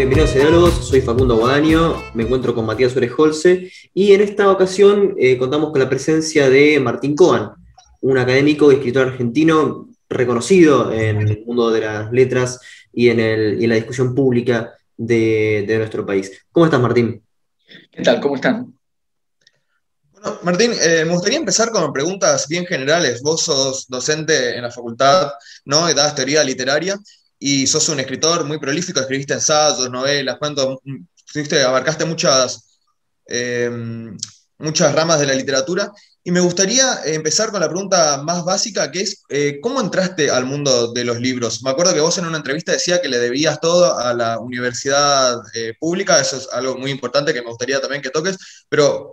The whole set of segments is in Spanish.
bienvenidos a Diálogos, soy Facundo Guadaño, me encuentro con Matías Suárez Holce y en esta ocasión eh, contamos con la presencia de Martín Coan, un académico y escritor argentino reconocido en el mundo de las letras y en, la discusión pública de, nuestro país. ¿Cómo estás, Martín? ¿Qué tal? ¿Cómo están? Bueno, Martín, eh, me gustaría empezar con preguntas bien generales. Vos sos docente en la facultad, ¿no? Y das teoría literaria y sos un escritor muy prolífico, escribiste ensayos, novelas, cuentos, abarcaste muchas, eh, muchas ramas de la literatura. Y me gustaría empezar con la pregunta más básica, que es, eh, ¿cómo entraste al mundo de los libros? Me acuerdo que vos en una entrevista decía que le debías todo a la universidad eh, pública, eso es algo muy importante que me gustaría también que toques, pero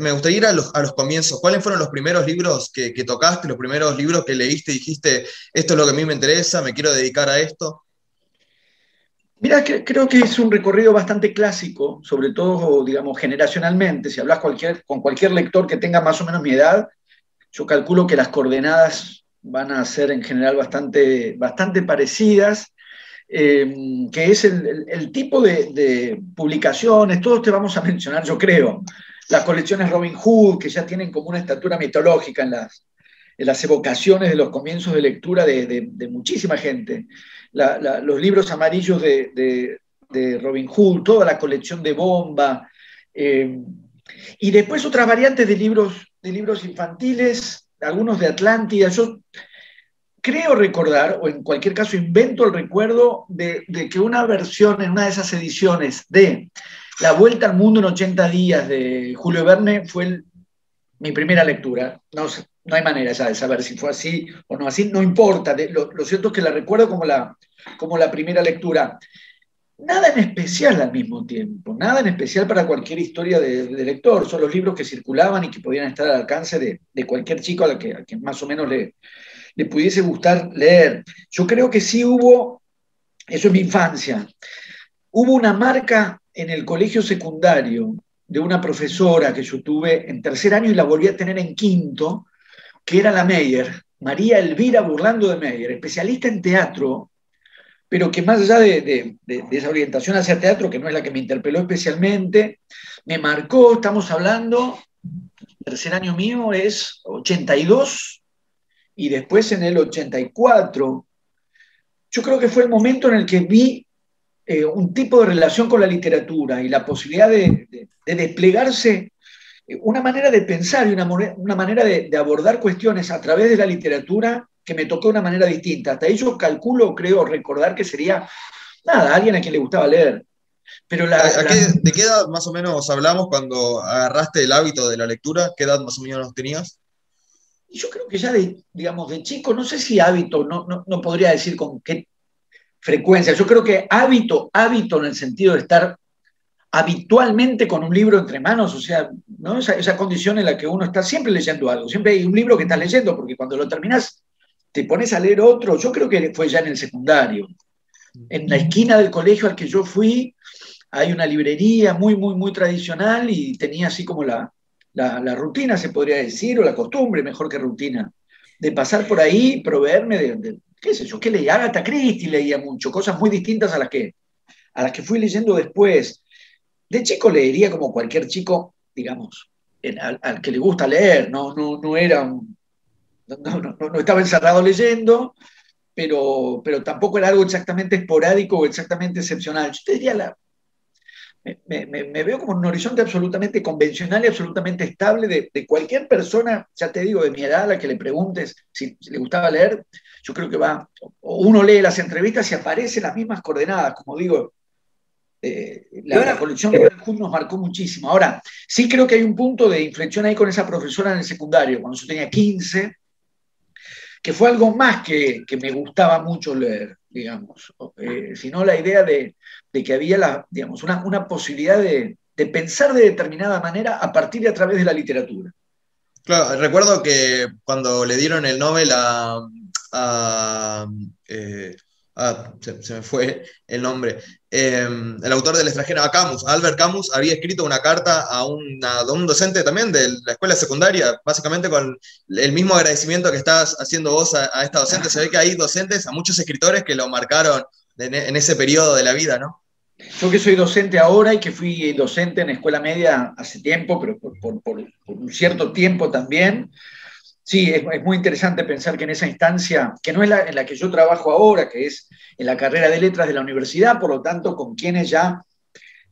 me gustaría ir a los, comienzos. ¿Cuáles fueron los primeros libros que, que, tocaste, los primeros libros que leíste y dijiste, esto es lo que a mí me interesa, me quiero dedicar a esto? Mira, creo que es un recorrido bastante clásico, sobre todo, digamos, generacionalmente. Si hablas con cualquier lector que tenga más o menos mi edad, yo calculo que las coordenadas van a ser en general bastante, bastante parecidas, eh, que es el, tipo de, publicaciones, todos te vamos a mencionar, yo creo, las colecciones Robin Hood, que ya tienen como una estatura mitológica en las, las evocaciones de los comienzos de lectura de, muchísima gente los libros amarillos de, Robin Hood, toda la colección de Bomba, eh, y después otras variantes de libros, de libros infantiles, algunos de Atlántida. Yo creo recordar, o en cualquier caso invento el recuerdo de, que una versión, en una de esas ediciones de La Vuelta al Mundo en 80 días de Julio Verne fue mi primera lectura. No, no hay manera ya de saber si fue así o no así, no importa. Lo, cierto es que la recuerdo como la, como la primera lectura. Nada en especial al mismo tiempo, nada en especial para cualquier historia de, lector. Son los libros que circulaban y que podían estar al alcance de, cualquier chico a, la que, más o menos le, le pudiese gustar leer. Yo creo que sí hubo, eso es mi infancia, hubo una marca en el colegio secundario de una profesora que yo tuve en tercer año y la volví a tener en quinto, que era la Meyer, María Elvira Burlando de Meyer, especialista en teatro, pero que más allá de, esa orientación hacia teatro, que no es la que me interpeló especialmente, me marcó, estamos hablando, tercer año mío es 82 y después en el 84. Yo creo que fue el momento en el que vi eh, un tipo de relación con la literatura y la posibilidad de, desplegarse una manera de pensar y una, una manera de, abordar cuestiones a través de la literatura que me tocó de una manera distinta. Hasta ahí yo calculo, creo recordar que sería, nada, alguien a quien le gustaba leer. Pero la, ¿De qué edad más o menos hablamos cuando agarraste el hábito de la lectura? ¿Qué edad más o menos tenías? Yo creo que ya de, digamos, de chico, no sé si hábito, no, no, no podría decir con qué frecuencia. Yo creo que hábito, hábito en el sentido de estar habitualmente con un libro entre manos, o sea, ¿no? esa, condición en la que uno está siempre leyendo algo, siempre hay un libro que estás leyendo, porque cuando lo terminas te pones a leer otro, yo creo que fue ya en el secundario. En la esquina del colegio al que yo fui hay una librería muy, muy, muy tradicional y tenía así como la, rutina, se podría decir, o la costumbre, mejor que rutina, de pasar por ahí, proveerme de, qué sé yo, qué leía, Agatha Christie leía mucho, cosas muy distintas a las que, a las que fui leyendo después. De chico leería como cualquier chico, digamos, al, que le gusta leer, no, no, no era un, no, estaba encerrado leyendo, pero, pero tampoco era algo exactamente esporádico o exactamente excepcional. Yo te diría, la, me, veo como un horizonte absolutamente convencional y absolutamente estable de, cualquier persona, ya te digo, de mi edad, a la que le preguntes si, le gustaba leer, yo creo que va, o uno lee las entrevistas y aparecen las mismas coordenadas, como digo, eh, la, colección de Hood nos marcó muchísimo. Ahora, sí creo que hay un punto de inflexión ahí con esa profesora en el secundario, cuando yo tenía 15, que fue algo más que, me gustaba mucho leer, digamos, eh, sino la idea de, que había la, digamos, una, posibilidad de, pensar de determinada manera a partir y a través de la literatura. Claro, recuerdo que cuando le dieron el Nobel a, eh, Ah, se, me fue el nombre. Em, el autor del extranjero, a Camus, Albert Camus, había escrito una carta a, un docente también de la escuela secundaria, básicamente con el mismo agradecimiento que estás haciendo vos a, esta docente. Se ve que hay docentes, a muchos escritores que lo marcaron en, ese periodo de la vida, ¿no? Yo que soy docente ahora y que fui docente en escuela media hace tiempo, pero por, un cierto tiempo también, sí, es, muy interesante pensar que en esa instancia, que no es la en la que yo trabajo ahora, que es en la carrera de letras de la universidad, por lo tanto, con quienes ya,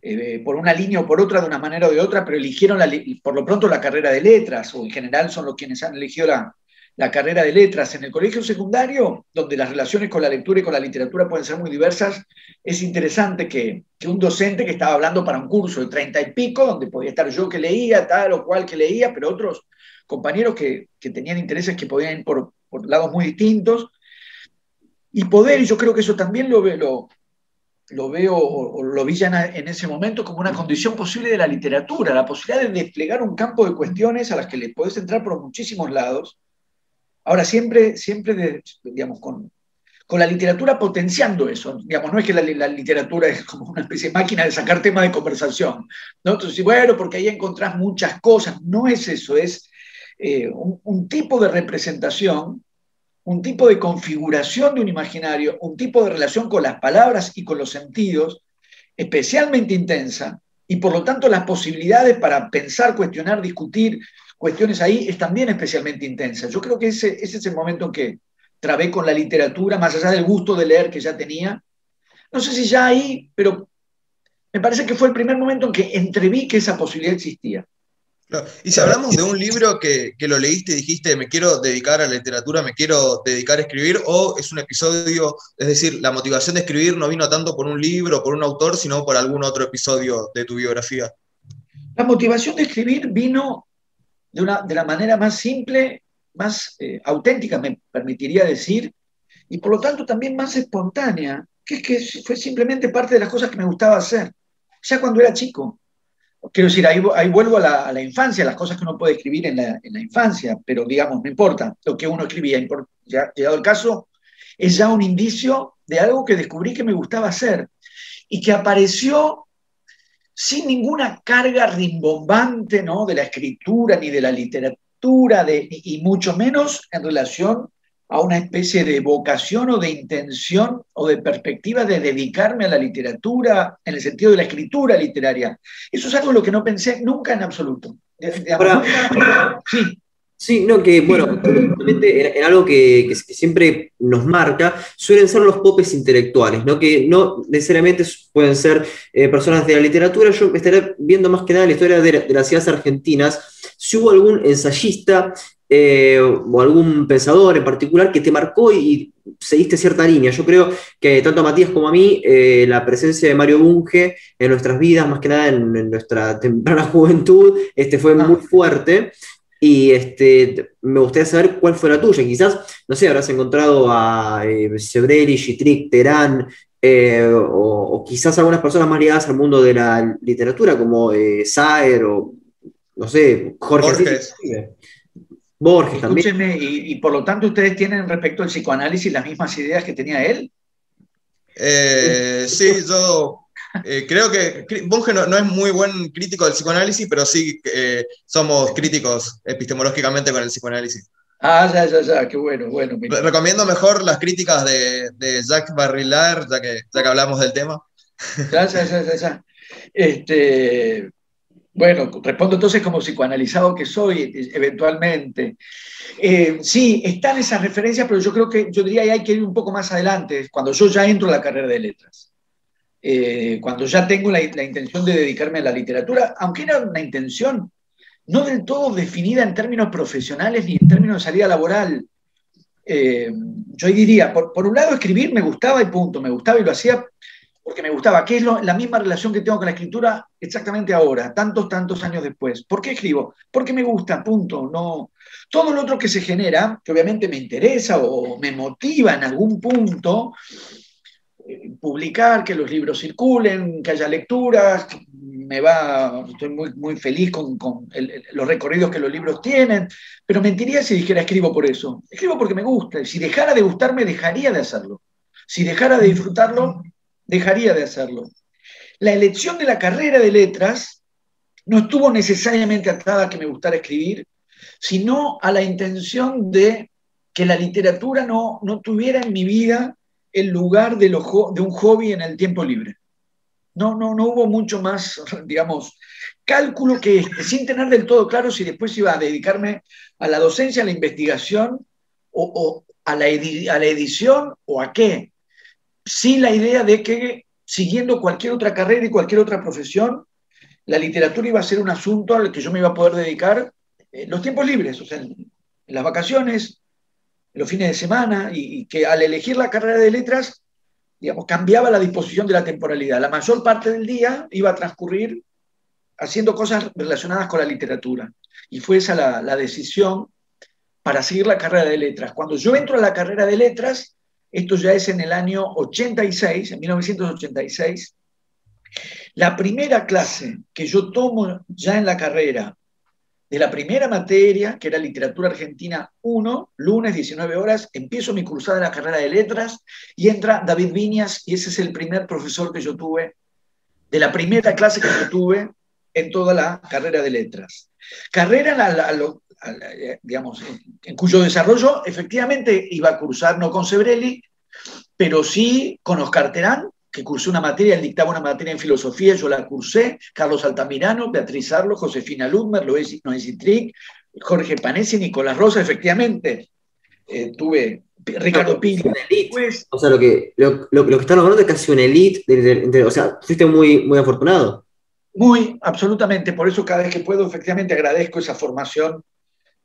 eh, por una línea o por otra, de una manera o de otra, pero eligieron por lo pronto la carrera de letras, o en general son los quienes han elegido la, la carrera de letras. En el colegio secundario, donde las relaciones con la lectura y con la literatura pueden ser muy diversas, es interesante que, un docente que estaba hablando para un curso de treinta y pico, donde podía estar yo que leía, tal o cual que leía, pero otros compañeros que, tenían intereses que podían ir por, lados muy distintos, y poder, y yo creo que eso también lo, lo, lo veo o lo vi ya en ese momento como una condición posible de la literatura, la posibilidad de desplegar un campo de cuestiones a las que le podés entrar por muchísimos lados, Ahora, siempre, siempre digamos, con, la literatura potenciando eso. Digamos, no es que la, literatura es como una especie de máquina de sacar temas de conversación. ¿no? Entonces, bueno, porque ahí encontrás muchas cosas. No es eso, es eh, un, tipo de representación, un tipo de configuración de un imaginario, un tipo de relación con las palabras y con los sentidos especialmente intensa, y por lo tanto las posibilidades para pensar, cuestionar, discutir, cuestiones ahí es también especialmente intensa. Yo creo que ese, ese es el momento en que trabé con la literatura, más allá del gusto de leer que ya tenía. No sé si ya ahí, pero me parece que fue el primer momento en que entreví que esa posibilidad existía. Y si hablamos de un libro que, que, lo leíste y dijiste, me quiero dedicar a la literatura, me quiero dedicar a escribir, o es un episodio, es decir, la motivación de escribir no vino tanto por un libro, por un autor, sino por algún otro episodio de tu biografía. La motivación de escribir vino de, una, de la manera más simple, más eh, auténtica, me permitiría decir, y por lo tanto también más espontánea, que es que fue simplemente parte de las cosas que me gustaba hacer, ya cuando era chico. Quiero decir, ahí, vuelvo a la, a infancia, las cosas que uno puede escribir en la, en la, infancia, pero digamos, no importa lo que uno escribía, ya, llegado el caso, es ya un indicio de algo que descubrí que me gustaba hacer y que apareció sin ninguna carga rimbombante ¿no? de la escritura ni de la literatura, de, y mucho menos en relación a una especie de vocación o de intención o de perspectiva de dedicarme a la literatura en el sentido de la escritura literaria. Eso es algo lo que no pensé nunca en absoluto. sí. Sí, no, que bueno, en, algo que, siempre nos marca, suelen ser los popes intelectuales, ¿no? que no necesariamente pueden ser eh, personas de la literatura. Yo estaría viendo más que nada la historia de, las ciudades argentinas, si hubo algún ensayista eh, o algún pensador en particular que te marcó y, seguiste cierta línea. Yo creo que tanto a Matías como a mí, eh, la presencia de Mario Bunge en nuestras vidas, más que nada en, nuestra temprana juventud, este, fue ah. muy fuerte. Y este, me gustaría saber cuál fue la tuya. Quizás, no sé, habrás encontrado a eh, Sebrelli, Gitric, Terán, eh, o, quizás algunas personas más ligadas al mundo de la literatura, como eh, Saer o, no sé, Jorge. Borges. Borges también. Y, y, por lo tanto ustedes tienen respecto al psicoanálisis las mismas ideas que tenía él. sí, yo eh, creo que Bunge no, es muy buen crítico del psicoanálisis, pero sí eh, somos críticos epistemológicamente con el psicoanálisis. Ah, ya, ya, ya, qué bueno, bueno. Recomiendo mejor las críticas de, de Jacques Barrillard, ya que, ya que hablamos del tema. Ya, ya, ya, ya. Este, bueno, respondo entonces como psicoanalizado que soy, eventualmente. Eh, sí, están esas referencias, pero yo creo que yo diría que hay que ir un poco más adelante, cuando yo ya entro a la carrera de letras. Eh, cuando ya tengo la, intención de dedicarme a la literatura, aunque era una intención no del todo definida en términos profesionales ni en términos de salida laboral. Eh, yo diría, por, un lado, escribir me gustaba y punto, me gustaba y lo hacía porque me gustaba, que es la misma relación que tengo con la escritura exactamente ahora, tantos, tantos años después. ¿Por qué escribo? Porque me gusta, punto. No, todo lo otro que se genera, que obviamente me interesa o me motiva en algún punto, publicar, que los libros circulen, que haya lecturas, me va, estoy muy, muy feliz con, los recorridos que los libros tienen, pero mentiría si dijera escribo por eso. Escribo porque me gusta, si dejara de gustarme, dejaría de hacerlo. Si dejara de disfrutarlo, dejaría de hacerlo. La elección de la carrera de letras no estuvo necesariamente atada a que me gustara escribir, sino a la intención de que la literatura no, no tuviera en mi vida el lugar de, un hobby en el tiempo libre. No, no, no hubo mucho más, digamos, cálculo que sin tener del todo claro si después iba a dedicarme a la docencia, a la investigación o, a, la a la edición o a qué. Sí la idea de que siguiendo cualquier otra carrera y cualquier otra profesión, la literatura iba a ser un asunto al que yo me iba a poder dedicar en los tiempos libres, o sea, en, las vacaciones, en los fines de semana, y, que al elegir la carrera de letras, digamos, cambiaba la disposición de la temporalidad. La mayor parte del día iba a transcurrir haciendo cosas relacionadas con la literatura. Y fue esa la, la decisión para seguir la carrera de letras. Cuando yo entro a la carrera de letras, esto ya es en el año 86, en 1986, la primera clase que yo tomo ya en la carrera, de la primera materia, que era Literatura Argentina 1, lunes 19 horas, empiezo mi cursada en la carrera de letras y entra David Viñas y ese es el primer profesor que yo tuve, de la primera clase que yo tuve en toda la carrera de letras. Carrera, digamos, en cuyo desarrollo efectivamente iba a cursar no con Sebrelli, pero sí con Oscar Terán, que cursé una materia, él dictaba una materia en filosofía, yo la cursé, Carlos Altamirano, Beatriz Arlo, Josefina Ludmer, Noé Trick, Jorge Panesi, Nicolás Rosa, efectivamente. Eh, tuve Ricardo Pino. o sea, lo que, lo, que están logrando es casi una elite, o sea, fuiste muy, muy afortunado. Muy, absolutamente. Por eso cada vez que puedo, efectivamente, agradezco esa formación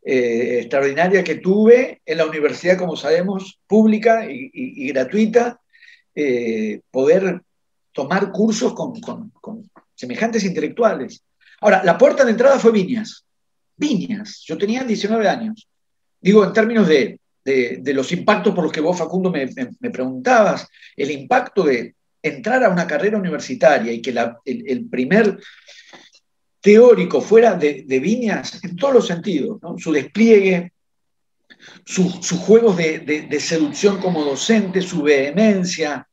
eh, extraordinaria que tuve en la universidad, como sabemos, pública y gratuita, eh, poder tomar cursos con, semejantes intelectuales. Ahora, la puerta de entrada fue Viñas. Viñas. Yo tenía 19 años. Digo, en términos de, los impactos por los que vos, Facundo, me, preguntabas, el impacto de entrar a una carrera universitaria y que el, primer teórico fuera de, Viñas en todos los sentidos, su despliegue, sus juegos de, seducción como docente, su vehemencia,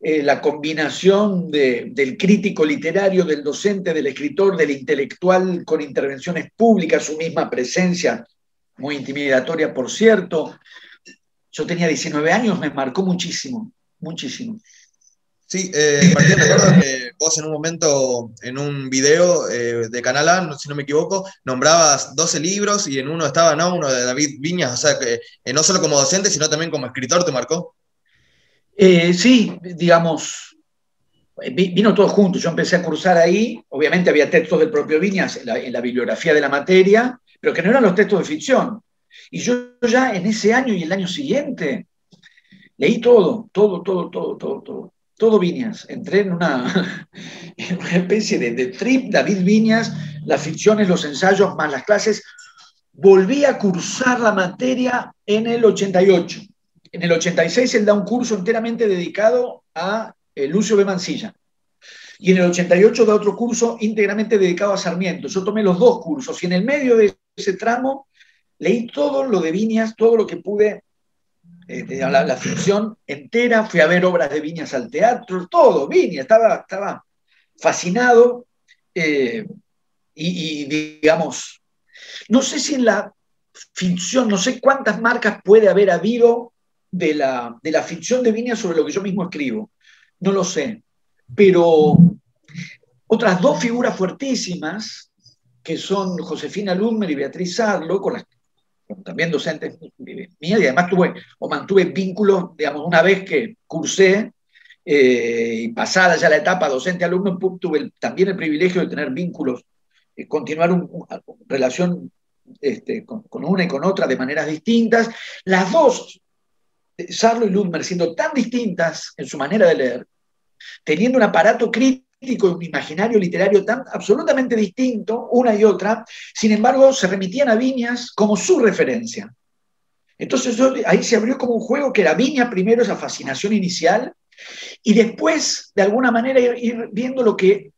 eh, la combinación del crítico literario, del docente, del escritor, del intelectual con intervenciones públicas, su misma presencia, muy intimidatoria, por cierto. Yo tenía 19 años, me marcó muchísimo, muchísimo. Sí, eh, Martín, recuerdo que vos en un momento, en un video eh, de Canal A, si no me equivoco, nombrabas 12 libros y en uno estaba, ¿no? Uno de David Viñas, o sea, que eh, no solo como docente, sino también como escritor, ¿te marcó? Eh, sí, digamos, vino todo junto. Yo empecé a cursar ahí, obviamente había textos del propio Viñas en la, en la bibliografía de la materia, pero que no eran los textos de ficción. Y yo ya en ese año y el año siguiente leí todo, todo, todo, todo, todo, todo todo Viñas. Entré en una, especie de, trip, David Viñas, las ficciones, los ensayos, más las clases. Volví a cursar la materia en el 88. En el 86 él da un curso enteramente dedicado a eh, Lucio B. Mancilla. Y en el 88 da otro curso íntegramente dedicado a Sarmiento. Yo tomé los dos cursos y en el medio de ese tramo leí todo lo de Viñas, todo lo que pude eh, la, ficción entera, fui a ver obras de Viñas al teatro, todo, Viñas, estaba, estaba fascinado eh, y, digamos, no sé si en la ficción, no sé cuántas marcas puede haber habido de la, de la ficción de Viñas sobre lo que yo mismo escribo, no lo sé, pero otras dos figuras fuertísimas, que son Josefina Lummer y Beatriz Arlo, con las también docentes mías, y además tuve o mantuve vínculos, digamos, una vez que cursé eh, y pasada ya la etapa docente-alumno, tuve también el privilegio de tener vínculos, eh, continuar una relación este, con, una y con otra de maneras distintas. Las dos, Sarlo y Ludmer, siendo tan distintas en su manera de leer, teniendo un aparato crítico, un imaginario literario tan absolutamente distinto, una y otra, sin embargo, se remitían a Viñas como su referencia. Entonces ahí se abrió como un juego que era Viñas primero, esa fascinación inicial, y después, de alguna manera, ir, viendo lo que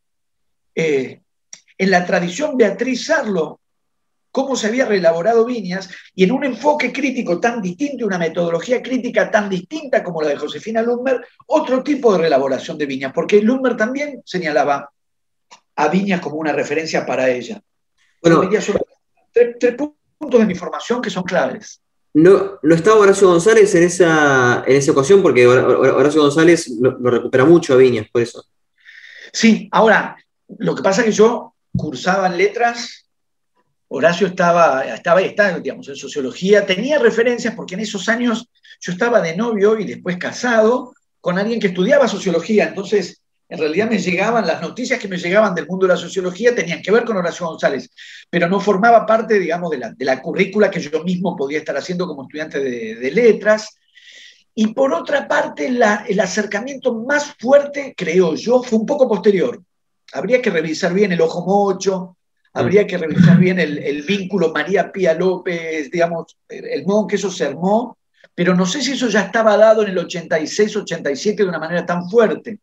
eh, en la tradición Beatriz Sarlo cómo se había reelaborado Viñas y en un enfoque crítico tan distinto, una metodología crítica tan distinta como la de Josefina Lumber, otro tipo de reelaboración de Viñas, porque Lumber también señalaba a Viñas como una referencia para ella. Bueno, tres, puntos de mi formación que son claves. No, no estaba Horacio González en esa, en esa ocasión, porque Horacio González lo, recupera mucho a Viñas, por eso. Sí, ahora, lo que pasa es que yo cursaba en letras, Horacio estaba, estaba, digamos, en sociología, tenía referencias porque en esos años yo estaba de novio y después casado con alguien que estudiaba sociología, entonces en realidad me llegaban, las noticias que me llegaban del mundo de la sociología tenían que ver con Horacio González, pero no formaba parte, digamos, de la, de la currícula que yo mismo podía estar haciendo como estudiante de, de letras. Y por otra parte, el acercamiento más fuerte, creo yo, fue un poco posterior. Habría que revisar bien el ojo mocho, habría que revisar bien el, el vínculo María Pía López, digamos, el, modo en que eso se armó, pero no sé si eso ya estaba dado en el 86, 87 de una manera tan fuerte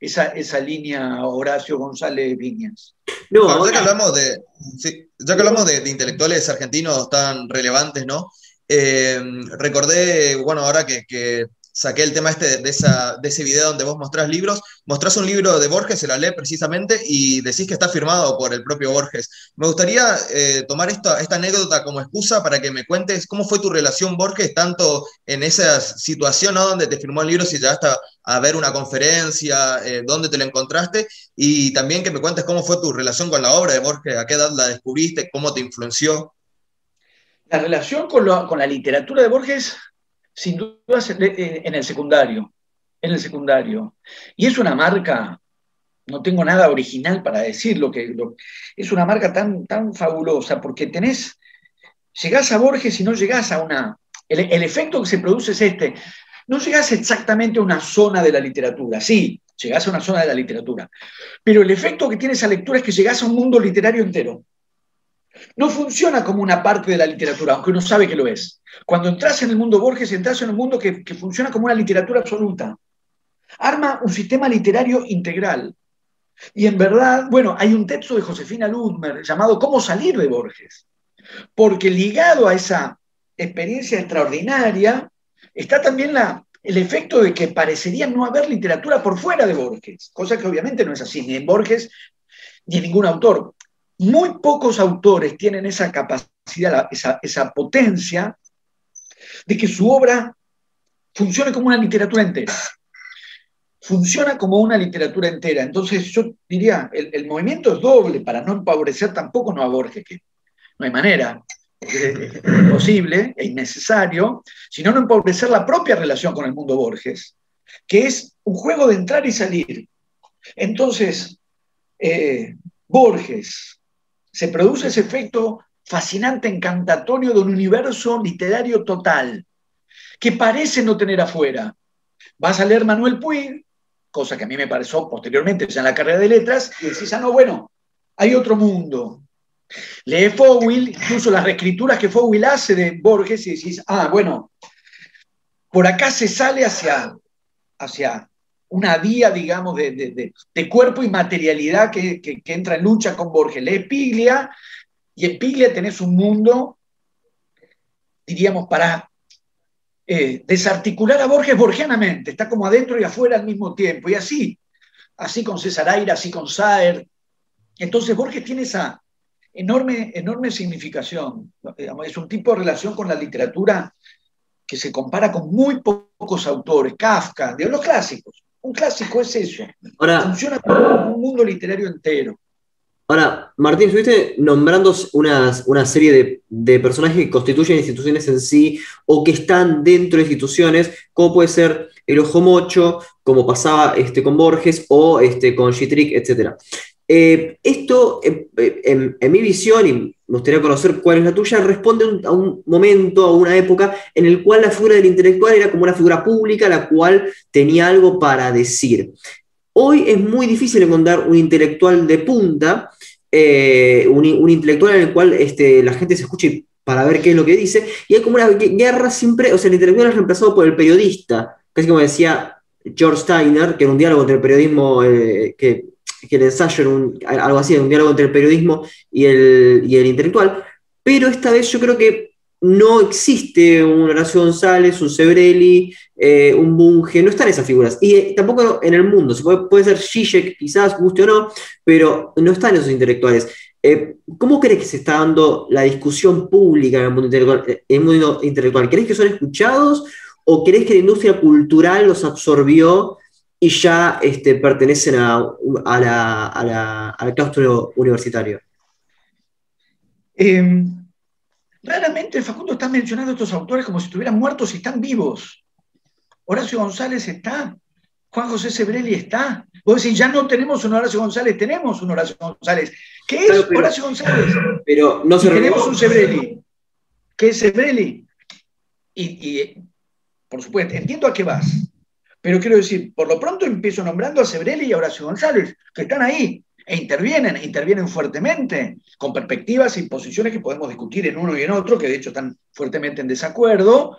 esa, esa línea Horacio González Viñas. No, ahora... ya que hablamos, de, sí, ya que hablamos de, de, intelectuales argentinos tan relevantes, ¿no? Eh, recordé, bueno, ahora que, que, saqué el tema este de, esa, ese video donde vos mostrás libros, mostrás un libro de Borges, se la lee precisamente, y decís que está firmado por el propio Borges. Me gustaría eh, tomar esta, anécdota como excusa para que me cuentes cómo fue tu relación, Borges, tanto en esa situación donde te firmó el libro, si llegaste a, ver una conferencia, eh, dónde te lo encontraste, y también que me cuentes cómo fue tu relación con la obra de Borges, a qué edad la descubriste, cómo te influenció. La relación con la literatura de Borges sin duda en el secundario, en el secundario. Y es una marca, no tengo nada original para decirlo, que lo, es una marca tan, tan fabulosa, porque tenés, llegás a Borges y no llegás a una, el, el efecto que se produce es este, no llegás exactamente a una zona de la literatura, sí, llegás a una zona de la literatura, pero el efecto que tiene esa lectura es que llegás a un mundo literario entero. No funciona como una parte de la literatura, aunque uno sabe que lo es. Cuando entras en el mundo Borges, entras en un mundo que, funciona como una literatura absoluta. Arma un sistema literario integral. Y en verdad, bueno, hay un texto de Josefina Ludmer llamado ¿Cómo salir de Borges? Porque ligado a esa experiencia extraordinaria está también el efecto de que parecería no haber literatura por fuera de Borges, cosa que obviamente no es así, ni en Borges ni en ningún autor. Muy pocos autores tienen esa capacidad, esa potencia de que su obra funcione como una literatura entera. Funciona como una literatura entera. Entonces yo diría, el, el movimiento es doble para no empobrecer tampoco no a Borges, que no hay manera, es imposible e innecesario, sino no empobrecer la propia relación con el mundo Borges, que es un juego de entrar y salir. Entonces, eh, Borges, se produce ese efecto fascinante, encantatorio de un universo literario total, que parece no tener afuera. Vas a leer Manuel Puig, cosa que a mí me pareció posteriormente ya en la carrera de letras, y decís, ah, no, bueno, hay otro mundo. Lee Fowell, incluso las reescrituras que Fowell hace de Borges, y decís, ah, bueno, por acá se sale hacia, hacia una vía, digamos, de, de, de cuerpo y materialidad que, que, que, entra en lucha con Borges. Lee Piglia, y en Piglia tenés un mundo, diríamos, para eh, desarticular a Borges borgianamente, está como adentro y afuera al mismo tiempo, y así, así con César Aire, así con Saer. Entonces Borges tiene esa enorme, enorme significación, es un tipo de relación con la literatura que se compara con muy pocos autores, Kafka, de los clásicos. Un clásico es eso. Ahora, Funciona como un mundo literario entero. Ahora, Martín, estuviste nombrando una serie de, de, personajes que constituyen instituciones en sí o que están dentro de instituciones, como puede ser el Ojo Mocho, como pasaba este, con Borges o este, con Gitrick, etc. Eh, esto, en, mi visión, y me gustaría conocer cuál es la tuya, responde a un momento, a una época en el cual la figura del intelectual era como una figura pública, la cual tenía algo para decir. Hoy es muy difícil encontrar un intelectual de punta, eh, un, intelectual en el cual este, la gente se escuche para ver qué es lo que dice, y hay como una guerra siempre, o sea, el intelectual es reemplazado por el periodista, casi como decía George Steiner, que era un diálogo entre el periodismo, eh, que, el ensayo era algo así, un diálogo entre el periodismo y el intelectual, pero esta vez yo creo que no existe un Horacio González, un Sebrelli, eh, un Bunge, no están esas figuras. Y eh, tampoco en el mundo, se puede, ser Zizek, quizás, guste o no, pero no están esos intelectuales. Eh, ¿Cómo crees que se está dando la discusión pública en el mundo intelectual? En? ¿Crees que son escuchados o crees que la industria cultural los absorbió y ya este, pertenecen a, al claustro universitario? Eh, raramente Facundo está mencionando a estos autores como si estuvieran muertos y están vivos. Horacio González está, Juan José Sebrelli está. Vos decís, ya no tenemos un Horacio González, tenemos un Horacio González. ¿Qué es Horacio González? Pero no se tenemos un Sebrelli. ¿Qué es Sebrelli? Y, por supuesto, entiendo a qué vas. Pero quiero decir, por lo pronto empiezo nombrando a Sebrelli y a Horacio González, que están ahí e intervienen, intervienen fuertemente, con perspectivas y posiciones que podemos discutir en uno y en otro, que de hecho están fuertemente en desacuerdo,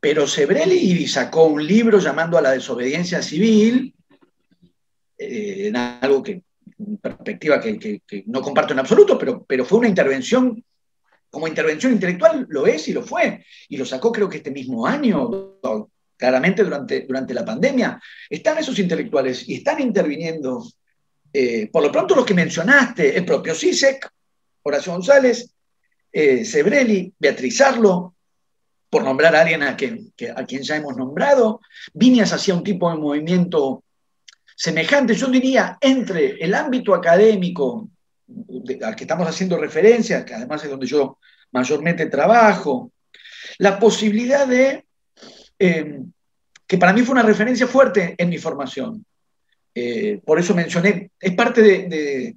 pero Sebrelli sacó un libro llamando a la desobediencia civil, eh, en algo que, perspectiva que, no comparto en absoluto, pero, pero fue una intervención, como intervención intelectual lo es y lo fue, y lo sacó creo que este mismo año, claramente durante, durante la pandemia. Están esos intelectuales y están interviniendo, eh, por lo pronto los que mencionaste, el propio CISEC, Horacio González, eh, Beatriz Arlo, por nombrar a alguien a quien, a quien ya hemos nombrado. Viñas hacía un tipo de movimiento semejante, yo diría, entre el ámbito académico al que estamos haciendo referencia, que además es donde yo mayormente trabajo, la posibilidad de, eh, que para mí fue una referencia fuerte en mi formación. Eh, por eso mencioné, es parte de,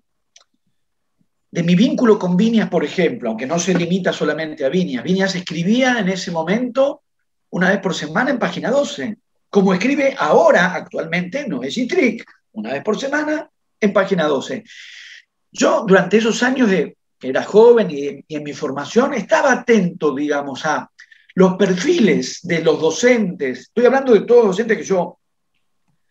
mi vínculo con Viñas, por ejemplo, aunque no se limita solamente a Viñas. Viñas escribía en ese momento una vez por semana en página 12, como escribe ahora, actualmente, no es una vez por semana en página 12. Yo, durante esos años de que era joven y, y en mi formación, estaba atento, digamos, a los perfiles de los docentes. Estoy hablando de todos los docentes que yo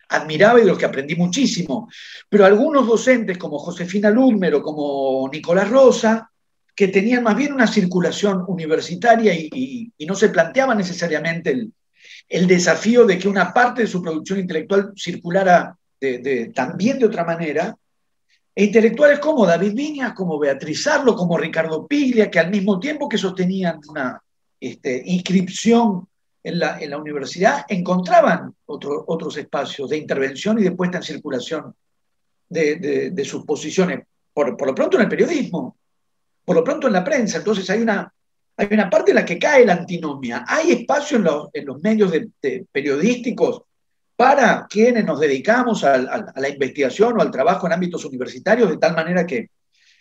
admiraba y de los que aprendí muchísimo. Pero algunos docentes como Josefina Ludmer o como Nicolás Rosa, que tenían más bien una circulación universitaria y, no se planteaban necesariamente el, desafío de que una parte de su producción intelectual circulara también de otra manera, e intelectuales como David Viñas, como Beatriz Arlo, como Ricardo Piglia, que al mismo tiempo que sostenían una este, inscripción en la, en la universidad encontraban otros espacios de intervención y de puesta en circulación de, de, sus posiciones, por, por, lo pronto en el periodismo, por lo pronto en la prensa. Entonces hay una, hay una parte en la que cae la antinomia. Hay espacio en los, en los medios periodísticos para quienes nos dedicamos a, la investigación o al trabajo en ámbitos universitarios, de tal manera que,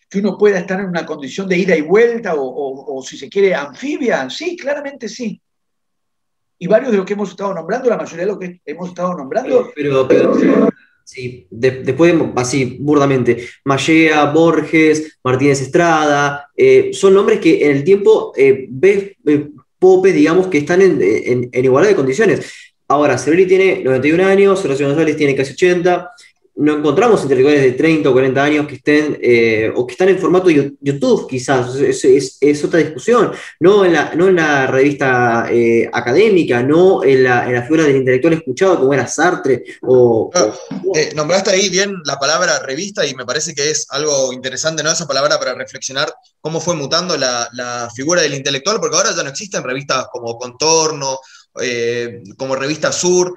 que uno pueda estar en una condición de ida y vuelta o, o si se quiere anfibia. Sí, claramente sí y varios de los que hemos estado nombrando, la mayoría de los que hemos estado nombrando. Pero, sí, después, así, burdamente, Mallea, Borges, Martínez Estrada, eh, son nombres que en el tiempo eh, ves, eh, Pope, digamos, que están en, igualdad de condiciones. Ahora, Severi tiene 91 años, Horacio González tiene casi 80, no encontramos intelectuales de 30 o 40 años que estén, eh, o que están en formato YouTube, quizás, es, otra discusión, no en la, no en la revista eh, académica, no en la, en la, figura del intelectual escuchado como era Sartre. O, eh, nombraste ahí bien la palabra revista y me parece que es algo interesante, ¿no? Esa palabra para reflexionar cómo fue mutando la, la figura del intelectual, porque ahora ya no existen revistas como Contorno, como Revista Sur,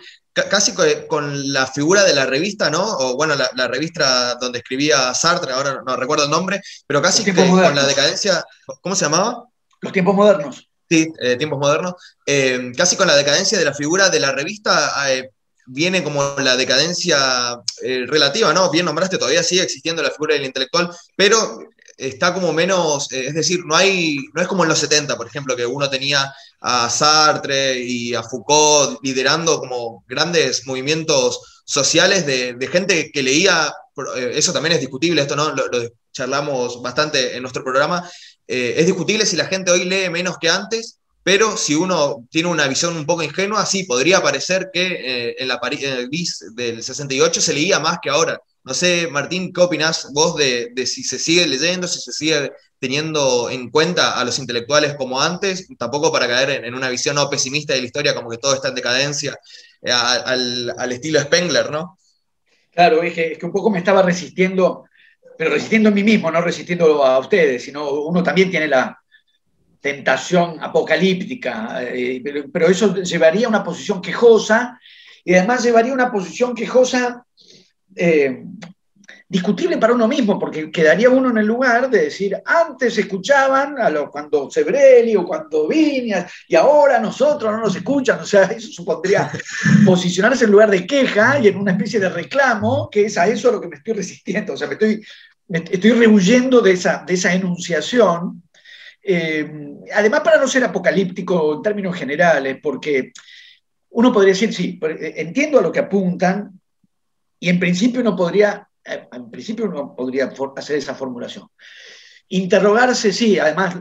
casi con la figura de la revista, ¿no? O bueno, la, revista donde escribía Sartre, ahora no recuerdo el nombre, pero casi con la decadencia, ¿cómo se llamaba? Los tiempos modernos. Sí, eh, tiempos modernos. Eh, casi con la decadencia de la figura de la revista eh, viene como la decadencia relativa, ¿no? Bien nombraste, todavía sigue existiendo la figura del intelectual, pero está como menos, es decir, no hay, no es como en los 70, por ejemplo, que uno tenía a Sartre y a Foucault liderando como grandes movimientos sociales de, gente que leía, eh, eso también es discutible, esto no lo, charlamos bastante en nuestro programa, eh, es discutible si la gente hoy lee menos que antes, pero si uno tiene una visión un poco ingenua, sí, podría parecer que eh, en, la BIS del 68 se leía más que ahora. No sé, Martín, ¿qué opinás vos de, si se sigue leyendo, si se sigue teniendo en cuenta a los intelectuales como antes, tampoco para caer en, una visión no pesimista de la historia, como que todo está en decadencia, eh, al, estilo Spengler, ¿no? Claro, es que, un poco me estaba resistiendo, pero resistiendo a mí mismo, no resistiendo a ustedes, sino uno también tiene la tentación apocalíptica, eh, pero, eso llevaría a una posición quejosa y además llevaría una posición quejosa eh, discutible para uno mismo, porque quedaría uno en el lugar de decir, antes escuchaban a cuando Sebrelli o cuando Viñas, y ahora nosotros no nos escuchan, o sea, eso supondría posicionarse en lugar de queja y en una especie de reclamo, que es a eso a lo que me estoy resistiendo, o sea, me estoy, me estoy rehuyendo de esa, de esa enunciación. Eh, además, para no ser apocalíptico en términos generales, porque uno podría decir, sí, eh, entiendo a lo que apuntan, y en principio uno podría eh, en principio uno podría hacer esa formulación. Interrogarse, sí, además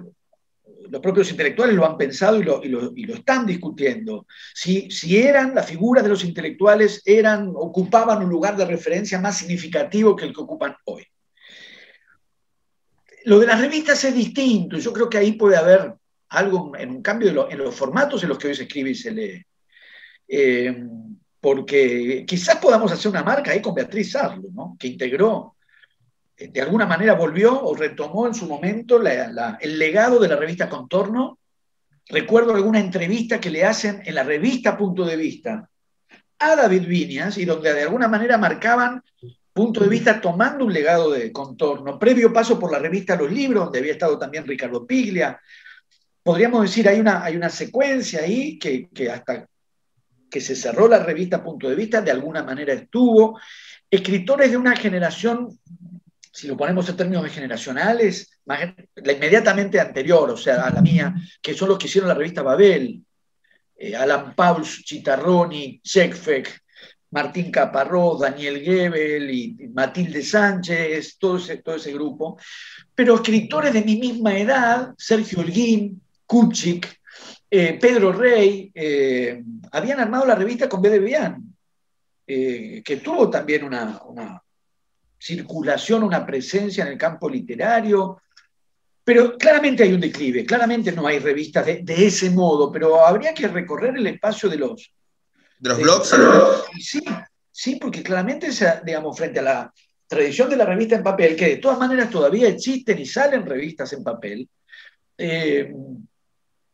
los propios intelectuales lo han pensado y lo, están discutiendo. Si, si, eran, las figuras de los intelectuales eran, ocupaban un lugar de referencia más significativo que el que ocupan hoy. Lo de las revistas es distinto. Yo creo que ahí puede haber algo en un cambio en los formatos en los que hoy se escribe y se lee. Eh, porque quizás podamos hacer una marca ahí con Beatriz Sarlo, ¿no? que integró, eh, de alguna manera volvió o retomó en su momento el legado de la revista Contorno. Recuerdo alguna entrevista que le hacen en la revista Punto de Vista a David Viñas y donde de alguna manera marcaban punto de vista tomando un legado de Contorno, previo paso por la revista Los Libros, donde había estado también Ricardo Piglia. Podríamos decir, hay una, hay una secuencia ahí que, que hasta que se cerró la revista Punto de Vista, de alguna manera estuvo. Escritores de una generación, si lo ponemos en términos generacionales, la inmediatamente anterior, o sea, a la mía, que son los que hicieron la revista Babel, eh, Alan Pauls, Chitarroni, Checkfek, Martín Caparrós, Daniel Gebel y Matilde Sánchez, todo ese, todo ese grupo, pero escritores de mi misma edad, Sergio Holguín, Kuchik, eh, Pedro Rey, eh, habían armado la revista con B de eh, que tuvo también una, circulación, una presencia en el campo literario, pero claramente hay un declive, claramente no hay revistas de, ese modo, pero habría que recorrer el espacio de los... ¿De los blogs? Sí, sí, porque claramente, digamos, frente a la tradición de la revista en papel, que de todas maneras todavía existen y salen revistas en papel,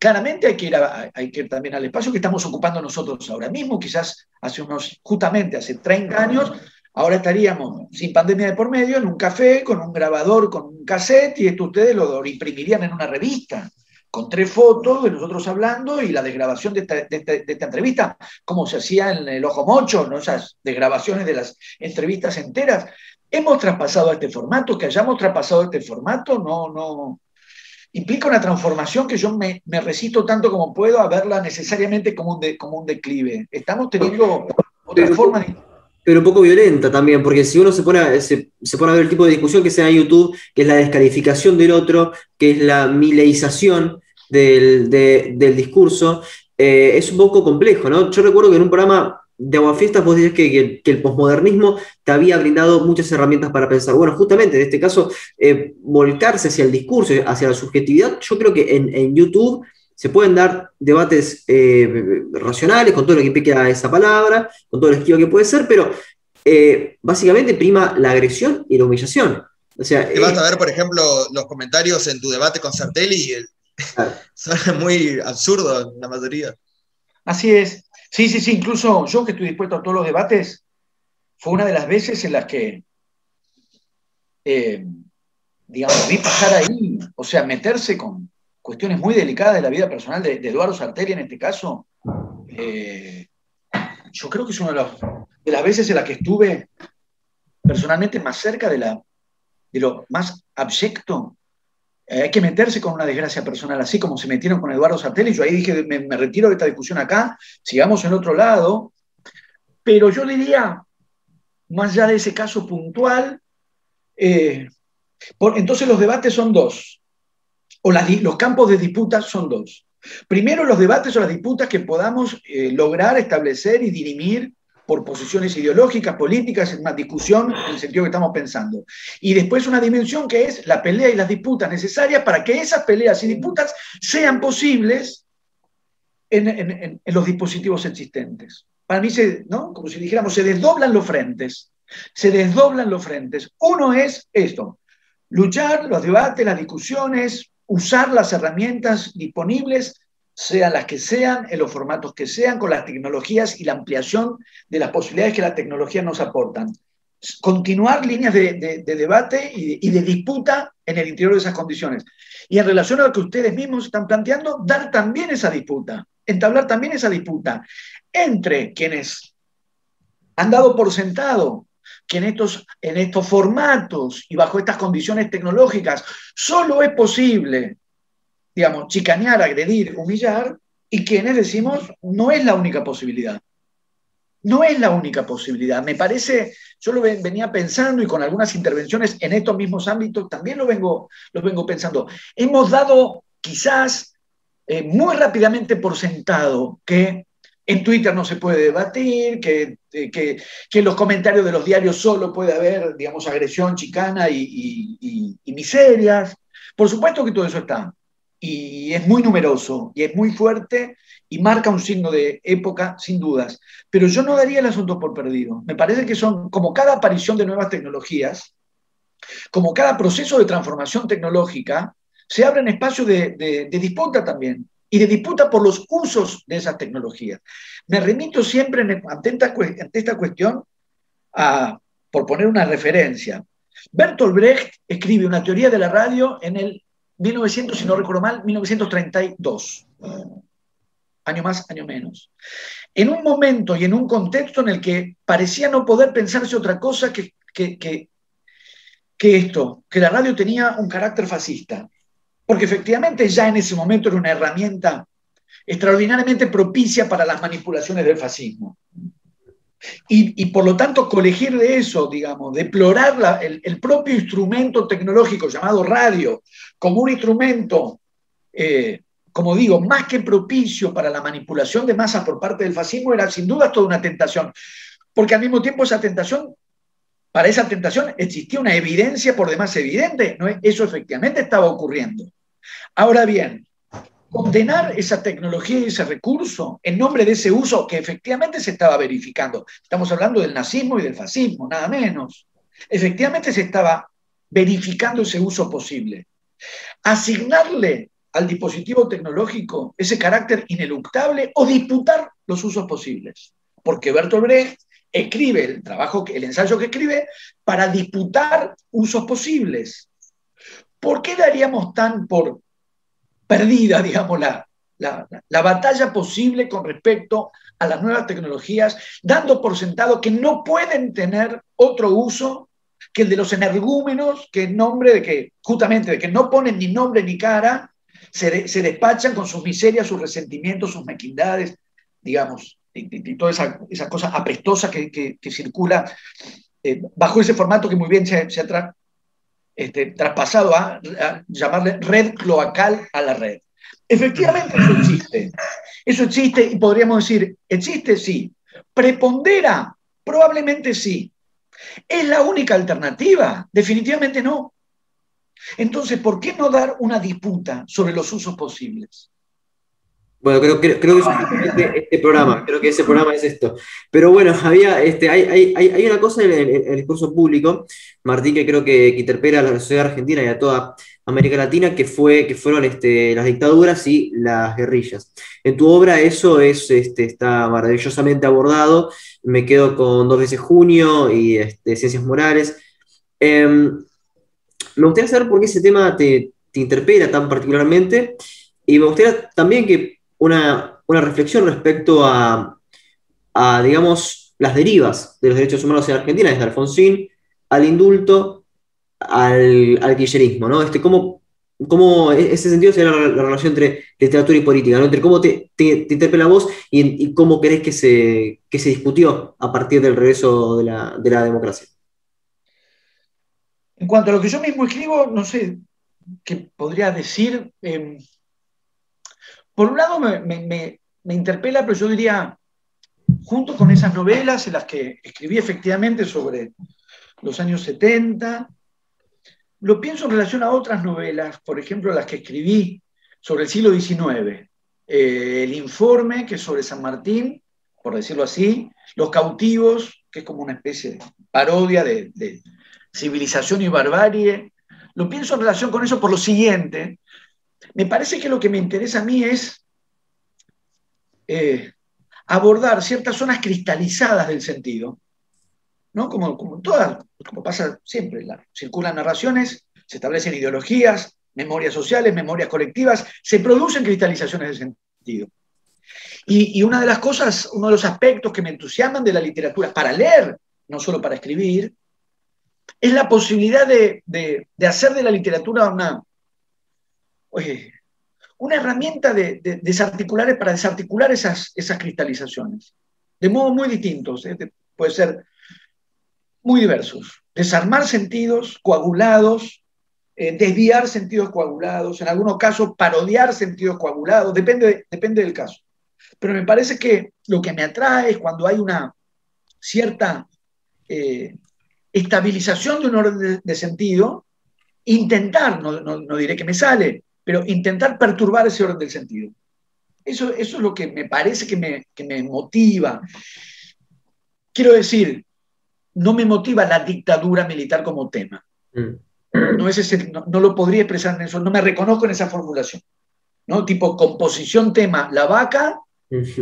claramente hay que, ir hay que también al espacio que estamos ocupando nosotros ahora mismo, quizás hace unos, justamente hace 30 años, ahora estaríamos sin pandemia de por medio en un café con un grabador, con un cassette, y esto ustedes lo imprimirían en una revista, con tres fotos de nosotros hablando y la desgrabación de esta, de esta, entrevista, como se hacía en el Ojo Mocho, ¿no? esas desgrabaciones de las entrevistas enteras. Hemos traspasado este formato, que hayamos traspasado este formato, no, no, implica una transformación que yo me, me, resisto tanto como puedo a verla necesariamente como un, como un declive. Estamos teniendo otra forma Pero un poco violenta también, porque si uno se pone, a, se, pone a ver el tipo de discusión que se da en YouTube, que es la descalificación del otro, que es la mileización del, del discurso, eh, es un poco complejo, ¿no? Yo recuerdo que en un programa de Aguafiestas vos decías que, el posmodernismo te había brindado muchas herramientas para pensar. Bueno, justamente en este caso, eh, volcarse hacia el discurso, hacia la subjetividad, yo creo que en, YouTube se pueden dar debates eh, racionales con todo lo que implica esa palabra, con todo lo esquivo que puede ser, pero eh, básicamente prima la agresión y la humillación. O sea, Te vas a ver, por ejemplo, los comentarios en tu debate con Sartelli, son muy absurdos la mayoría. Así es. Sí, sí, sí, incluso yo que estoy dispuesto a todos los debates, fue una de las veces en las que, eh, digamos, vi pasar ahí, o sea, meterse con cuestiones muy delicadas de la vida personal de, Eduardo Sarteri en este caso. Eh, yo creo que es una de, las veces en las que estuve personalmente más cerca de, la, de lo más abyecto hay que meterse con una desgracia personal, así como se metieron con Eduardo Sartelli. Yo ahí dije, me, retiro de esta discusión acá, sigamos en otro lado. Pero yo diría, más allá de ese caso puntual, eh, entonces los debates son dos, o los campos de disputa son dos. Primero, los debates o las disputas que podamos eh, lograr establecer y dirimir por posiciones ideológicas, políticas, en más discusión en el sentido que estamos pensando. Y después una dimensión que es la pelea y las disputas necesarias para que esas peleas y disputas sean posibles en, los dispositivos existentes. Para mí, se, ¿no? como si dijéramos, se desdoblan los frentes. Se desdoblan los frentes. Uno es esto, luchar, los debates, las discusiones, usar las herramientas disponibles sean las que sean, en los formatos que sean, con las tecnologías y la ampliación de las posibilidades que la tecnología nos aportan. Continuar líneas de, debate y de, disputa en el interior de esas condiciones. Y en relación a lo que ustedes mismos están planteando, dar también esa disputa, entablar también esa disputa entre quienes han dado por sentado que en estos, en estos formatos y bajo estas condiciones tecnológicas solo es posible digamos, chicanear, agredir, humillar, y quienes decimos, no es la única posibilidad. No es la única posibilidad. Me parece, yo lo venía pensando y con algunas intervenciones en estos mismos ámbitos también lo vengo, lo vengo pensando. Hemos dado quizás eh, muy rápidamente por sentado que en Twitter no se puede debatir, que, eh, que, que, en los comentarios de los diarios solo puede haber, digamos, agresión, chicana y, y miserias. Por supuesto que todo eso está y es muy numeroso y es muy fuerte y marca un signo de época, sin dudas. Pero yo no daría el asunto por perdido. Me parece que son como cada aparición de nuevas tecnologías, como cada proceso de transformación tecnológica, se abren espacios de, disputa también y de disputa por los usos de esas tecnologías. Me remito siempre ante, esta, cuestión a, por poner una referencia. Bertolt Brecht escribe una teoría de la radio en el 1900, si no recuerdo mal, 1932. Año más, año menos. En un momento y en un contexto en el que parecía no poder pensarse otra cosa que, que, que, esto, que la radio tenía un carácter fascista. Porque efectivamente ya en ese momento era una herramienta extraordinariamente propicia para las manipulaciones del fascismo. Y, por lo tanto colegir de eso, digamos, deplorar el, propio instrumento tecnológico llamado radio como un instrumento, eh, como digo, más que propicio para la manipulación de masas por parte del fascismo, era sin duda toda una tentación. Porque al mismo tiempo esa tentación, para esa tentación existía una evidencia por demás evidente, ¿no? eso efectivamente estaba ocurriendo. Ahora bien, condenar esa tecnología y ese recurso en nombre de ese uso que efectivamente se estaba verificando. Estamos hablando del nazismo y del fascismo, nada menos. Efectivamente se estaba verificando ese uso posible. Asignarle al dispositivo tecnológico ese carácter ineluctable o disputar los usos posibles. Porque Bertolt Brecht escribe el trabajo, el ensayo que escribe para disputar usos posibles. ¿Por qué daríamos tan por perdida, digamos, la, la, batalla posible con respecto a las nuevas tecnologías, dando por sentado que no pueden tener otro uso que el de los energúmenos, que en nombre de que, justamente, de que no ponen ni nombre ni cara, se, despachan con sus miserias, sus resentimientos, sus mequindades, digamos, y, toda esa, esa, cosa que, que, circula eh, bajo ese formato que muy bien se, se, ha, este, traspasado a, llamarle red cloacal a la red. Efectivamente, eso existe. Eso existe y podríamos decir, ¿existe? Sí. ¿Prepondera? Probablemente sí. ¿Es la única alternativa? Definitivamente no. Entonces, ¿por qué no dar una disputa sobre los usos posibles? Bueno, creo, creo, creo que es este programa, creo que ese programa es esto. Pero bueno, había, este, hay, hay, hay una cosa en el, discurso público, Martín, que creo que, interpela a la sociedad argentina y a toda América Latina, que, fue, que fueron este, las dictaduras y las guerrillas. En tu obra eso es, este, está maravillosamente abordado. Me quedo con Dos veces junio y este, Ciencias Morales. Em, me gustaría saber por qué ese tema te, te interpela tan particularmente. Y me gustaría también que una, reflexión respecto a, digamos, las derivas de los derechos humanos en Argentina, desde Alfonsín al indulto, al, al kirchnerismo, ¿no? Este, ¿cómo, cómo ese sentido sería la, relación entre literatura y política, ¿no? Entre cómo te, te, interpela vos y, cómo crees que se, se discutió a partir del regreso de la, democracia. En cuanto a lo que yo mismo escribo, no sé qué podría decir. Em, por un lado me, interpela, pero yo diría, junto con esas novelas en las que escribí efectivamente sobre los años 70, lo pienso en relación a otras novelas, por ejemplo, las que escribí sobre el siglo XIX. Eh, el informe, que es sobre San Martín, por decirlo así, Los cautivos, que es como una especie de parodia de, de civilización y barbarie. Lo pienso en relación con eso por lo siguiente, me parece que lo que me interesa a mí es eh, abordar ciertas zonas cristalizadas del sentido, ¿no? Como, como todas, como pasa siempre, circulan narraciones, se establecen ideologías, memorias sociales, memorias colectivas, se producen cristalizaciones del sentido. Y, una de las cosas, uno de los aspectos que me entusiasman de la literatura para leer, no solo para escribir, es la posibilidad de, hacer de la literatura una, una herramienta de, desarticular, para desarticular esas, esas cristalizaciones, de modo muy distintos, ¿eh? puede ser muy diversos. Desarmar sentidos coagulados, eh, desviar sentidos coagulados, en algunos casos parodiar sentidos coagulados, depende, depende del caso. Pero me parece que lo que me atrae es cuando hay una cierta eh, estabilización de un orden de, sentido, intentar, no, diré que me sale, pero intentar perturbar ese orden del sentido. Eso, eso es lo que me parece que me, que me motiva. Quiero decir, no me motiva la dictadura militar como tema. Mm. No, es ese, no, lo podría expresar en eso, no me reconozco en esa formulación. ¿no? Tipo composición tema, la vaca,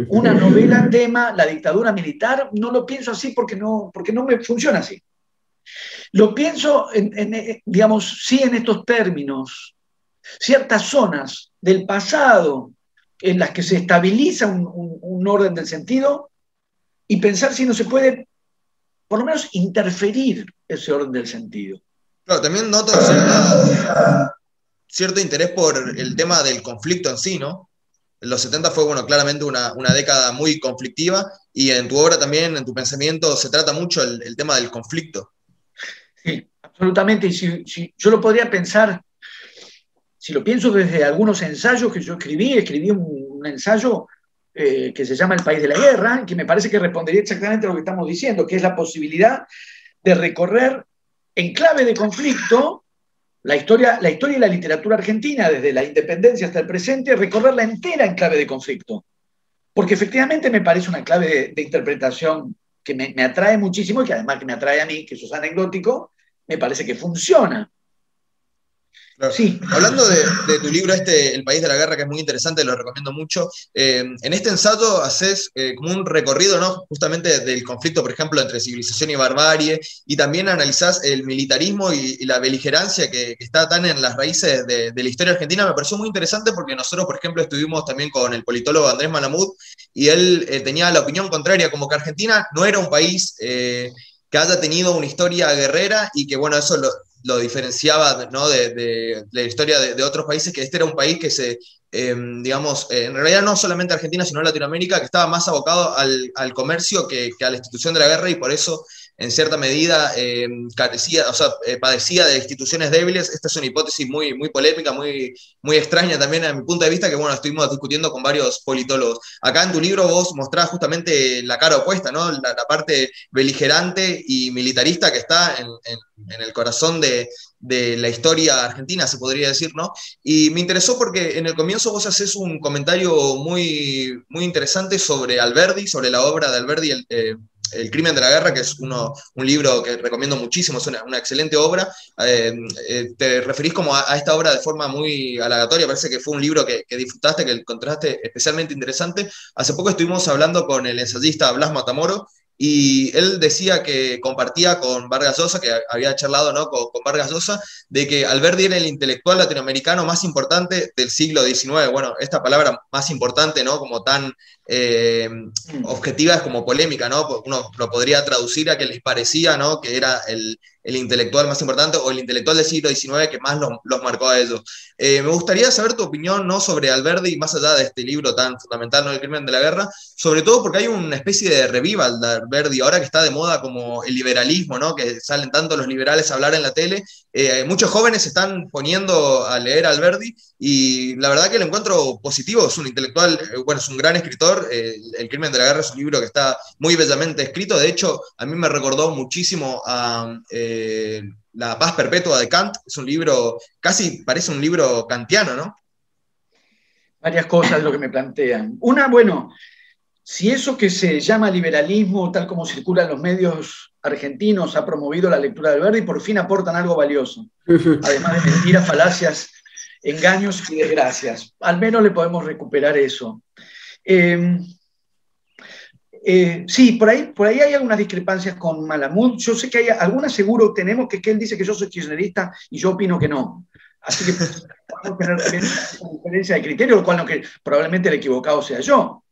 una novela tema, la dictadura militar, no lo pienso así porque no, porque no me funciona así. Lo pienso, en, digamos, sí en estos términos, ciertas zonas del pasado en las que se estabiliza un orden del sentido y pensar si no se puede por lo menos interferir ese orden del sentido. Claro, también noto cierto interés por el tema del conflicto en sí, ¿no? En los 70 fue, bueno, claramente una, década muy conflictiva y en tu obra también, en tu pensamiento, se trata mucho el, tema del conflicto. Sí, absolutamente. Y si, yo lo podría pensar, si lo pienso desde algunos ensayos que yo escribí, escribí un ensayo eh, que se llama El País de la Guerra, que me parece que respondería exactamente a lo que estamos diciendo, que es la posibilidad de recorrer en clave de conflicto la historia, la historia y la literatura argentina, desde la independencia hasta el presente, recorrerla entera en clave de conflicto. Porque efectivamente me parece una clave de, interpretación que me, atrae muchísimo y que además que me atrae a mí, que eso es anecdótico, me parece que funciona. Hablando de, tu libro este, El País de la Guerra, que es muy interesante, lo recomiendo mucho, eh, en este ensayo haces eh, como un recorrido, ¿no? Justamente del conflicto, por ejemplo, entre civilización y barbarie, y también analizás el militarismo y, la beligerancia que, está tan en las raíces de, la historia argentina. Me pareció muy interesante porque nosotros, por ejemplo, estuvimos también con el politólogo Andrés Malamud, y él eh, tenía la opinión contraria, como que Argentina no era un país que haya tenido una historia guerrera y que, bueno, eso lo, lo diferenciaba ¿no? de, la historia de, otros países, que este era un país que se, em, digamos, eh, en realidad no solamente Argentina, sino Latinoamérica, que estaba más abocado al, comercio que, que, a la institución de la guerra y por eso en cierta medida eh, carecía, o sea, eh, padecía de instituciones débiles. Esta es una hipótesis muy, muy polémica, muy, muy extraña también a mi punto de vista, que bueno, estuvimos discutiendo con varios politólogos. Acá en tu libro vos mostrás justamente la cara opuesta, ¿no? La, parte beligerante y militarista que está en, el corazón de, de la historia argentina, se podría decir, ¿no? Y me interesó porque en el comienzo vos haces un comentario muy, muy interesante sobre Alberdi, sobre la obra de Alberdi, el, eh, el crimen de la guerra, que es uno, un libro que recomiendo muchísimo, es una, excelente obra. Eh, eh, te referís como a, esta obra de forma muy halagatoria, parece que fue un libro que, disfrutaste, que encontraste especialmente interesante. Hace poco estuvimos hablando con el ensayista Blas Matamoro, y él decía que compartía con Vargas Llosa, que había charlado ¿no? con, Vargas Llosa, de que Alberti era el intelectual latinoamericano más importante del siglo XIX. Bueno, esta palabra más importante, ¿no? Como tan eh, objetiva es como polémica, ¿no? Uno lo podría traducir a que les parecía, ¿no? Que era el, el intelectual más importante o el intelectual del siglo XIX que más los, marcó a ellos. Eh, me gustaría saber tu opinión ¿no? sobre Alberdi, más allá de este libro tan fundamental, ¿no? El crimen de la guerra, sobre todo porque hay una especie de revival de Alberdi, ahora que está de moda como el liberalismo, ¿no? que salen tanto los liberales a hablar en la tele, eh, muchos jóvenes se están poniendo a leer Alberdi y la verdad que lo encuentro positivo, es un intelectual, eh, bueno, es un gran escritor, El crimen de la guerra es un libro que está muy bellamente escrito, de hecho a mí me recordó muchísimo a... Eh, la paz perpetua de Kant, es un libro, casi parece un libro kantiano, ¿no? Varias cosas de lo que me plantean. Una, bueno, si eso que se llama liberalismo, tal como circula en los medios argentinos, ha promovido la lectura del Verdi, por fin aportan algo valioso, además de mentiras, falacias, engaños y desgracias. Al menos le podemos recuperar eso. Eh, eh, sí, por ahí, por ahí hay algunas discrepancias con Malamud. Yo sé que hay algunas seguro tenemos que, que él dice que yo soy kirchnerista y yo opino que no. Así que podemos tener también una diferencia de criterio, lo cual no que probablemente el equivocado sea yo.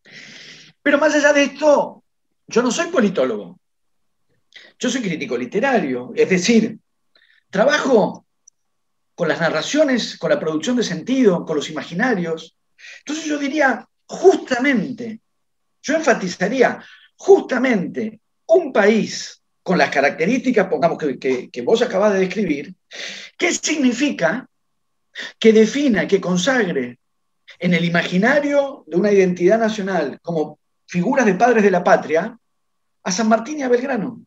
Pero más allá de esto, yo no soy politólogo. Yo soy crítico literario. Es decir, trabajo con las narraciones, con la producción de sentido, con los imaginarios. Entonces yo diría, justamente, yo enfatizaría justamente un país con las características, pongamos, que, vos acabas de describir, ¿qué significa que defina, que consagre en el imaginario de una identidad nacional como figuras de padres de la patria a San Martín y a Belgrano?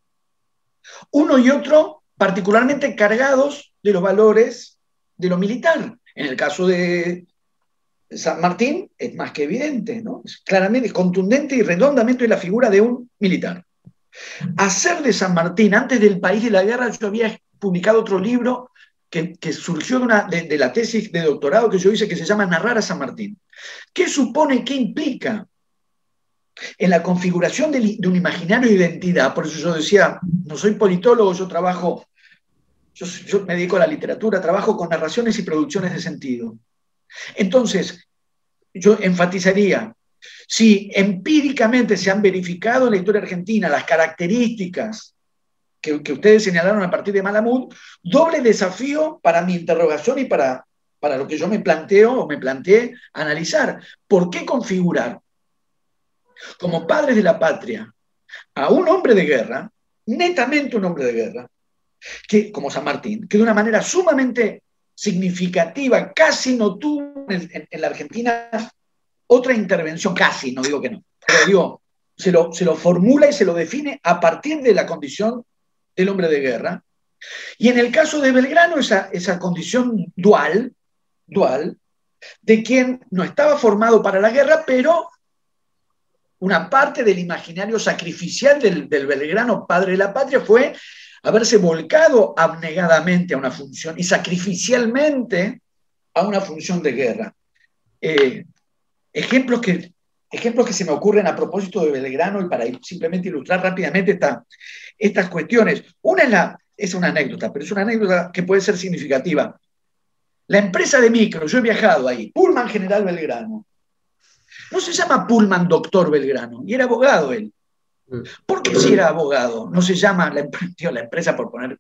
Uno y otro particularmente cargados de los valores de lo militar. En el caso de, San Martín es más que evidente, ¿no? Es claramente, contundente y redondamente la figura de un militar. Hacer de San Martín, antes del país de la guerra, yo había publicado otro libro que, surgió de, una, de, la tesis de doctorado que yo hice que se llama Narrar a San Martín. ¿Qué supone, qué implica en la configuración de, un imaginario de identidad? Por eso yo decía, no soy politólogo, yo trabajo, yo me dedico a la literatura, trabajo con narraciones y producciones de sentido. Entonces, yo enfatizaría, si empíricamente se han verificado en la historia argentina las características que, ustedes señalaron a partir de Malamud, doble desafío para mi interrogación y para, para lo que yo me planteo o me planteé analizar. ¿Por qué configurar como padres de la patria a un hombre de guerra, netamente un hombre de guerra, que, como San Martín, que de una manera sumamente significativa, casi no tuvo en, la Argentina otra intervención, casi, no digo que no, pero digo, se lo, se lo formula y se lo define a partir de la condición del hombre de guerra. Y en el caso de Belgrano, esa, esa condición dual, dual, de quien no estaba formado para la guerra, pero una parte del imaginario sacrificial del, del Belgrano, padre de la patria, fue haberse volcado abnegadamente a una función y sacrificialmente a una función de guerra. Eh, ejemplos, que, ejemplos que se me ocurren a propósito de Belgrano y para simplemente ilustrar rápidamente estas cuestiones. Una es, es una anécdota, pero es una anécdota que puede ser significativa. La empresa de micro, yo he viajado ahí, Pullman General Belgrano. No se llama Pullman Doctor Belgrano, y era abogado él. ¿Por qué si era abogado? No se llama la, la empresa por poner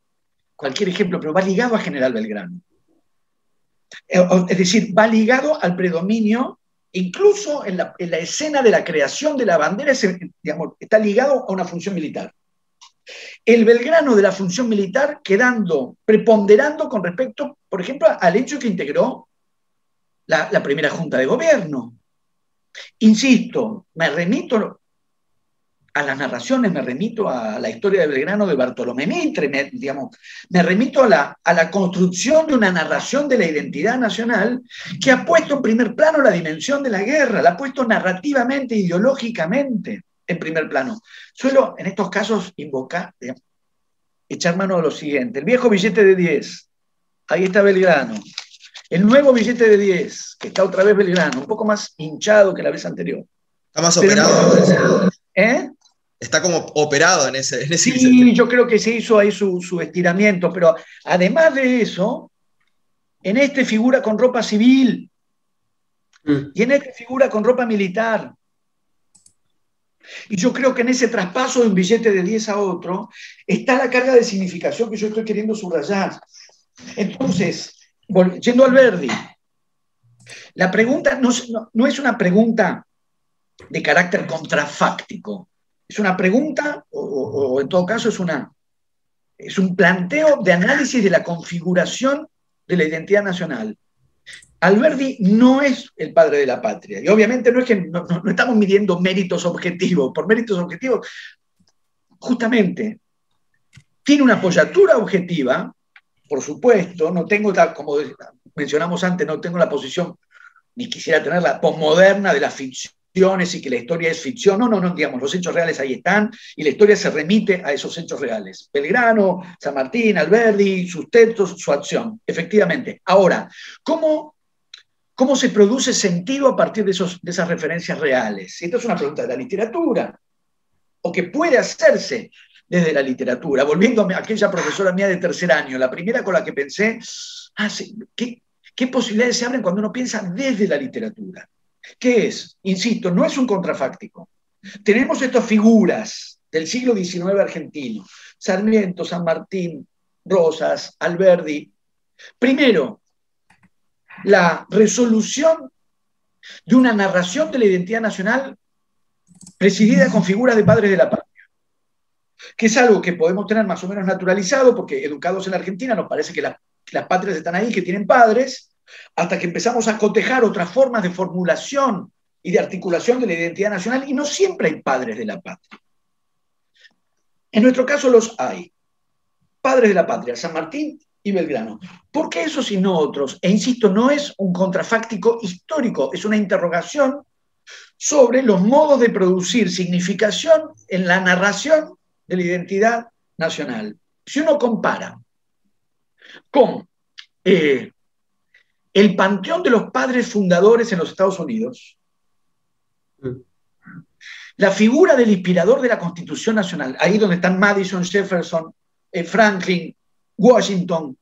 cualquier ejemplo, pero va ligado a General Belgrano. Eh, es decir, va ligado al predominio, incluso en la, escena de la creación de la bandera, está ligado a una función militar. El Belgrano de la función militar quedando, preponderando con respecto, por ejemplo, al hecho que integró la primera junta de gobierno. Insisto, me remito a las narraciones, me remito a la historia de Belgrano de Bartolomé Mitre, me, digamos, me remito a la, a la construcción de una narración de la identidad nacional que ha puesto en primer plano la dimensión de la guerra, la ha puesto narrativamente, ideológicamente en primer plano. Suelo en estos casos invocar, echar mano a lo siguiente, el viejo billete de 10, ahí está Belgrano, el nuevo billete de 10, que está otra vez Belgrano, un poco más hinchado que la vez anterior. Está más operado. ¿Eh? Está como operado en ese, en Sí, yo creo que se hizo ahí su, estiramiento, pero además de eso, en este figura con ropa civil mm. y en este figura con ropa militar. Y yo creo que en ese traspaso de un billete de 10 a otro está la carga de significación que yo estoy queriendo subrayar. Entonces, yendo al Verdi, la pregunta no, no es una pregunta de carácter contrafáctico, es una pregunta o, en todo caso es, una, es un planteo de análisis de la configuración de la identidad nacional. Alberti no es el padre de la patria. Y obviamente no es que no, estamos midiendo méritos objetivos. Por méritos objetivos, justamente, tiene una apoyatura objetiva, por supuesto. No tengo, como mencionamos antes, no tengo la posición, ni quisiera tener la posmoderna de la ficción y que la historia es ficción. No, no, no, digamos, los hechos reales ahí están y la historia se remite a esos hechos reales. Belgrano, San Martín, Alberdi, sus textos, su acción, efectivamente. Ahora, ¿cómo, ¿Cómo se produce sentido a partir de, esos, de esas referencias reales? Esta es una pregunta de la literatura, o que puede hacerse desde la literatura. Volviendo a aquella profesora mía de tercer año, la primera con la que pensé, ah, ¿qué, ¿qué posibilidades se abren cuando uno piensa desde la literatura? ¿Qué es? Insisto, no es un contrafáctico. Tenemos estas figuras del siglo XIX argentino, Sarmiento, San Martín, Rosas, Alberdi. Primero, la resolución de una narración de la identidad nacional presidida con figuras de padres de la patria, que es algo que podemos tener más o menos naturalizado, porque educados en la Argentina nos parece que, que las patrias están ahí, que tienen padres, hasta que empezamos a cotejar otras formas de formulación y de articulación de la identidad nacional, y no siempre hay padres de la patria. En nuestro caso los hay. Padres de la patria, San Martín y Belgrano. ¿Por qué esos y no otros? E insisto, no es un contrafáctico histórico, es una interrogación sobre los modos de producir significación en la narración de la identidad nacional. Si uno compara con eh, el panteón de los padres fundadores en los Estados Unidos, la figura del inspirador de la Constitución Nacional, ahí donde están Madison, Jefferson, eh, Franklin, Washington,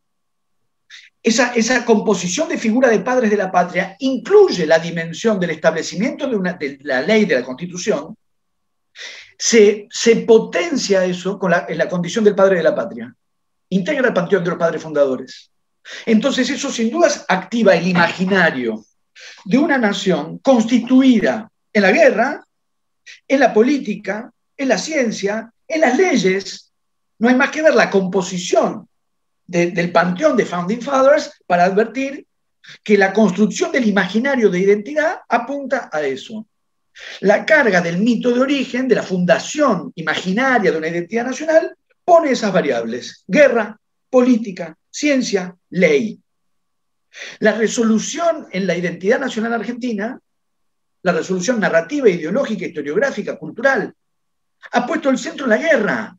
esa, esa, composición de figura de padres de la patria incluye la dimensión del establecimiento de, una, de la ley de la Constitución, se, se potencia eso con la, en la condición del padre de la patria, integra el panteón de los padres fundadores. Entonces eso sin dudas activa el imaginario de una nación constituida en la guerra, en la política, en la ciencia, en las leyes. No hay más que ver la composición del panteón de Founding Fathers para advertir que la construcción del imaginario de identidad apunta a eso. La carga del mito de origen, de la fundación imaginaria de una identidad nacional, pone esas variables. Guerra, política, ciencia, ley. La resolución en la identidad nacional argentina, la resolución narrativa, ideológica, historiográfica, cultural, ha puesto el centro en la guerra,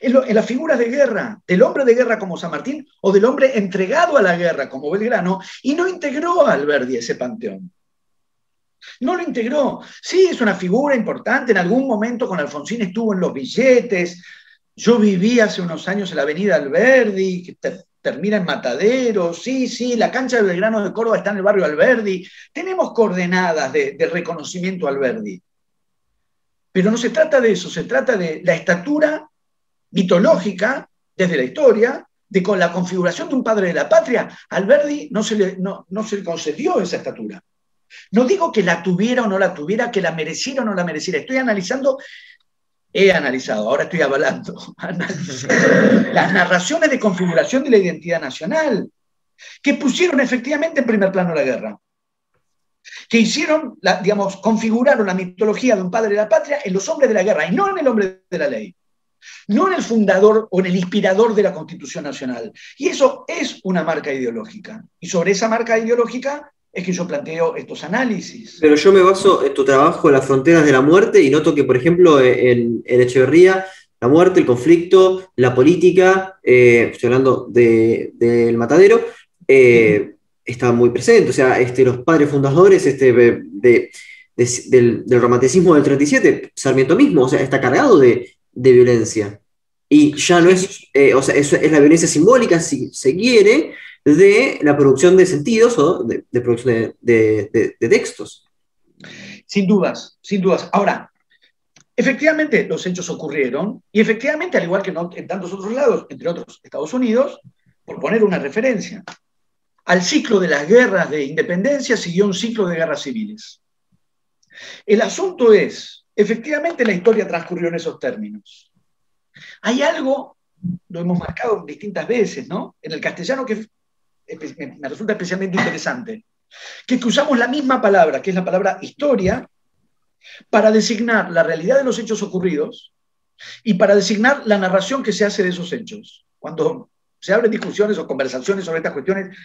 en, las figuras de guerra, del hombre de guerra como San Martín o del hombre entregado a la guerra como Belgrano, y no integró a Alberdi ese panteón. No lo integró. Sí, es una figura importante. En algún momento con Alfonsín estuvo en los billetes. Yo viví hace unos años en la avenida Alberdi, que termina en Matadero. Sí, sí, la cancha de Belgrano de Córdoba está en el barrio Alberdi. Tenemos coordenadas de, de reconocimiento Alberdi. Pero no se trata de eso, se trata de la estatura mitológica desde la historia, de con la configuración de un padre de la patria, Alberdi no se le, no, se le concedió esa estatura. No digo que la tuviera o no la tuviera, que la mereciera o no la mereciera. Estoy analizando, he analizado, ahora estoy avalando, las narraciones de configuración de la identidad nacional, que pusieron efectivamente en primer plano la guerra, que hicieron, la, digamos, configuraron la mitología de un padre de la patria en los hombres de la guerra y no en el hombre de la ley no en el fundador o en el inspirador de la Constitución Nacional. Y eso es una marca ideológica. Y sobre esa marca ideológica es que yo planteo estos análisis. Pero yo me baso en tu trabajo en las fronteras de la muerte y noto que, por ejemplo, en, Echeverría, la muerte, el conflicto, la política, eh, estoy hablando del matadero, eh, está muy presente. O sea, este, los padres fundadores este, del, del, romanticismo del 37, Sarmiento mismo, o sea, está cargado de, de violencia. Y ya no es, eh, o sea, es, es, la violencia simbólica, si se quiere, de la producción de sentidos o de, producción de, textos. Sin dudas, sin dudas. Ahora, efectivamente los hechos ocurrieron y efectivamente, al igual que en tantos otros lados, entre otros Estados Unidos, por poner una referencia, al ciclo de las guerras de independencia siguió un ciclo de guerras civiles. El asunto es Efectivamente, la historia transcurrió en esos términos. Hay algo, lo hemos marcado distintas veces, ¿no? En el castellano que me resulta especialmente interesante, que, usamos la misma palabra, que es la palabra historia, para designar la realidad de los hechos ocurridos y para designar la narración que se hace de esos hechos. Cuando se abren discusiones o conversaciones sobre estas cuestiones,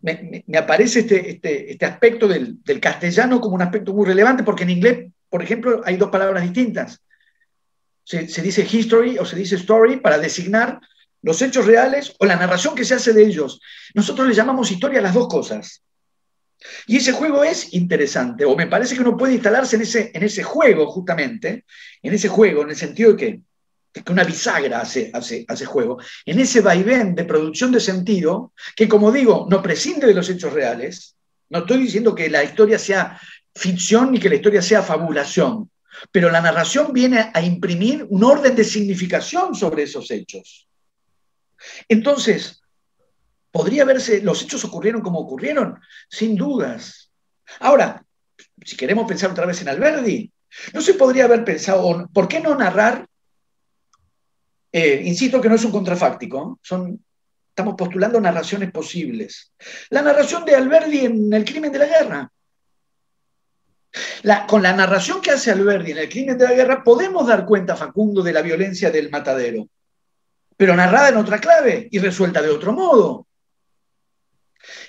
me, aparece este, este, este aspecto del, del, castellano como un aspecto muy relevante, porque en inglés por ejemplo, hay dos palabras distintas. Se, dice history o se dice story para designar los hechos reales o la narración que se hace de ellos. Nosotros le llamamos historia a las dos cosas. Y ese juego es interesante, o me parece que uno puede instalarse en ese, en ese juego, justamente, en ese juego, en el sentido de que, que una bisagra hace, hace, hace juego, en ese vaivén de producción de sentido, que como digo, no prescinde de los hechos reales. No estoy diciendo que la historia sea ficción ni que la historia sea fabulación, pero la narración viene a imprimir un orden de significación sobre esos hechos. Entonces, ¿podría verse, los hechos ocurrieron como ocurrieron? Sin dudas. Ahora, si queremos pensar otra vez en Alberdi, no se podría haber pensado, ¿por qué no narrar? Eh, insisto que no es un contrafáctico, son, estamos postulando narraciones posibles. La narración de Alberdi en El crimen de la guerra con la narración que hace Alberdi en el crimen de la guerra, podemos dar cuenta, Facundo, de la violencia del matadero, pero narrada en otra clave y resuelta de otro modo.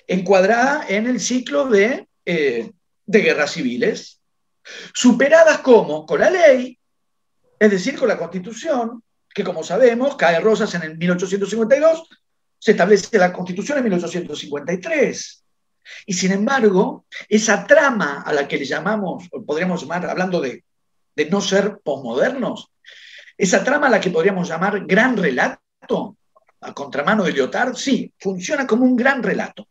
Encuadrada en el ciclo de, eh, de guerras civiles, superadas como con la ley, es decir, con la constitución, que como sabemos, cae Rosas en el 1852, se establece la constitución en 1853. Y sin embargo, esa trama a la que le llamamos, o podríamos llamar, hablando de, no ser posmodernos, esa trama la que podríamos llamar gran relato, a contramano de Lyotard, sí, funciona como un gran relato,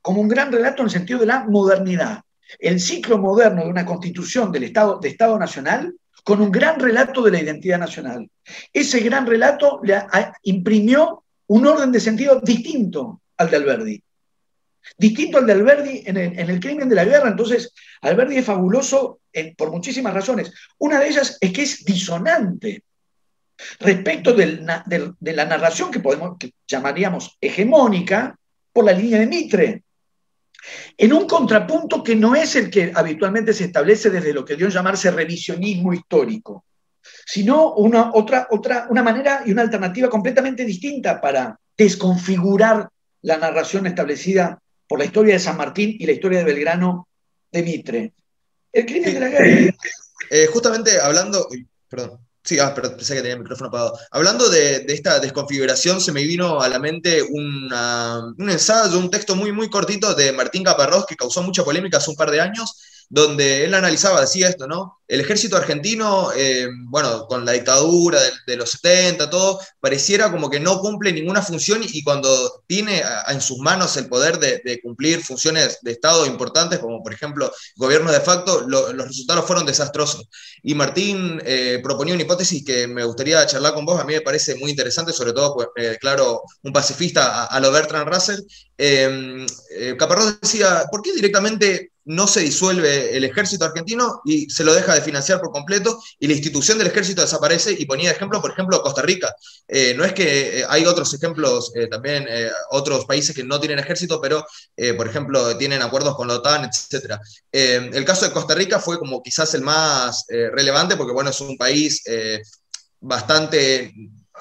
como un gran relato en el sentido de la modernidad. El ciclo moderno de una constitución del Estado, de Estado Nacional con un gran relato de la identidad nacional. Ese gran relato le imprimió un orden de sentido distinto al de Alberdi distinto al de Alberdi en el, crimen de la guerra. Entonces, Alberdi es fabuloso por muchísimas razones. Una de ellas es que es disonante respecto de la narración que, podemos, que llamaríamos hegemónica por la línea de Mitre. En un contrapunto que no es el que habitualmente se establece desde lo que dio llamarse revisionismo histórico, sino una, otra, otra, una manera y una alternativa completamente distinta para desconfigurar la narración establecida por la historia de San Martín y la historia de Belgrano de Mitre. El crimen de la guerra. Eh, justamente hablando, perdón, sí, ah, pero pensé que tenía el micrófono apagado. Hablando de, esta desconfiguración, se me vino a la mente un ensayo, un texto muy, muy cortito de Martín Caparrós que causó mucha polémica hace un par de años, donde él analizaba, decía esto, ¿no? El ejército argentino, eh, bueno, con la dictadura de, los 70, todo, pareciera como que no cumple ninguna función y cuando tiene en sus manos el poder de, cumplir funciones de Estado importantes, como por ejemplo gobierno de facto, los resultados fueron desastrosos. Y Martín eh, proponía una hipótesis que me gustaría charlar con vos, a mí me parece muy interesante, sobre todo, pues, claro, un pacifista a, a lo Bertrand Russell. Eh, Caparrós decía, ¿por qué directamente no se disuelve el ejército argentino y se lo deja de financiar por completo y la institución del ejército desaparece y ponía ejemplo, por ejemplo, Costa Rica. Eh, no es que eh, hay otros ejemplos, eh, también otros países que no tienen ejército, pero, por ejemplo, tienen acuerdos con la OTAN, etc. el caso de Costa Rica fue como quizás el más relevante porque, bueno, es un país bastante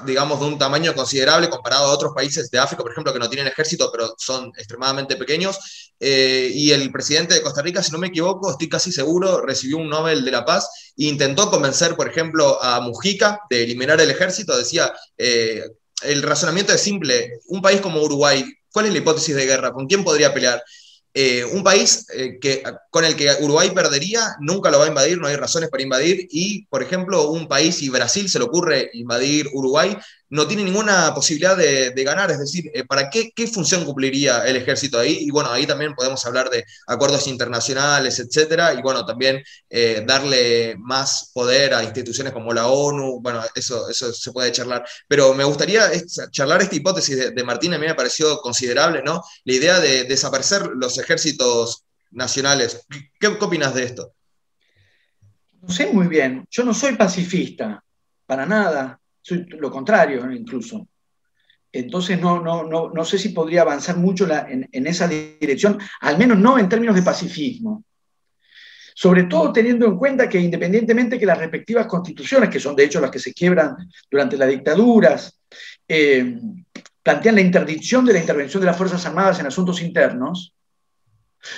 digamos, de un tamaño considerable comparado a otros países de África, por ejemplo, que no tienen ejército, pero son extremadamente pequeños. Eh, y el presidente de Costa Rica, si no me equivoco, estoy casi seguro, recibió un Nobel de la Paz e intentó convencer, por ejemplo, a Mujica de eliminar el ejército. Decía, eh, el razonamiento es simple, un país como Uruguay, ¿cuál es la hipótesis de guerra? ¿Con quién podría pelear? Eh, un país eh, que, con el que Uruguay perdería, nunca lo va a invadir, no hay razones para invadir, y por ejemplo un país, y Brasil se le ocurre invadir Uruguay, no tiene ninguna posibilidad de, ganar, es decir, eh, ¿para qué, función cumpliría el ejército ahí? Y bueno, ahí también podemos hablar de acuerdos internacionales, etcétera, y bueno, también eh, darle más poder a instituciones como la ONU, bueno, eso, eso se puede charlar, pero me gustaría charlar esta hipótesis de, de Martín, a mí me pareció considerable, ¿no? La idea de desaparecer los ejércitos nacionales. ¿Qué, qué opinas de esto? No sé muy bien, yo no soy pacifista, para nada soy lo contrario incluso. Entonces no, no, no, no sé si podría avanzar mucho en, en, esa dirección, al menos no en términos de pacifismo. Sobre todo teniendo en cuenta que independientemente que las respectivas constituciones, que son de hecho las que se quiebran durante las dictaduras, eh, plantean la interdicción de la intervención de las Fuerzas Armadas en asuntos internos,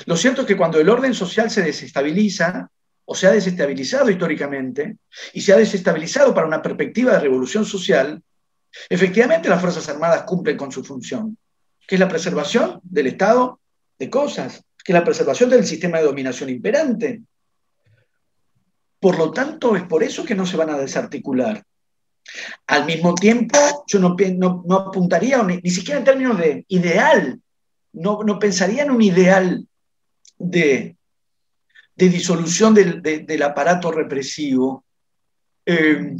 lo cierto es que cuando el orden social se desestabiliza, o se ha desestabilizado históricamente y se ha desestabilizado para una perspectiva de revolución social, efectivamente las Fuerzas Armadas cumplen con su función, que es la preservación del estado de cosas. que la preservación del sistema de dominación imperante. Por lo tanto, es por eso que no se van a desarticular. Al mismo tiempo, yo no, apuntaría, ni, siquiera en términos de ideal, no, pensaría en un ideal de, disolución del, aparato represivo. Eh,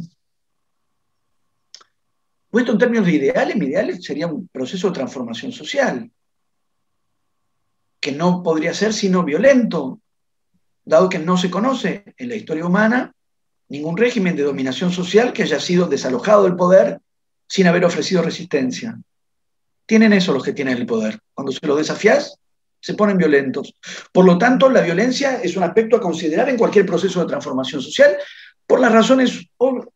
puesto en términos de ideales, mi ideal sería un proceso de transformación social, que no podría ser sino violento, dado que no se conoce en la historia humana ningún régimen de dominación social que haya sido desalojado del poder sin haber ofrecido resistencia. Tienen eso los que tienen el poder. Cuando se los desafías, se ponen violentos. Por lo tanto, la violencia es un aspecto a considerar en cualquier proceso de transformación social por las razones,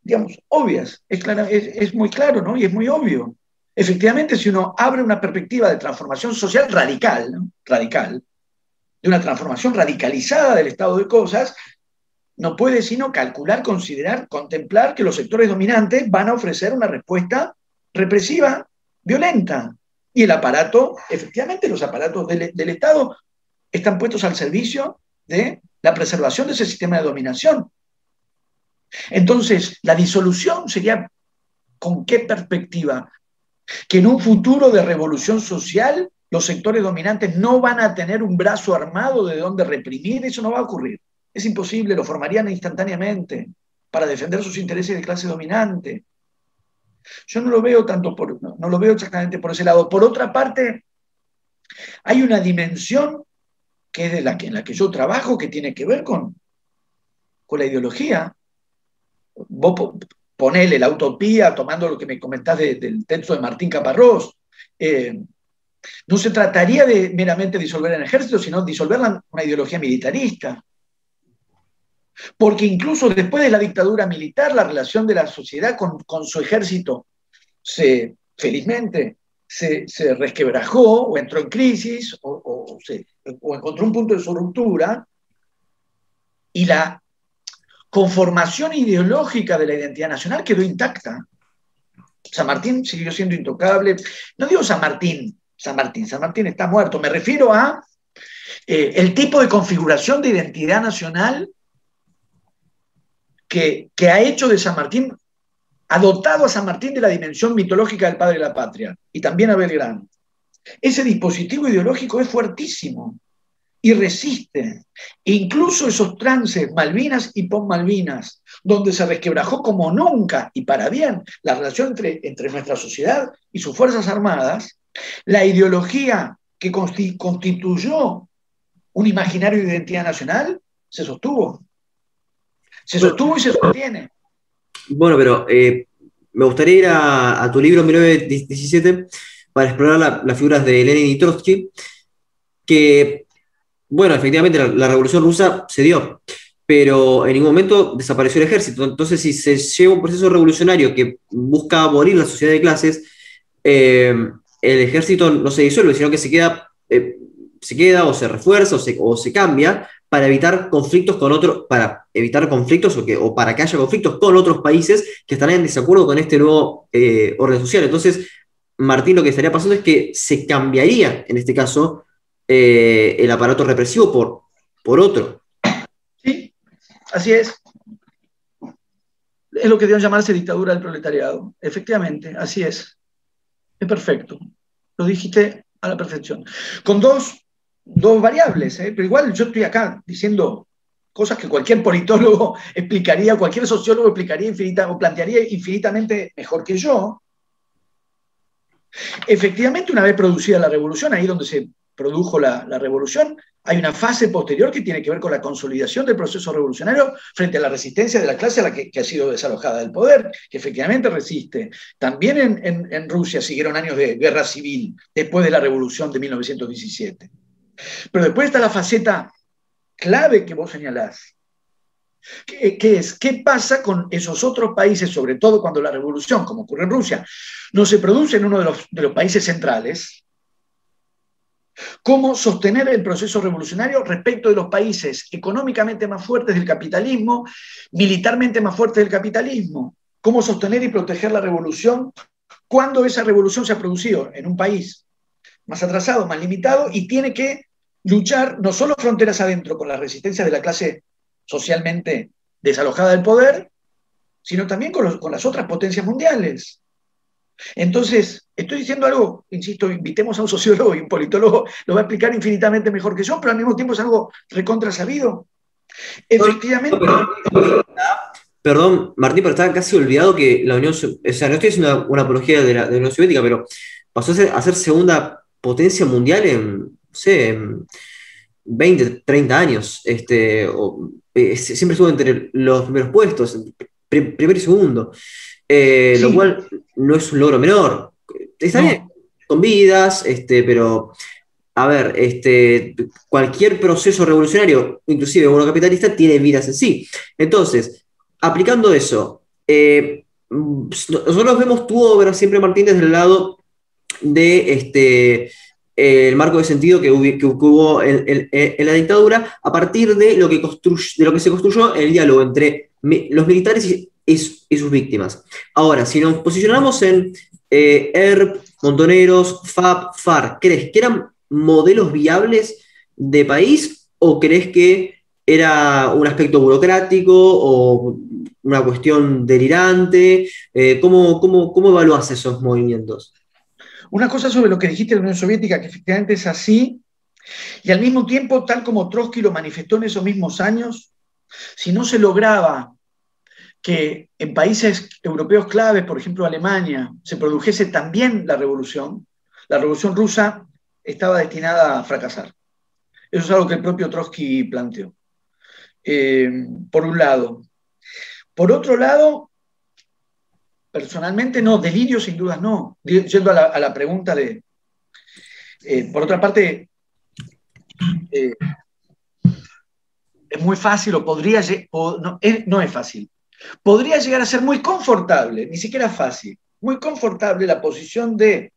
digamos, obvias. Es, es, muy claro, ¿no? Y es muy obvio. Efectivamente, si uno abre una perspectiva de transformación social radical, radical, de una transformación radicalizada del estado de cosas, no puede sino calcular, considerar, contemplar que los sectores dominantes van a ofrecer una respuesta represiva, violenta. Y el aparato, efectivamente, los aparatos del, del Estado están puestos al servicio de la preservación de ese sistema de dominación. Entonces, la disolución sería con qué perspectiva? Que en un futuro de revolución social los sectores dominantes no van a tener un brazo armado de donde reprimir, eso no va a ocurrir. Es imposible, lo formarían instantáneamente para defender sus intereses de clase dominante. Yo no lo veo tanto por, no, lo veo exactamente por ese lado. Por otra parte, hay una dimensión que es de la que, en la que yo trabajo que tiene que ver con, con la ideología. Vos ponele la utopía, tomando lo que me comentás del texto de Martín Caparrós. Eh, no se trataría de meramente disolver el ejército, sino disolver una ideología militarista. Porque incluso después de la dictadura militar, la relación de la sociedad con, su ejército se, felizmente, se, resquebrajó o entró en crisis o, o encontró un punto de su ruptura y la conformación ideológica de la identidad nacional quedó intacta. San Martín siguió siendo intocable. No digo San Martín, San Martín, San Martín está muerto. Me refiero a eh, el tipo de configuración de identidad nacional que, ha hecho de San Martín, ha dotado a San Martín de la dimensión mitológica del padre de la patria y también a Belgrano. Ese dispositivo ideológico es fuertísimo y resiste. Incluso esos trances, Malvinas y Malvinas, donde se resquebrajó como nunca y para bien la relación entre, entre nuestra sociedad y sus Fuerzas Armadas, la ideología que constituyó un imaginario de identidad nacional se sostuvo. Se sostuvo y se sostiene. Bueno, pero eh, me gustaría ir a, tu libro 1917 para explorar las figuras de Lenin y Trotsky, que bueno, efectivamente la, revolución rusa se dio, pero en ningún momento desapareció el ejército. Entonces, si se lleva un proceso revolucionario que busca abolir la sociedad de clases, eh, el ejército no se disuelve, sino que se queda, eh, se queda o se refuerza o se, cambia para evitar conflictos con otros, para evitar conflictos o, que, o para que haya conflictos con otros países que estarán en desacuerdo con este nuevo eh, orden social. Entonces, Martín, lo que estaría pasando es que se cambiaría, en este caso, eh, el aparato represivo por, por otro. Sí, así es. Es lo que deben llamarse dictadura del proletariado. Efectivamente, así es. Es perfecto. Lo dijiste a la perfección. Con dos, variables, ¿eh? pero igual yo estoy acá diciendo cosas que cualquier politólogo explicaría, cualquier sociólogo explicaría infinita, o plantearía infinitamente mejor que yo. Efectivamente, una vez producida la revolución, ahí donde se produjo la, revolución, hay una fase posterior que tiene que ver con la consolidación del proceso revolucionario frente a la resistencia de la clase a la que, ha sido desalojada del poder, que efectivamente resiste. También en, Rusia siguieron años de guerra civil después de la revolución de 1917. Pero después está la faceta clave que vos señalás, que, es qué pasa con esos otros países, sobre todo cuando la revolución, como ocurre en Rusia, no se produce en uno de los, de los países centrales, cómo sostener el proceso revolucionario respecto de los países económicamente más fuertes del capitalismo, militarmente más fuertes del capitalismo, cómo sostener y proteger la revolución cuando esa revolución se ha producido en un país más atrasado, más limitado y tiene que luchar no solo fronteras adentro con la resistencia de la clase socialmente desalojada del poder, sino también con, con las otras potencias mundiales. Entonces, estoy diciendo algo, insisto, invitemos a un sociólogo y un politólogo, lo va a explicar infinitamente mejor que yo, pero al mismo tiempo es algo recontra sabido. Efectivamente. Perdón, Martín, pero estaba casi olvidado que la Unión, o sea, no estoy haciendo una, apología de la, Unión Soviética, pero pasó a ser, segunda potencia mundial en, no sé, en 20, 30 años. Este, eh, siempre estuvo entre los primeros puestos, primero y segundo. Eh, lo cual no es un logro menor. Está bien, con vidas, este, pero a ver, este, cualquier proceso revolucionario, inclusive uno capitalista, tiene vidas en sí. Entonces, aplicando eso, eh, nosotros vemos tu obra siempre, Martín, desde el lado de este, el marco de sentido que hubo, en, la dictadura a partir de lo que, de lo que se construyó el diálogo entre los militares y, y, sus víctimas. Ahora, si nos posicionamos en eh, ERP, Montoneros, FAP, FAR, ¿crees que eran modelos viables de país o crees que era un aspecto burocrático o una cuestión delirante? Eh, ¿cómo, cómo, cómo evaluás esos movimientos? Una cosa sobre lo que dijiste de la Unión Soviética, que efectivamente es así, y al mismo tiempo, tal como Trotsky lo manifestó en esos mismos años, si no se lograba que en países europeos claves, por ejemplo Alemania, se produjese también la revolución, la revolución rusa estaba destinada a fracasar. Eso es algo que el propio Trotsky planteó. Eh, por un lado. Por otro lado, personalmente no, delirio sin dudas no. Yendo a la, pregunta de... Eh, por otra parte, eh, es muy fácil o podría... no es fácil podría llegar a ser muy confortable, ni siquiera fácil, muy confortable la posición de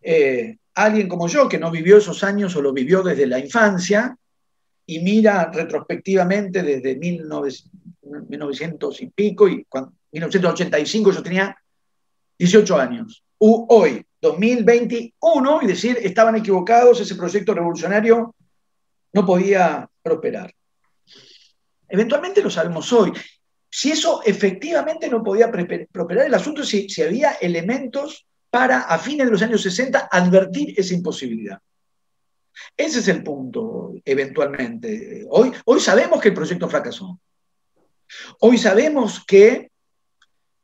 eh, alguien como yo, que no vivió esos años o lo vivió desde la infancia y mira retrospectivamente desde 1900 y pico, y cuando, 1985 yo tenía 18 años. hoy, 2021, y decir, estaban equivocados, ese proyecto revolucionario no podía prosperar. Eventualmente lo sabemos hoy si eso efectivamente no podía prosperar el asunto, si, si había elementos para, a fines de los años 60, advertir esa imposibilidad. Ese es el punto, eventualmente. Hoy, hoy sabemos que el proyecto fracasó. Hoy sabemos que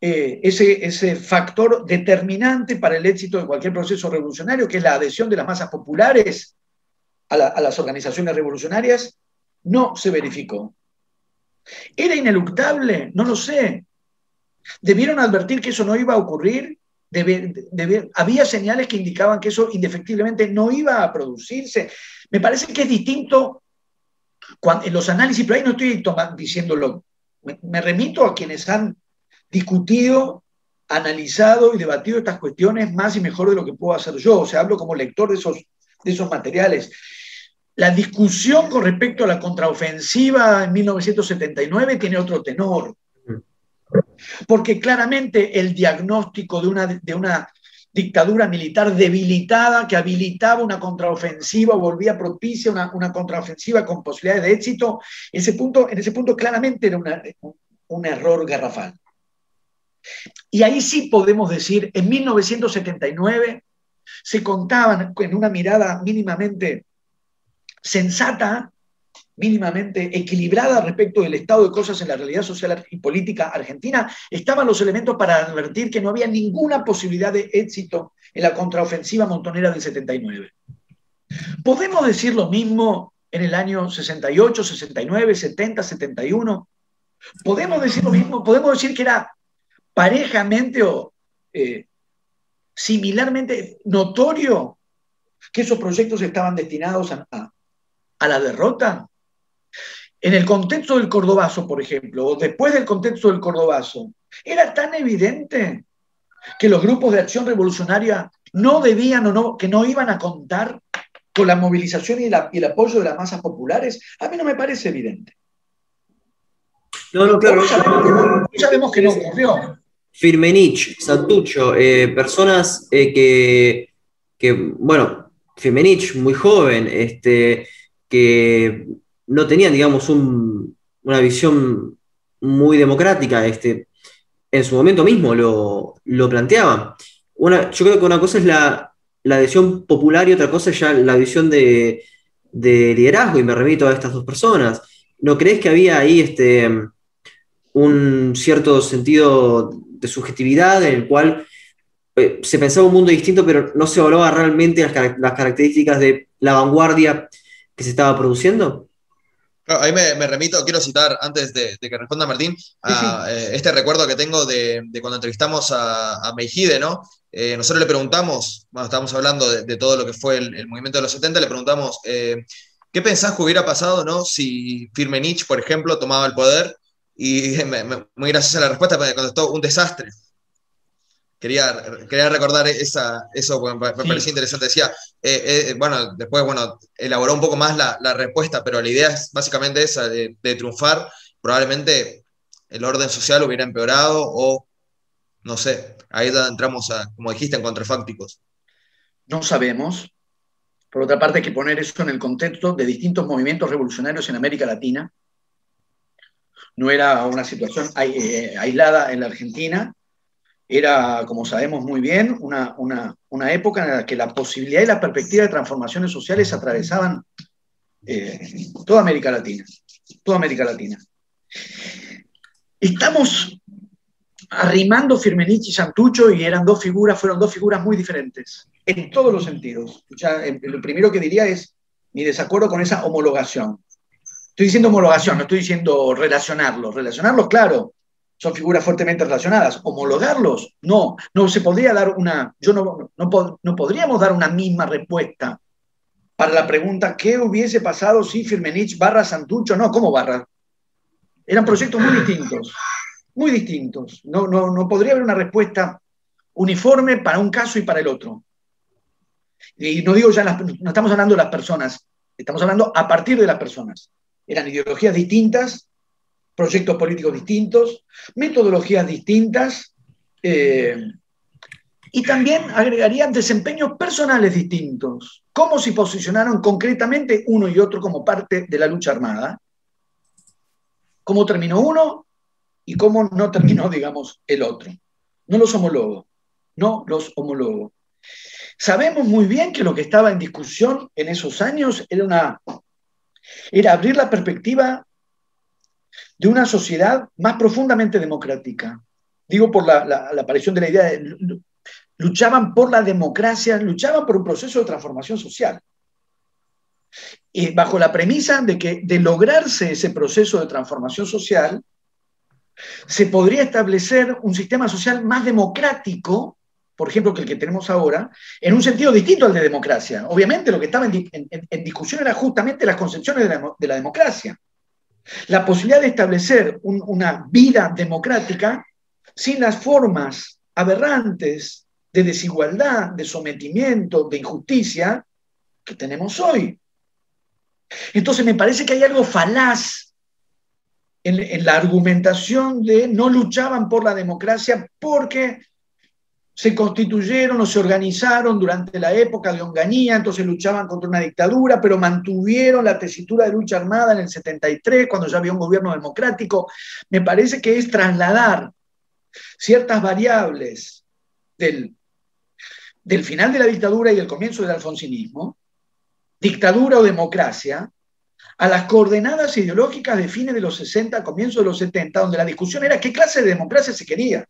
eh, ese, ese factor determinante para el éxito de cualquier proceso revolucionario, que es la adhesión de las masas populares a las organizaciones revolucionarias, no se verificó. ¿Era ineluctable? No lo sé. ¿Debieron advertir que eso no iba a ocurrir? había señales que indicaban que eso indefectiblemente no iba a producirse. Me parece que es distinto en los análisis, pero ahí no estoy diciéndolo. Me, remito a quienes han discutido, analizado y debatido estas cuestiones más y mejor de lo que puedo hacer yo. O sea, hablo como lector de esos, de esos materiales. La discusión con respecto a la contraofensiva en 1979 tiene otro tenor, porque claramente el diagnóstico de una, de una dictadura militar debilitada que habilitaba una contraofensiva o volvía propicia una, una contraofensiva con posibilidades de éxito, ese punto, en ese punto claramente era un error garrafal. Y ahí sí podemos decir, en 1979 se contaban en una mirada mínimamente sensata, mínimamente equilibrada respecto del estado de cosas en la realidad social y política argentina, estaban los elementos para advertir que no había ninguna posibilidad de éxito en la contraofensiva montonera del 79. ¿Podemos decir lo mismo en el año 68, 69, 70, 71? ¿Podemos decir lo mismo? ¿Podemos decir que era parejamente o eh, similarmente notorio que esos proyectos estaban destinados a, a la derrota? En el contexto del Cordobazo, por ejemplo, o después del contexto del Cordobazo, era tan evidente que los grupos de acción revolucionaria no debían o no, que no iban a contar con la movilización y, el apoyo de las masas populares, a mí no me parece evidente. No, no, claro. sabemos, que no ocurrió. Firmenich, Santucho, eh, personas eh, que, que, bueno, Firmenich, muy joven, este, que no tenían, digamos, una visión muy democrática. Este, en su momento mismo lo, planteaban. Una, yo creo que una cosa es la, la adhesión popular y otra cosa es ya la visión de, de liderazgo, y me remito a estas dos personas. ¿No crees que había ahí este, un cierto sentido de subjetividad en el cual eh, se pensaba un mundo distinto, pero no se evaluaba realmente las, características de la vanguardia que se estaba produciendo? ahí me, remito, quiero citar antes de, que responda Martín, a, eh, este recuerdo que tengo de, cuando entrevistamos a, a Meijide, ¿no? Eh, nosotros le preguntamos, bueno, estábamos hablando de, todo lo que fue el, movimiento de los 70, le preguntamos, ¿qué pensás que hubiera pasado, ¿no? Si Firmenich, por ejemplo, tomaba el poder y muy graciosa la respuesta, me contestó un desastre. Quería, quería recordar esa, eso, me, parecía interesante. Decía, eh, eh, bueno, después, bueno, elaboró un poco más la, respuesta, pero la idea es básicamente esa, de, triunfar. Probablemente el orden social hubiera empeorado o, no sé, ahí entramos, a, como dijiste, en contrafácticos. No sabemos. Por otra parte, hay que poner eso en el contexto de distintos movimientos revolucionarios en América Latina no era una situación eh, aislada en la Argentina, era, como sabemos muy bien, una, una, época en la que la posibilidad y la perspectiva de transformaciones sociales atravesaban eh, toda América Latina, toda América Latina. Estamos arrimando Firmenich y Santucho y eran dos figuras, fueron dos figuras muy diferentes, en todos los sentidos. lo primero que diría es mi desacuerdo con esa homologación. Estoy diciendo homologación, no estoy diciendo relacionarlos. Relacionarlos, claro, son figuras fuertemente relacionadas. Homologarlos, no. No se podría dar una, yo no, no, podríamos dar una misma respuesta para la pregunta, ¿qué hubiese pasado si Firmenich barra Santucho? No, ¿cómo barra? Eran proyectos muy distintos, muy distintos. No, no, no podría haber una respuesta uniforme para un caso y para el otro. Y no digo ya, no estamos hablando de las personas, estamos hablando a partir de las personas. Eran ideologías distintas, proyectos políticos distintos, metodologías distintas, eh, y también agregarían desempeños personales distintos, cómo se posicionaron concretamente uno y otro como parte de la lucha armada, cómo terminó uno y cómo no terminó, digamos, el otro. No los homologo, no los homologo. Sabemos muy bien que lo que estaba en discusión en esos años era una era abrir la perspectiva de una sociedad más profundamente democrática. Digo por la, aparición de la idea de luchaban por la democracia, luchaban por un proceso de transformación social. Y bajo la premisa de que de lograrse ese proceso de transformación social, se podría establecer un sistema social más democrático por ejemplo, que el que tenemos ahora, en un sentido distinto al de democracia. Obviamente lo que estaba en, discusión era justamente las concepciones de la, democracia. La posibilidad de establecer una vida democrática sin las formas aberrantes de desigualdad, de sometimiento, de injusticia que tenemos hoy. Entonces me parece que hay algo falaz en, en, la argumentación de no luchaban por la democracia porque se constituyeron o se organizaron durante la época de Onganía, entonces luchaban contra una dictadura, pero mantuvieron la tesitura de lucha armada en el 73, cuando ya había un gobierno democrático. Me parece que es trasladar ciertas variables del, del final de la dictadura y del comienzo del alfonsinismo, dictadura o democracia, a las coordenadas ideológicas de fines de los 60, comienzo de los 70, donde la discusión era qué clase de democracia se quería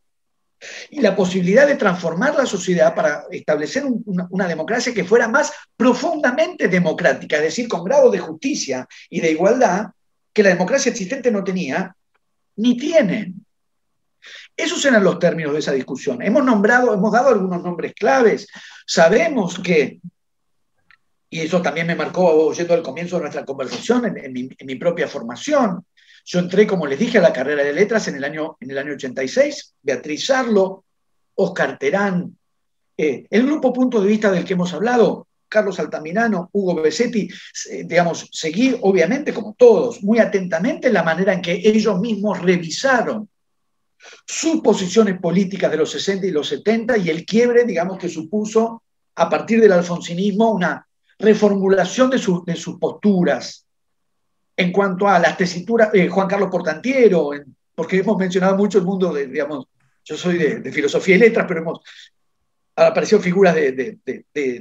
y la posibilidad de transformar la sociedad para establecer una, democracia que fuera más profundamente democrática, es decir, con grado de justicia y de igualdad que la democracia existente no tenía ni tiene. Esos eran los términos de esa discusión. Hemos nombrado, hemos dado algunos nombres claves. Sabemos que, y eso también me marcó oyendo al comienzo de nuestra conversación en mi propia formación, yo entré, como les dije, a la carrera de letras en el año, en el año 86, Beatriz Sarlo, Oscar Terán, eh, el grupo punto de vista del que hemos hablado, Carlos Altamirano, Hugo Besetti, digamos, seguí, obviamente, como todos, muy atentamente la manera en que ellos mismos revisaron sus posiciones políticas de los 60 y los 70 y el quiebre, digamos, que supuso a partir del alfonsinismo una reformulación de, de sus posturas en cuanto a las tesituras, eh, Juan Carlos Portantiero, porque hemos mencionado mucho el mundo de, digamos, yo soy de, filosofía y letras, pero hemos aparecido figuras de,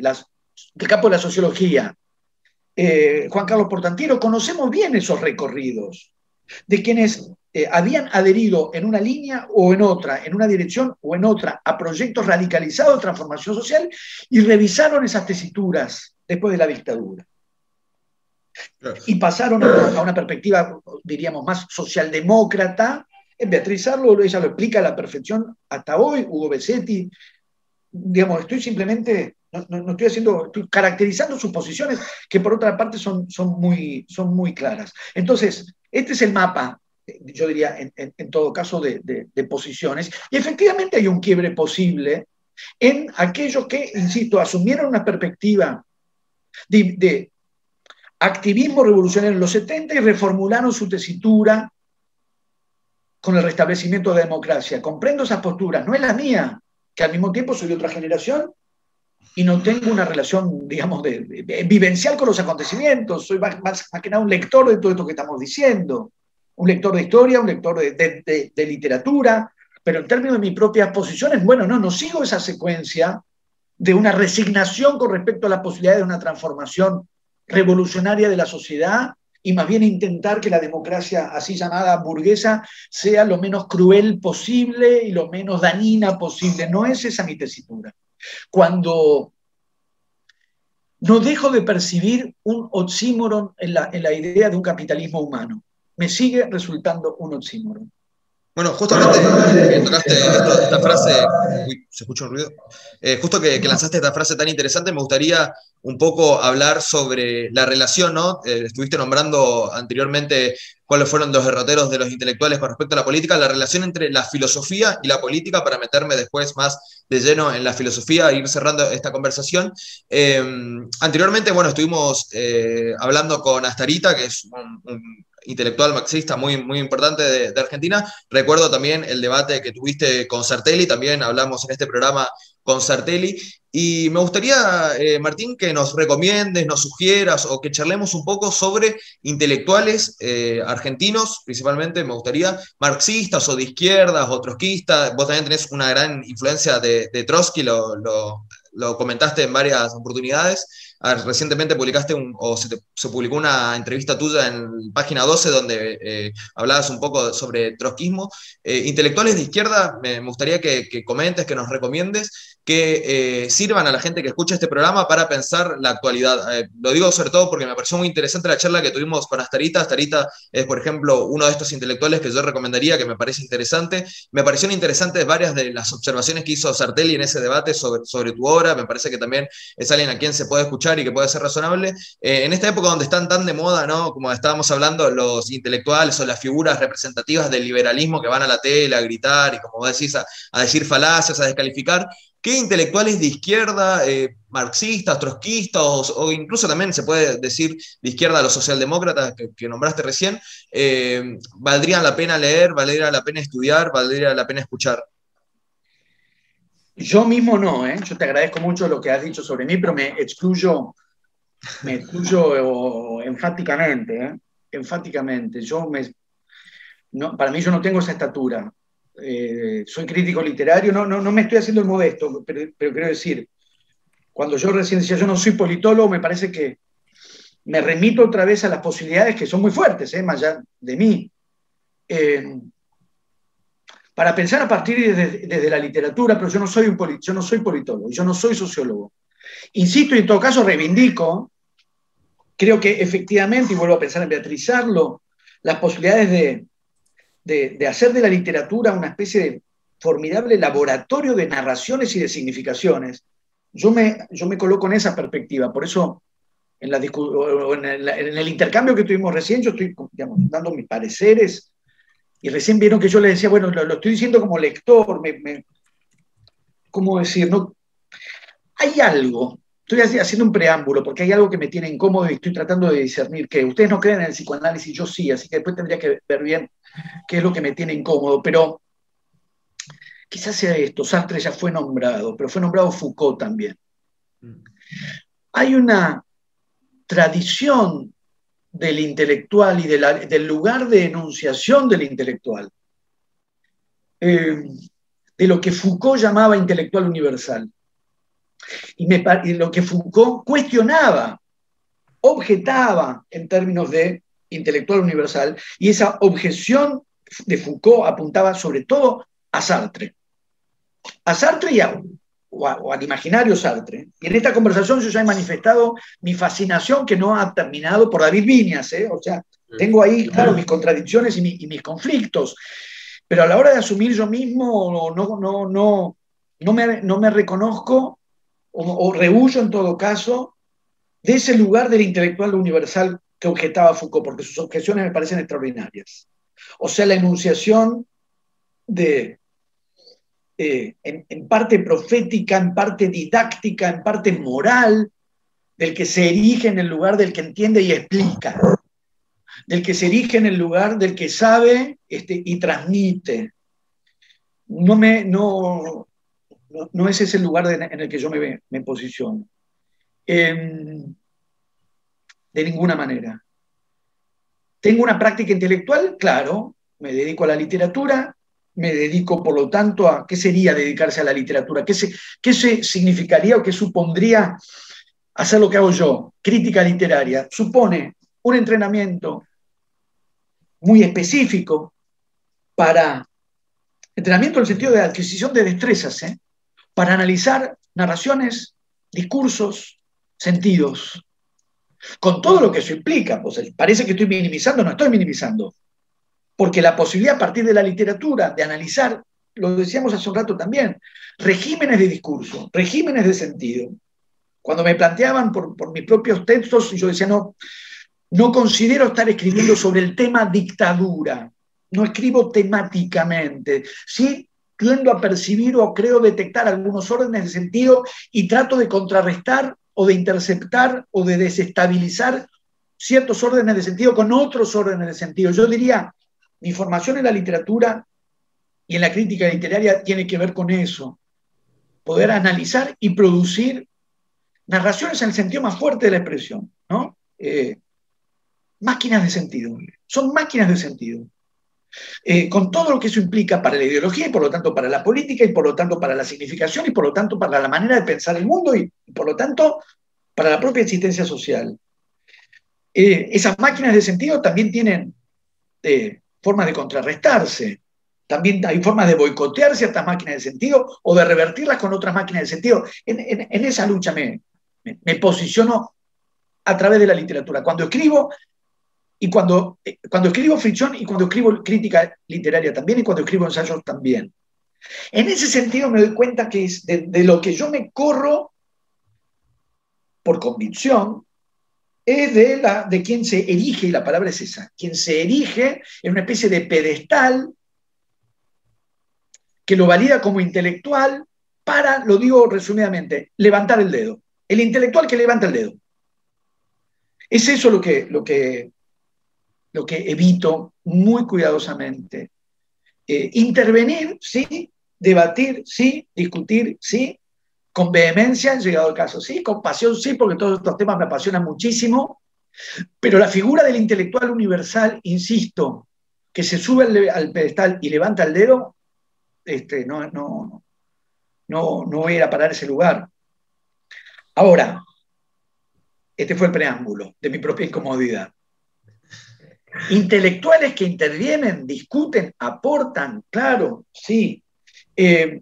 las, del campo de la sociología. Eh, Juan Carlos Portantiero, conocemos bien esos recorridos de quienes eh, habían adherido en una línea o en otra, en una dirección o en otra, a proyectos radicalizados de transformación social y revisaron esas tesituras después de la dictadura. Y pasaron a una perspectiva, diríamos, más socialdemócrata. Beatriz Arlo, ella lo explica a la perfección hasta hoy, Hugo Besetti. Digamos, estoy simplemente, no, estoy haciendo, estoy caracterizando sus posiciones, que por otra parte son, son, muy, son muy claras. Entonces, este es el mapa yo diría, en, todo caso, de, posiciones. Y efectivamente hay un quiebre posible en aquellos que, insisto, asumieron una perspectiva de, activismo revolucionario en los 70 y reformularon su tesitura con el restablecimiento de la democracia. Comprendo esas posturas, no es la mía, que al mismo tiempo soy de otra generación y no tengo una relación, digamos, de, vivencial con los acontecimientos, soy más, que nada un lector de todo esto que estamos diciendo. Un lector de historia, un lector de, literatura, pero en términos de mis propias posiciones, bueno, no, no sigo esa secuencia de una resignación con respecto a la posibilidad de una transformación revolucionaria de la sociedad y más bien intentar que la democracia así llamada burguesa sea lo menos cruel posible y lo menos dañina posible. No es esa mi tesitura. Cuando no dejo de percibir un oxímoron en la, en la idea de un capitalismo humano me sigue resultando un oxímoron. Bueno, justamente que tocaste esta, frase, uy, se escucha un ruido, eh, justo que, lanzaste esta frase tan interesante, me gustaría un poco hablar sobre la relación, ¿no? Eh, estuviste nombrando anteriormente cuáles fueron los derroteros de los intelectuales con respecto a la política, la relación entre la filosofía y la política, para meterme después más de lleno en la filosofía e ir cerrando esta conversación. Eh, anteriormente, bueno, estuvimos hablando con Astarita, que es un intelectual marxista muy, muy importante de, Argentina. Recuerdo también el debate que tuviste con Sartelli, también hablamos en este programa con Sartelli. Y me gustaría, eh, Martín, que nos recomiendes, nos sugieras o que charlemos un poco sobre intelectuales eh, argentinos, principalmente, me gustaría, marxistas o de izquierdas o trotskistas. Vos también tenés una gran influencia de, Trotsky, lo, lo comentaste en varias oportunidades recientemente publicaste o se, publicó una entrevista tuya en página 12 donde eh, hablabas un poco sobre trotskismo. Eh, intelectuales de izquierda, me, gustaría que, que, comentes, que nos recomiendes que eh, sirvan a la gente que escucha este programa para pensar la actualidad. Eh, lo digo sobre todo porque me pareció muy interesante la charla que tuvimos con Astarita. Astarita es, por ejemplo, uno de estos intelectuales que yo recomendaría, que me parece interesante. Me parecieron interesantes varias de las observaciones que hizo Sartelli en ese debate sobre, sobre tu obra. Me parece que también es alguien a quien se puede escuchar y que puede ser razonable. Eh, en esta época donde están tan de moda, ¿no? como estábamos hablando, los intelectuales o las figuras representativas del liberalismo que van a la tele a gritar y, como decís, a, a decir falacias, a descalificar, ¿Qué intelectuales de izquierda, eh, marxistas, trotskistas o, incluso también se puede decir de izquierda los socialdemócratas que, nombraste recién, eh, valdrían la pena leer, valdría la pena estudiar, valdría la pena escuchar? Yo mismo no, ¿eh? yo te agradezco mucho lo que has dicho sobre mí, pero me excluyo, me excluyo enfáticamente, ¿eh? enfáticamente. Yo me, no, para mí yo no tengo esa estatura. Eh, soy crítico literario, no, no, no me estoy haciendo el modesto, pero, pero quiero decir, cuando yo recién decía yo no soy politólogo, me parece que me remito otra vez a las posibilidades que son muy fuertes, ¿eh? más allá de mí. Eh, para pensar a partir desde, desde, la literatura, pero yo no, soy un yo no soy politólogo, yo no soy sociólogo. Insisto y en todo caso reivindico, creo que efectivamente, y vuelvo a pensar en Beatrizarlo, las posibilidades de, de, hacer de la literatura una especie de formidable laboratorio de narraciones y de significaciones. Yo me, yo me coloco en esa perspectiva, por eso en, la, en, el, en el intercambio que tuvimos recién, yo estoy dando mis pareceres y recién vieron que yo les decía, bueno, lo, estoy diciendo como lector, me, ¿cómo decir? No, hay algo, estoy haciendo un preámbulo porque hay algo que me tiene incómodo y estoy tratando de discernir que ustedes no creen en el psicoanálisis, yo sí, así que después tendría que ver bien qué es lo que me tiene incómodo, pero quizás sea esto, Sartre ya fue nombrado, pero fue nombrado Foucault también. Hay una, tradición del intelectual y del lugar de enunciación del intelectual, eh, de lo que Foucault llamaba intelectual universal. Y, y lo que Foucault cuestionaba, objetaba en términos de intelectual universal, y esa objeción de Foucault apuntaba sobre todo a Sartre. A Sartre y a, o, al imaginario Sartre. Y en esta conversación yo ya he manifestado mi fascinación que no ha terminado por David Viñas. ¿eh? O sea, mm. tengo ahí, claro, mis contradicciones y, mis conflictos. Pero a la hora de asumir yo mismo, no, no, no, no, me, no me reconozco o, o rehuyo en todo caso de ese lugar del intelectual universal que objetaba Foucault, porque sus objeciones me parecen extraordinarias. O sea, la enunciación de, eh, en, parte profética, en parte didáctica, en parte moral, del que se erige en el lugar del que entiende y explica, del que se erige en el lugar del que sabe este, y transmite. No, me, no, no, es ese el lugar en el que yo me, me posiciono. Em, de ninguna manera. ¿Tengo una práctica intelectual? Claro, me dedico a la literatura, me dedico, por lo tanto, a qué sería dedicarse a la literatura, qué, se, qué se significaría o qué supondría hacer lo que hago yo, crítica literaria. Supone un entrenamiento muy específico para, entrenamiento en el sentido de adquisición de destrezas, ¿eh? para analizar narraciones, discursos, sentidos, con todo lo que eso implica. Pues parece que estoy minimizando, no estoy minimizando porque la posibilidad a partir de la literatura de analizar, lo decíamos hace un rato también, regímenes de discurso, regímenes de sentido. Cuando me planteaban por, mis propios textos, yo decía, no, no considero estar escribiendo sobre el tema dictadura, no escribo temáticamente, sí tiendo a percibir o creo detectar algunos órdenes de sentido y trato de contrarrestar o de interceptar o de desestabilizar ciertos órdenes de sentido con otros órdenes de sentido. Yo diría, mi formación en la literatura y en la crítica literaria tiene que ver con eso. Poder analizar y producir narraciones en el sentido más fuerte de la expresión, ¿no? Eh, máquinas de sentido. Son máquinas de sentido. Eh, con todo lo que eso implica para la ideología y por lo tanto para la política y por lo tanto para la significación y por lo tanto para la manera de pensar el mundo y, por lo tanto para la propia existencia social. Eh, esas máquinas de sentido también tienen formas de contrarrestarse. También hay formas de boicotear ciertas máquinas de sentido o de revertirlas con otras máquinas de sentido. En, esa lucha me, me, posiciono a través de la literatura. Cuando escribo, y cuando, eh, cuando escribo ficción y cuando escribo crítica literaria también y cuando escribo ensayos también. En ese sentido me doy cuenta que es de, de lo que yo me corro por convicción, es de, la, de quien se erige, y la palabra es esa, quien se erige en una especie de pedestal que lo valida como intelectual para, lo digo resumidamente, levantar el dedo. El intelectual que levanta el dedo. Es eso lo que, lo que, lo que evito muy cuidadosamente. Eh, intervenir, sí, debatir, sí, discutir, sí, con vehemencia, llegado el caso, sí, con pasión, sí, porque todos estos temas me apasionan muchísimo, pero la figura del intelectual universal, insisto, que se sube al, pedestal y levanta el dedo, este, no, no, no, no voy a ir a parar ese lugar. Ahora, este fue el preámbulo de mi propia incomodidad. Intelectuales que intervienen, discuten, aportan, claro, sí. Eh,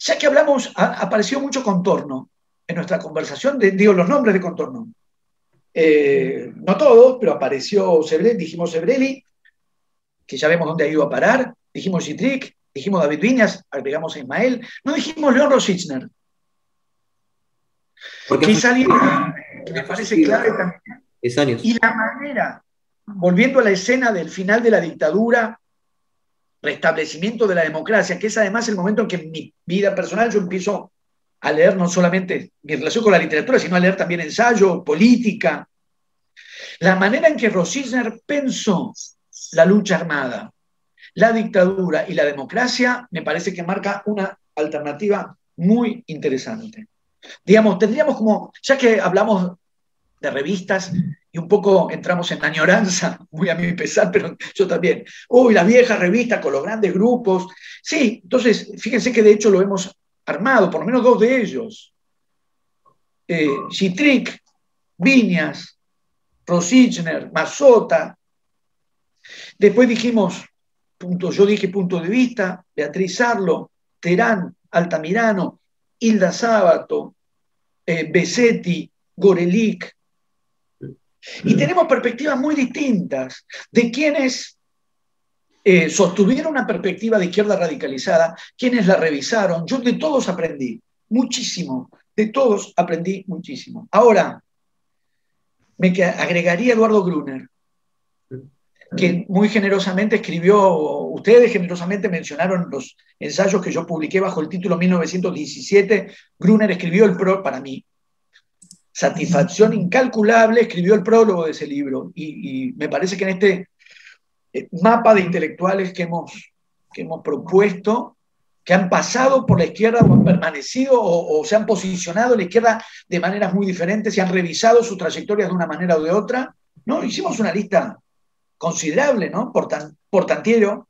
ya que hablamos, apareció mucho contorno en nuestra conversación, digo los nombres de contorno. Eh, no todos, pero apareció Sebrelli, dijimos Sebrelli, que ya vemos dónde ha ido a parar, dijimos Citric, dijimos David Viñas, agregamos a Ismael, no dijimos León Rosichner. Porque es alguien que me parece clave también. Es años. Y la manera, volviendo a la escena del final de la dictadura, restablecimiento de la democracia, que es además el momento en que en mi vida personal yo empiezo a leer no solamente mi relación con la literatura, sino a leer también ensayo, política. La manera en que Rosisner pensó la lucha armada, la dictadura y la democracia me parece que marca una alternativa muy interesante. Digamos, tendríamos como, ya que hablamos de revistas y un poco entramos en añoranza, muy a mi pesar, pero yo también. Uy, las viejas revistas con los grandes grupos. Sí, entonces, fíjense que de hecho lo hemos armado, por lo menos dos de ellos. Eh, Viñas, Rosichner, Mazota. Después dijimos, punto, yo dije punto de vista, Beatriz Arlo, Terán, Altamirano, Hilda Sábato, eh, Besetti, Gorelic. Y tenemos perspectivas muy distintas de quienes eh, sostuvieron una perspectiva de izquierda radicalizada, quienes la revisaron. Yo de todos aprendí muchísimo, de todos aprendí muchísimo. Ahora, me agregaría Eduardo Gruner, que muy generosamente escribió, ustedes generosamente mencionaron los ensayos que yo publiqué bajo el título 1917, Gruner escribió el pro para mí. Satisfacción incalculable, escribió el prólogo de ese libro y, me parece que en este eh, mapa de intelectuales que hemos, que hemos propuesto, que han pasado por la izquierda o han permanecido o, se han posicionado en la izquierda de maneras muy diferentes y han revisado sus trayectorias de una manera o de otra, ¿no? Hicimos una lista considerable, ¿no? Por, tan, por tantiero,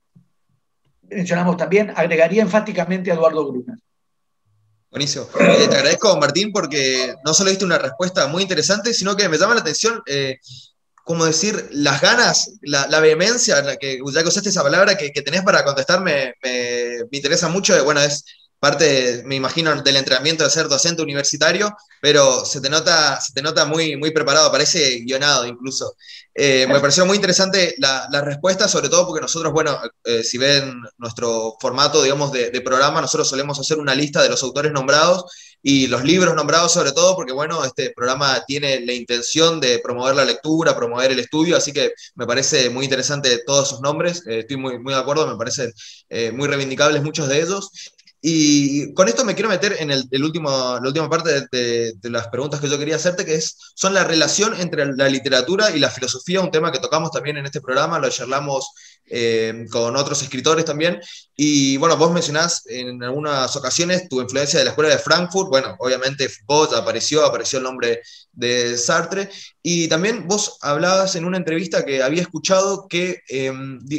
mencionamos también, agregaría enfáticamente a Eduardo Gruner. Buenísimo. Eh, te agradezco, Martín, porque no solo diste una respuesta muy interesante, sino que me llama la atención, eh, como decir, las ganas, la, vehemencia, que, ya que usaste esa palabra que, tenés para contestarme, me, me, interesa mucho. Bueno, es parte, me imagino, del entrenamiento de ser docente universitario, pero se te nota, se te nota muy, muy preparado, parece guionado incluso. Eh, me pareció muy interesante la, respuesta, sobre todo porque nosotros, bueno, eh, si ven nuestro formato, digamos, de, programa, nosotros solemos hacer una lista de los autores nombrados y los libros nombrados sobre todo, porque bueno, este programa tiene la intención de promover la lectura, promover el estudio, así que me parece muy interesante todos sus nombres, eh, estoy muy, muy de acuerdo, me parecen muy reivindicables muchos de ellos. Y con esto me quiero meter en el, último, la última parte de, las preguntas que yo quería hacerte, que es, son la relación entre la literatura y la filosofía, un tema que tocamos también en este programa, lo charlamos eh, con otros escritores también. Y bueno, vos mencionás en algunas ocasiones tu influencia de la escuela de Frankfurt, bueno, obviamente Foucault apareció, apareció el nombre de Sartre, y también vos hablabas en una entrevista que había escuchado que eh,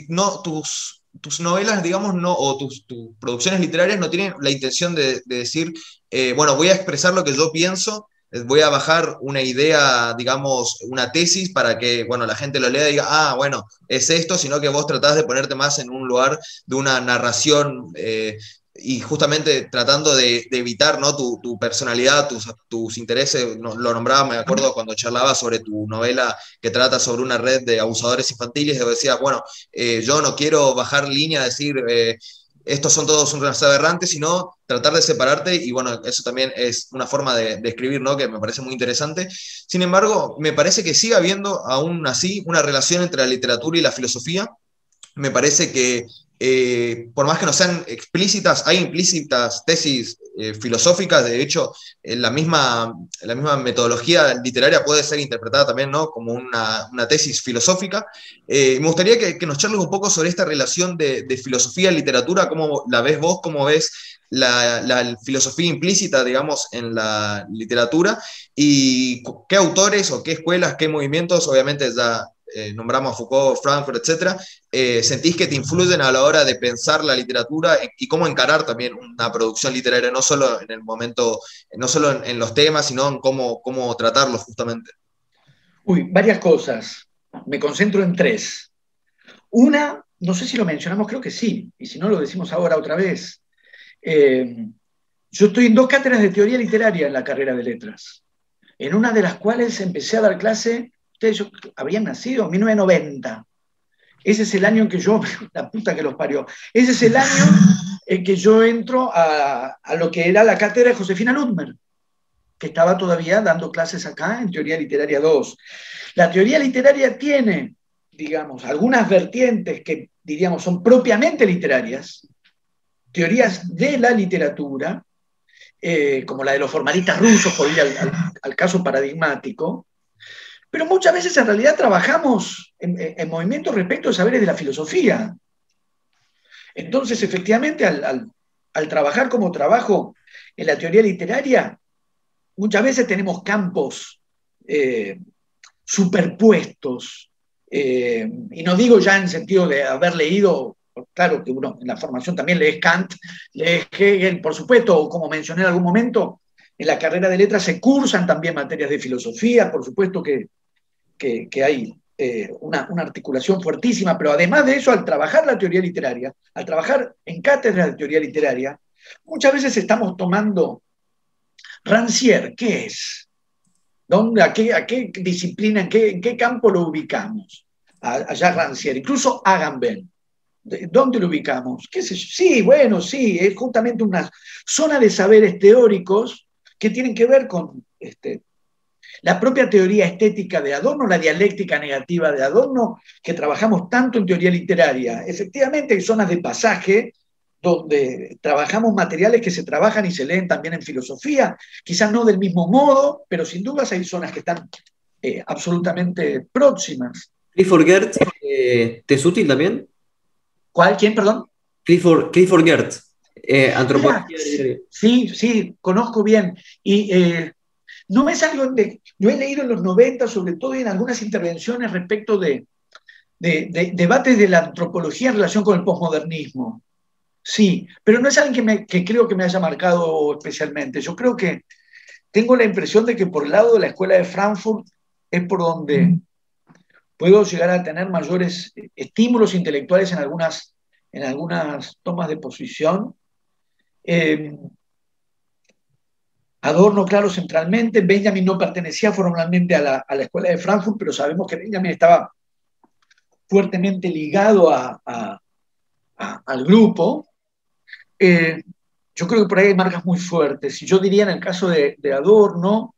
no, tus tus novelas, digamos, no, o tus, producciones literarias no tienen la intención de, decir, eh, bueno, voy a expresar lo que yo pienso, eh, voy a bajar una idea, digamos, una tesis para que, bueno, la gente lo lea y diga, ah, bueno, es esto, sino que vos tratás de ponerte más en un lugar de una narración eh, y justamente tratando de, evitar ¿no? tu, personalidad, tus, intereses, lo nombraba, me acuerdo cuando charlaba sobre tu novela que trata sobre una red de abusadores infantiles, y decía, bueno, eh, yo no quiero bajar línea, decir, eh, estos son todos unos aberrantes, sino tratar de separarte, y bueno, eso también es una forma de, de, escribir, ¿no? Que me parece muy interesante. Sin embargo, me parece que sigue habiendo aún así una relación entre la literatura y la filosofía. Me parece que eh, por más que no sean explícitas, hay implícitas tesis eh, filosóficas, de hecho, la, misma, la misma metodología literaria puede ser interpretada también ¿no? como una, tesis filosófica. Eh, me gustaría que, nos charles un poco sobre esta relación de, filosofía y literatura, cómo la ves vos, cómo ves la, la, filosofía implícita, digamos, en la literatura y qué autores o qué escuelas, qué movimientos, obviamente ya eh, nombramos a Foucault, Frankfurt, etcétera, eh, sentís que te influyen a la hora de pensar la literatura y cómo encarar también una producción literaria, no solo en el momento, no solo en, los temas, sino en cómo, cómo tratarlos justamente? Uy, varias cosas. Me concentro en tres. Una, no sé si lo mencionamos, creo que sí, y si no lo decimos ahora otra vez. Eh, yo estoy en dos cátedras de teoría literaria en la carrera de letras, en una de las cuales empecé a dar clase ustedes habrían nacido en 1990. Ese es el año en que yo, la puta que los parió, ese es el año en que yo entro a, lo que era la cátedra de Josefina Ludmer, que estaba todavía dando clases acá en Teoría Literaria 2. La teoría literaria tiene, digamos, algunas vertientes que, diríamos, son propiamente literarias, teorías de la literatura, eh, como la de los formalistas rusos, por ir al caso paradigmático, pero muchas veces en realidad trabajamos en, movimiento respecto a saberes de la filosofía. Entonces, efectivamente, al, trabajar como trabajo en la teoría literaria, muchas veces tenemos campos eh, superpuestos, eh, y no digo ya en sentido de haber leído, claro que uno en la formación también lee Kant, lee Hegel, por supuesto, como mencioné en algún momento, en la carrera de letras se cursan también materias de filosofía, por supuesto que, que, hay eh, una, una, articulación fuertísima, pero además de eso, al trabajar la teoría literaria, al trabajar en cátedras de teoría literaria, muchas veces estamos tomando Rancière, ¿qué es? ¿Dónde, a, qué, ¿A qué disciplina, en qué, qué campo lo ubicamos? Allá Rancière, incluso Agamben. ¿Dónde lo ubicamos? ¿Qué Sí, bueno, sí, es justamente una zona de saberes teóricos que tienen que ver con este, la propia teoría estética de Adorno, la dialéctica negativa de Adorno, que trabajamos tanto en teoría literaria. Efectivamente, hay zonas de pasaje donde trabajamos materiales que se trabajan y se leen también en filosofía, quizás no del mismo modo, pero sin dudas hay zonas que están eh, absolutamente próximas. Clifford Gertz, eh, ¿te es útil también? ¿Cuál? ¿Quién, perdón? Clifford, Clifford Gertz, eh, antropología. sí, sí, conozco bien. Y no es algo que yo he leído en los 90, sobre todo en algunas intervenciones respecto de, de debates de la antropología en relación con el posmodernismo. Sí, pero no es alguien que, creo que me haya marcado especialmente. Yo creo que tengo la impresión de que por el lado de la escuela de Frankfurt es por donde puedo llegar a tener mayores estímulos intelectuales en algunas, en algunas tomas de posición. Eh, Adorno, claro, centralmente. Benjamin no pertenecía formalmente a la, escuela de Frankfurt, pero sabemos que Benjamin estaba fuertemente ligado al grupo. Eh, yo creo que por ahí hay marcas muy fuertes. Y yo diría en el caso de, Adorno,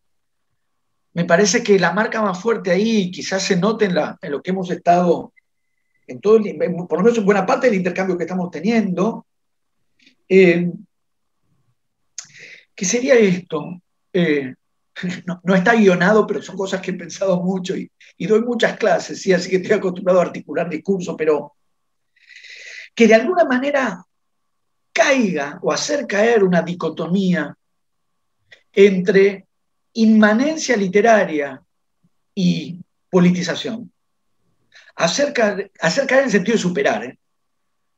me parece que la marca más fuerte ahí, quizás se note en, lo que hemos estado, en todo por lo menos en buena parte del intercambio que estamos teniendo, eh, que sería esto. Eh, no, está guionado, pero son cosas que he pensado mucho y, doy muchas clases, ¿sí? así que estoy acostumbrado a articular discursos, pero que de alguna manera caiga o hacer caer una dicotomía entre inmanencia literaria y politización. Hacer caer, en el sentido de superar, ¿eh?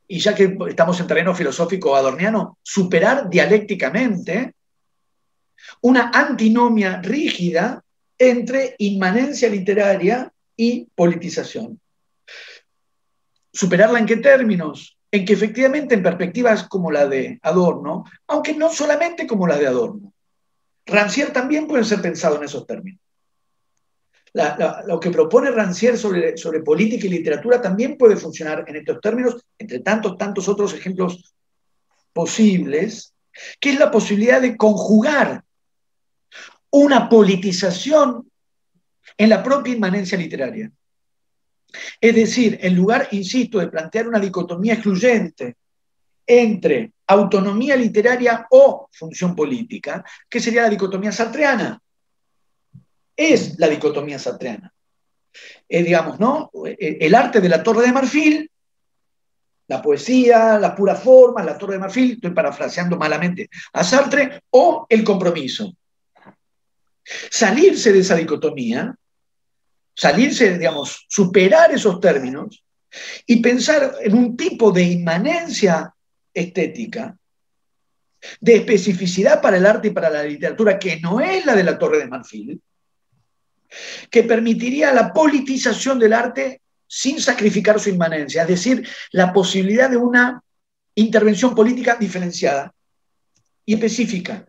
y ya que estamos en terreno filosófico adorniano, superar dialécticamente una antinomia rígida entre inmanencia literaria y politización. ¿Superarla en qué términos? en que efectivamente en perspectivas como la de Adorno, aunque no solamente como la de Adorno, Rancière también puede ser pensado en esos términos. lo que propone Rancière sobre, sobre política y literatura también puede funcionar en estos términos, entre tantos, tantos otros ejemplos posibles, que es la posibilidad de conjugar una politización en la propia inmanencia literaria. Es decir, en lugar, insisto, de plantear una dicotomía excluyente entre autonomía literaria o función política, que sería la dicotomía sartreana. Es la dicotomía sartreana. Eh, digamos, ¿no? Eh, el arte de la Torre de Marfil, la poesía, la pura forma, la Torre de Marfil, estoy parafraseando malamente a Sartre, o el compromiso. Salirse de esa dicotomía salirse, digamos, superar esos términos y pensar en un tipo de inmanencia estética, de especificidad para el arte y para la literatura, que no es la de la Torre de Marfil, que permitiría la politización del arte sin sacrificar su inmanencia, es decir, la posibilidad de una intervención política diferenciada y específica.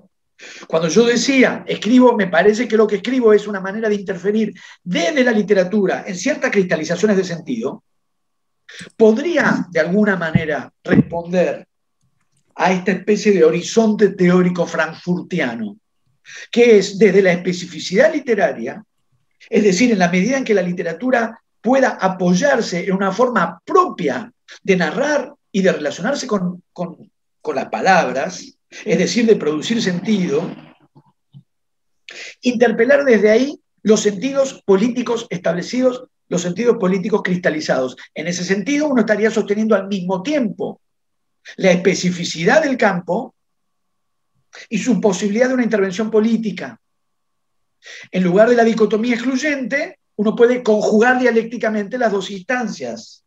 Cuando yo decía, escribo, me parece que lo que escribo es una manera de interferir desde la literatura en ciertas cristalizaciones de sentido, podría de alguna manera responder a esta especie de horizonte teórico frankfurtiano, que es desde la especificidad literaria, es decir, en la medida en que la literatura pueda apoyarse en una forma propia de narrar y de relacionarse con, con las palabras, es decir, de producir sentido, interpelar desde ahí los sentidos políticos establecidos, los sentidos políticos cristalizados. En ese sentido, uno estaría sosteniendo al mismo tiempo la especificidad del campo y su posibilidad de una intervención política. En lugar de la dicotomía excluyente, uno puede conjugar dialécticamente las dos instancias.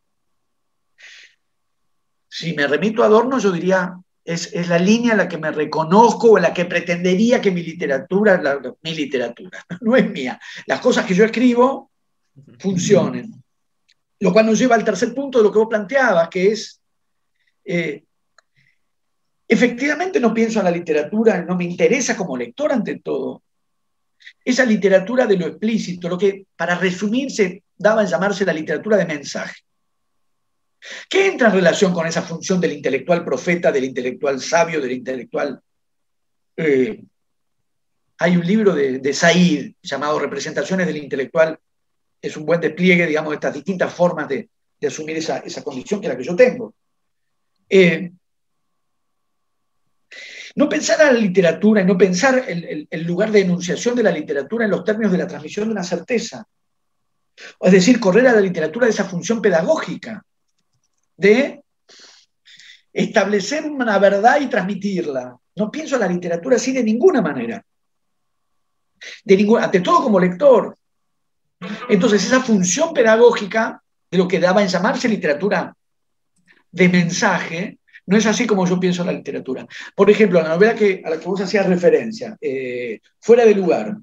Si me remito a Adorno, yo diría, es, la línea en la que me reconozco o en la que pretendería que mi literatura, mi literatura, no es mía, las cosas que yo escribo funcionen. Lo cual nos lleva al tercer punto de lo que vos planteabas, que es, eh, efectivamente no pienso en la literatura, no me interesa como lector ante todo, esa literatura de lo explícito, lo que para resumirse daba en llamarse la literatura de mensaje. ¿Qué entra en relación con esa función del intelectual profeta, del intelectual sabio, del intelectual... Eh, hay un libro de, de Said llamado Representaciones del Intelectual, es un buen despliegue, digamos, de estas distintas formas de, asumir esa, condición que es la que yo tengo. Eh, no pensar a la literatura y no pensar el, el, lugar de enunciación de la literatura en los términos de la transmisión de una certeza. Es decir, correr a la literatura de esa función pedagógica, de establecer una verdad y transmitirla. No pienso la literatura así de ninguna manera. De ante todo como lector. Entonces, esa función pedagógica de lo que daba en llamarse literatura de mensaje, no es así como yo pienso en la literatura. Por ejemplo, la novela que, a la que vos hacías referencia, eh, Fuera de lugar,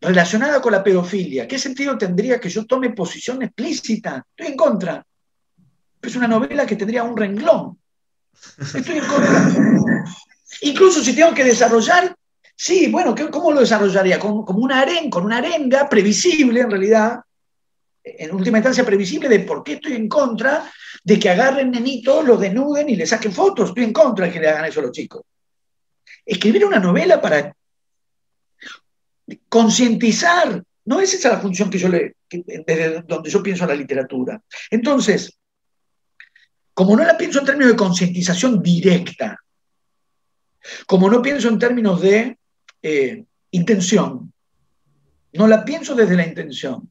relacionada con la pedofilia, ¿qué sentido tendría que yo tome posición explícita? Estoy en contra. Es una novela que tendría un renglón. Estoy en contra. Incluso si tengo que desarrollar, sí, bueno, ¿cómo lo desarrollaría? Como, una arenga, con una arenga previsible en realidad, en última instancia previsible de por qué estoy en contra de que agarren nenitos, los denuden y le saquen fotos. Estoy en contra de que le hagan eso a los chicos. Escribir una novela para concientizar, no es esa la función que yo le, desde donde yo pienso en la literatura. Entonces, como no la pienso en términos de concientización directa, como no pienso en términos de eh, intención, no la pienso desde la intención,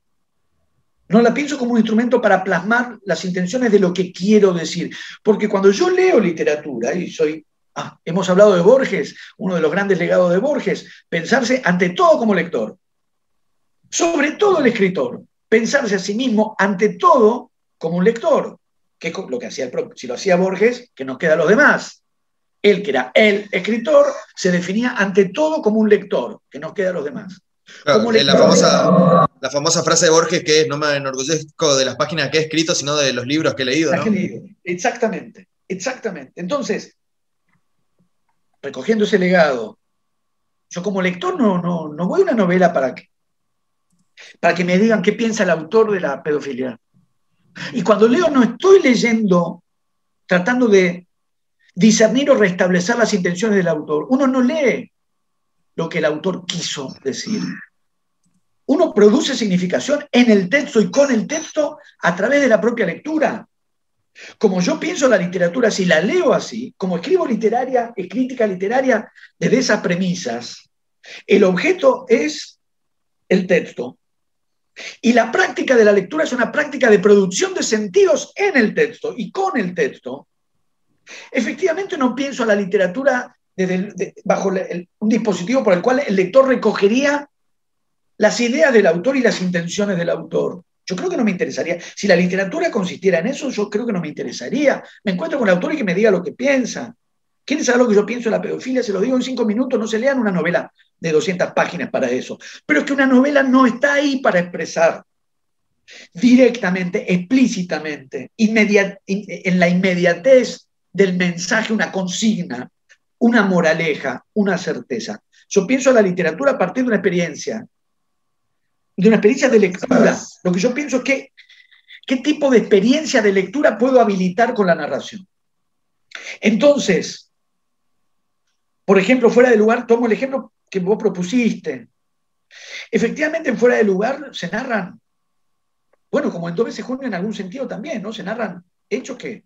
no la pienso como un instrumento para plasmar las intenciones de lo que quiero decir. Porque cuando yo leo literatura, y soy, ah, hemos hablado de Borges, uno de los grandes legados de Borges, pensarse ante todo como lector, sobre todo el escritor, pensarse a sí mismo ante todo como un lector, que es lo que hacía el si lo hacía Borges, que nos queda a los demás. Él, que era el escritor, se definía ante todo como un lector, que nos queda a los demás. la, famosa, la famosa frase de Borges que es, no me enorgullezco de las páginas que he escrito, sino de los libros que he leído. Exactamente, exactamente. Entonces, recogiendo ese legado, yo como lector no, no, no voy a una novela para que, para que me digan qué piensa el autor de la pedofilia. Y cuando leo no estoy leyendo tratando de discernir o restablecer las intenciones del autor. Uno no lee lo que el autor quiso decir. Uno produce significación en el texto y con el texto a través de la propia lectura. Como yo pienso la literatura, si la leo así, como escribo literaria, y crítica literaria desde esas premisas, el objeto es el texto. Y la práctica de la lectura es una práctica de producción de sentidos en el texto y con el texto. Efectivamente no pienso a la literatura bajo un dispositivo por el cual el lector recogería las ideas del autor y las intenciones del autor. Yo creo que no me interesaría. Si la literatura consistiera en eso, yo creo que no me interesaría. Me encuentro con el autor y que me diga lo que piensa. ¿Quieren saber lo que yo pienso de la pedofilia? Se lo digo en cinco minutos, no se lean una novela de 200 páginas para eso. Pero es que una novela no está ahí para expresar directamente, explícitamente, en la inmediatez del mensaje, una consigna, una moraleja, una certeza. Yo pienso en la literatura a partir de una experiencia, de una experiencia de lectura. Lo que yo pienso es que, qué tipo de experiencia de lectura puedo habilitar con la narración. Entonces, por ejemplo, fuera de lugar, tomo el ejemplo que vos propusiste. Efectivamente, en fuera de lugar se narran, bueno, como en dos veces junio en algún sentido también, ¿no? Se narran hechos que,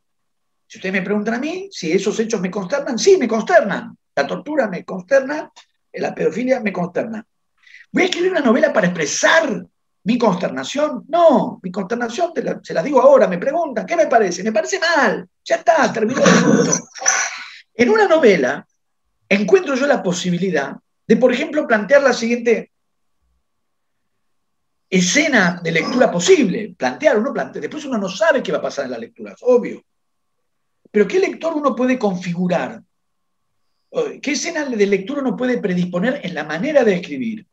si ustedes me preguntan a mí, si esos hechos me consternan, sí, me consternan. La tortura me consterna, la pedofilia me consterna. ¿Voy a escribir una novela para expresar mi consternación? No, mi consternación se la digo ahora, me preguntan, ¿qué me parece? Me parece mal, ya está, terminó el punto. En una novela encuentro yo la posibilidad de, por ejemplo, plantear la siguiente escena de lectura posible. Plantear, uno plantea, después uno no sabe qué va a pasar en la lectura, es obvio. Pero ¿qué lector uno puede configurar? ¿Qué escena de lectura uno puede predisponer en la manera de escribir?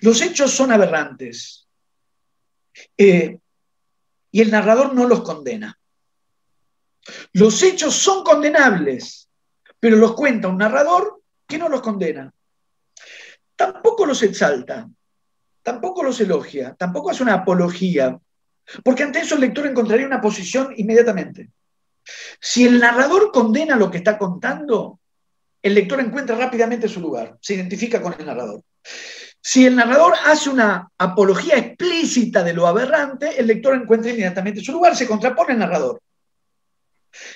Los hechos son aberrantes eh, y el narrador no los condena. Los hechos son condenables, pero los cuenta un narrador que no los condena. Tampoco los exalta, tampoco los elogia, tampoco hace una apología, porque ante eso el lector encontraría una posición inmediatamente. Si el narrador condena lo que está contando, el lector encuentra rápidamente su lugar, se identifica con el narrador. Si el narrador hace una apología explícita de lo aberrante, el lector encuentra inmediatamente su lugar, se contrapone al narrador.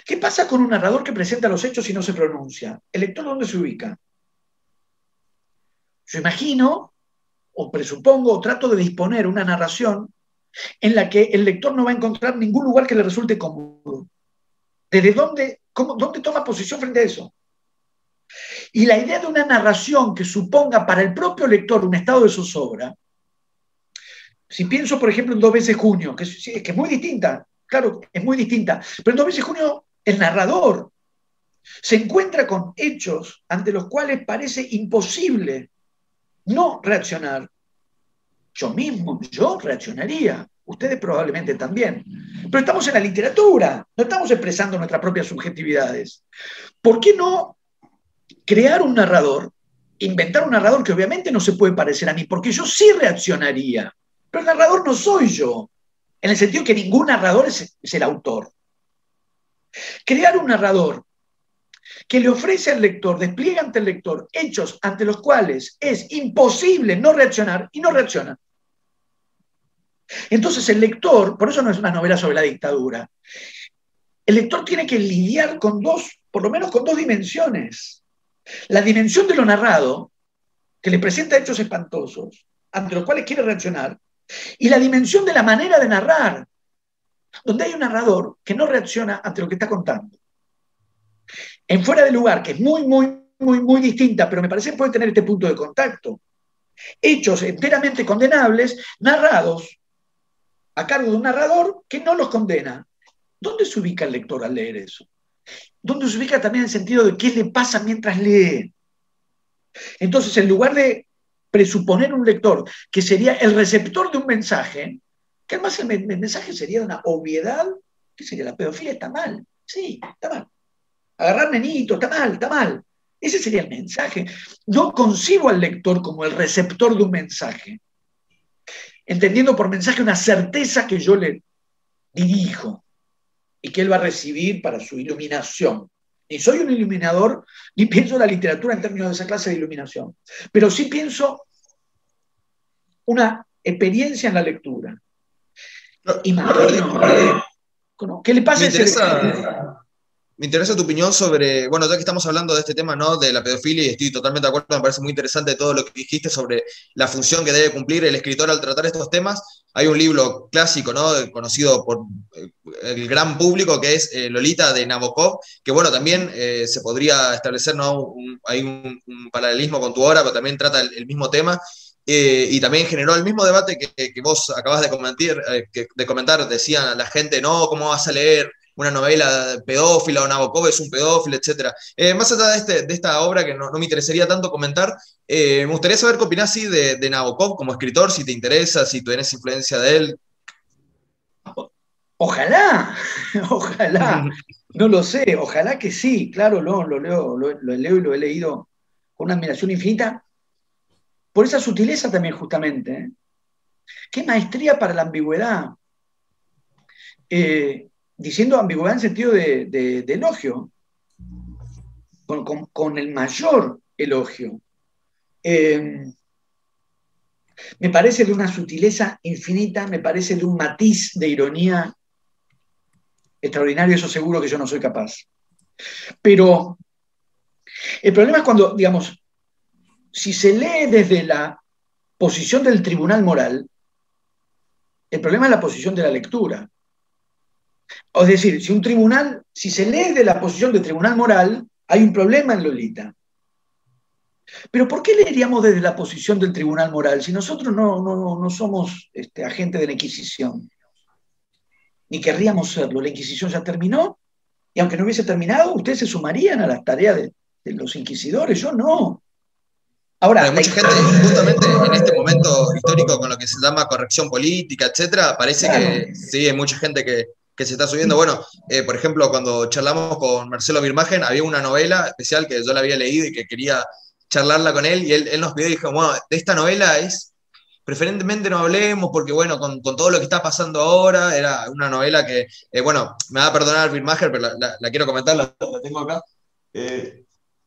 ¿Qué pasa con un narrador que presenta los hechos y no se pronuncia? ¿El lector dónde se ubica? Yo imagino, o presupongo, o trato de disponer una narración en la que el lector no va a encontrar ningún lugar que le resulte cómodo. ¿Desde dónde, cómo, dónde toma posición frente a eso? Y la idea de una narración que suponga para el propio lector un estado de zozobra, si pienso, por ejemplo, en Dos veces junio, que es, que es muy distinta, claro, es muy distinta, pero en Dos veces junio el narrador se encuentra con hechos ante los cuales parece imposible no reaccionar. Yo mismo, yo reaccionaría, ustedes probablemente también. Pero estamos en la literatura, no estamos expresando nuestras propias subjetividades. ¿Por qué no crear un narrador, inventar un narrador que obviamente no se puede parecer a mí, porque yo sí reaccionaría, pero el narrador no soy yo, en el sentido que ningún narrador es, el autor. Crear un narrador que le ofrece al lector, despliega ante el lector hechos ante los cuales es imposible no reaccionar y no reacciona. Entonces el lector, por eso no es una novela sobre la dictadura, el lector tiene que lidiar con dos, por lo menos con dos dimensiones. La dimensión de lo narrado, que le presenta hechos espantosos, ante los cuales quiere reaccionar, y la dimensión de la manera de narrar, donde hay un narrador que no reacciona ante lo que está contando. En fuera de lugar, que es muy, muy, muy, muy distinta, pero me parece que puede tener este punto de contacto. Hechos enteramente condenables, narrados a cargo de un narrador que no los condena. ¿Dónde se ubica el lector al leer eso? ¿Dónde se ubica también el sentido de qué le pasa mientras lee? Entonces, en lugar de presuponer un lector que sería el receptor de un mensaje, que además el, mensaje sería una obviedad, que sería la pedofilia está mal, sí, está mal. Agarrar nenito, está mal, está mal. Ese sería el mensaje. No concibo al lector como el receptor de un mensaje, entendiendo por mensaje una certeza que yo le dirijo y que él va a recibir para su iluminación. Ni soy un iluminador, ni pienso la literatura en términos de esa clase de iluminación, pero sí pienso una experiencia en la lectura. Imagino, ¿qué le pasa a ese me interesa tu opinión sobre, bueno, ya que estamos hablando de este tema, ¿no? De la pedofilia y estoy totalmente de acuerdo, me parece muy interesante todo lo que dijiste sobre la función que debe cumplir el escritor al tratar estos temas. Hay un libro clásico, ¿no? Conocido por eh, el gran público que es eh, Lolita de Nabokov, que bueno, también eh, se podría establecer, ¿no? hay un, paralelismo con tu obra, pero también trata el, mismo tema. y también generó el mismo debate que, que vos acabas de comentar, de comentar, decían la gente, no, ¿cómo vas a leer una novela pedófila o Nabokov es un pedófilo, etc. Eh, más allá de, este, de, esta obra que no, me interesaría tanto comentar, eh, me gustaría saber qué opinás de, de, Nabokov como escritor, si te interesa, si tú tienes influencia de él. Ojalá, ojalá, no lo sé, ojalá que sí, claro, lo, lo, leo, lo, y lo he leído con una admiración infinita, por esa sutileza también justamente. ¿eh? Qué maestría para la ambigüedad. Eh, diciendo ambigüedad en sentido de, elogio, con, el mayor elogio. Eh, me parece de una sutileza infinita, me parece de un matiz de ironía extraordinario, eso seguro que yo no soy capaz. Pero el problema es cuando, digamos, si se lee desde la posición del tribunal moral, el problema es la posición de la lectura. Es decir, si un tribunal, si se lee de la posición de tribunal moral, hay un problema en Lolita. Pero ¿por qué leeríamos desde la posición del tribunal moral si nosotros no, no, somos este, agentes de la Inquisición? Ni querríamos serlo. La Inquisición ya terminó y aunque no hubiese terminado, ustedes se sumarían a las tareas de, los inquisidores. Yo no. Ahora, mucha gente, justamente en este momento histórico con lo que se llama corrección política, etcétera, parece que sí, hay mucha gente que, se está subiendo. Bueno, eh, por ejemplo, cuando charlamos con Marcelo Birmagen, había una novela especial que yo la había leído y que quería charlarla con él, y él, nos pidió y dijo, bueno, de esta novela es preferentemente no hablemos porque, bueno, con, todo lo que está pasando ahora, era una novela que, eh, bueno, me va a perdonar Bill Maher, pero la, quiero comentar, la, tengo acá. Eh,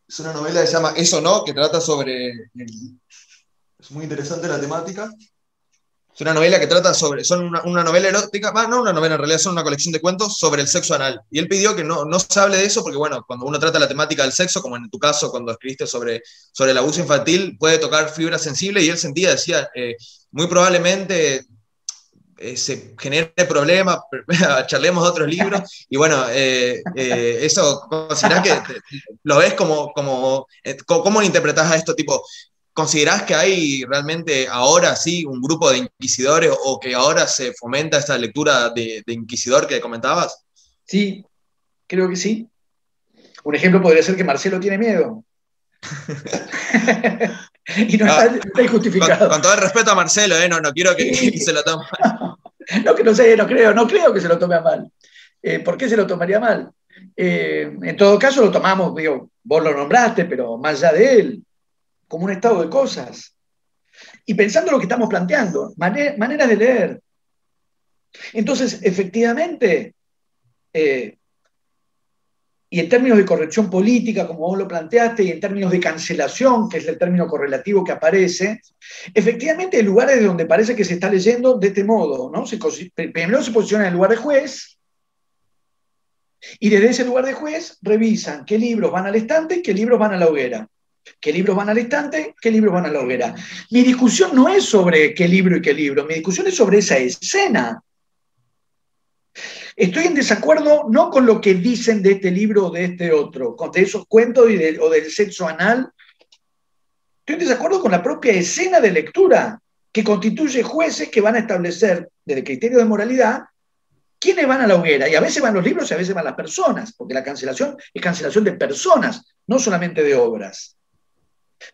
es una novela que se llama Eso No, que trata sobre... es muy interesante la temática. Es una novela que trata sobre, son una, novela erótica, no una novela en realidad, son una colección de cuentos sobre el sexo anal. Y él pidió que no, no se hable de eso porque, bueno, cuando uno trata la temática del sexo, como en tu caso, cuando escribiste sobre, sobre el abuso infantil, puede tocar fibras sensibles y él sentía, decía, eh, muy probablemente eh, se genere problema, charlemos de otros libros, y bueno, eh, eso, ¿considerás que lo ves como, como, cómo interpretás a esto tipo? ¿Considerás que hay realmente ahora sí un grupo de inquisidores o que ahora se fomenta esta lectura de, inquisidor que comentabas? Sí, creo que sí. Un ejemplo podría ser que Marcelo tiene miedo. y no está, ah, injustificado. Con, todo el respeto a Marcelo, ¿eh? no, no quiero que, se lo tome mal. No, que no sé, no creo, no creo que se lo tome a mal. Eh, ¿Por qué se lo tomaría mal? Eh, en todo caso lo tomamos, digo, vos lo nombraste, pero más allá de él, como un estado de cosas. Y pensando lo que estamos planteando, manera, de leer. Entonces, efectivamente, eh, y en términos de corrección política, como vos lo planteaste, y en términos de cancelación, que es el término correlativo que aparece, efectivamente hay lugares donde parece que se está leyendo de este modo, ¿no? Se, primero se posiciona en el lugar de juez, y desde ese lugar de juez revisan qué libros van al estante y qué libros van a la hoguera. ¿Qué libros van al estante? ¿Qué libros van a la hoguera? Mi discusión no es sobre qué libro y qué libro, mi discusión es sobre esa escena. Estoy en desacuerdo no con lo que dicen de este libro o de este otro, con esos cuentos o del sexo anal. Estoy en desacuerdo con la propia escena de lectura que constituye jueces que van a establecer desde criterio de moralidad quiénes van a la hoguera. Y a veces van los libros y a veces van las personas, porque la cancelación es cancelación de personas, no solamente de obras.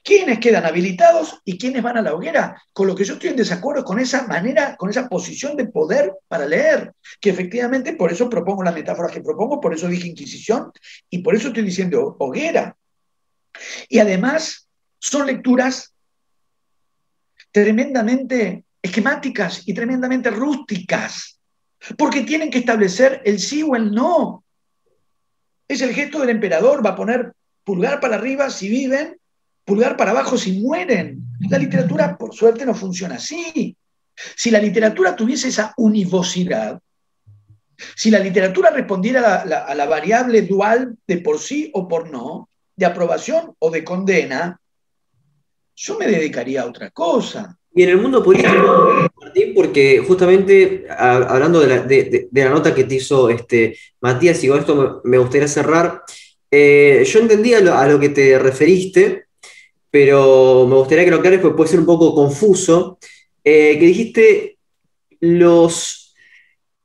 ¿Quiénes quedan habilitados y quiénes van a la hoguera? Con lo que yo estoy en desacuerdo con esa manera, con esa posición de poder para leer, que efectivamente por eso propongo la metáfora que propongo, por eso dije Inquisición y por eso estoy diciendo hoguera. Y además son lecturas tremendamente esquemáticas y tremendamente rústicas, porque tienen que establecer el sí o el no. Es el gesto del emperador, va a poner pulgar para arriba si viven pulgar para abajo si mueren. La literatura, por suerte, no funciona así. Si la literatura tuviese esa univocidad, si la literatura respondiera a la, variable dual de por sí o por no, de aprobación o de condena, yo me dedicaría a otra cosa. Y en el mundo político, Martín, porque justamente hablando de la, nota que te hizo este, Matías, y con esto me, gustaría cerrar, eh, yo entendía a lo que te referiste, pero me gustaría que lo aclares porque puede ser un poco confuso, eh, que dijiste los,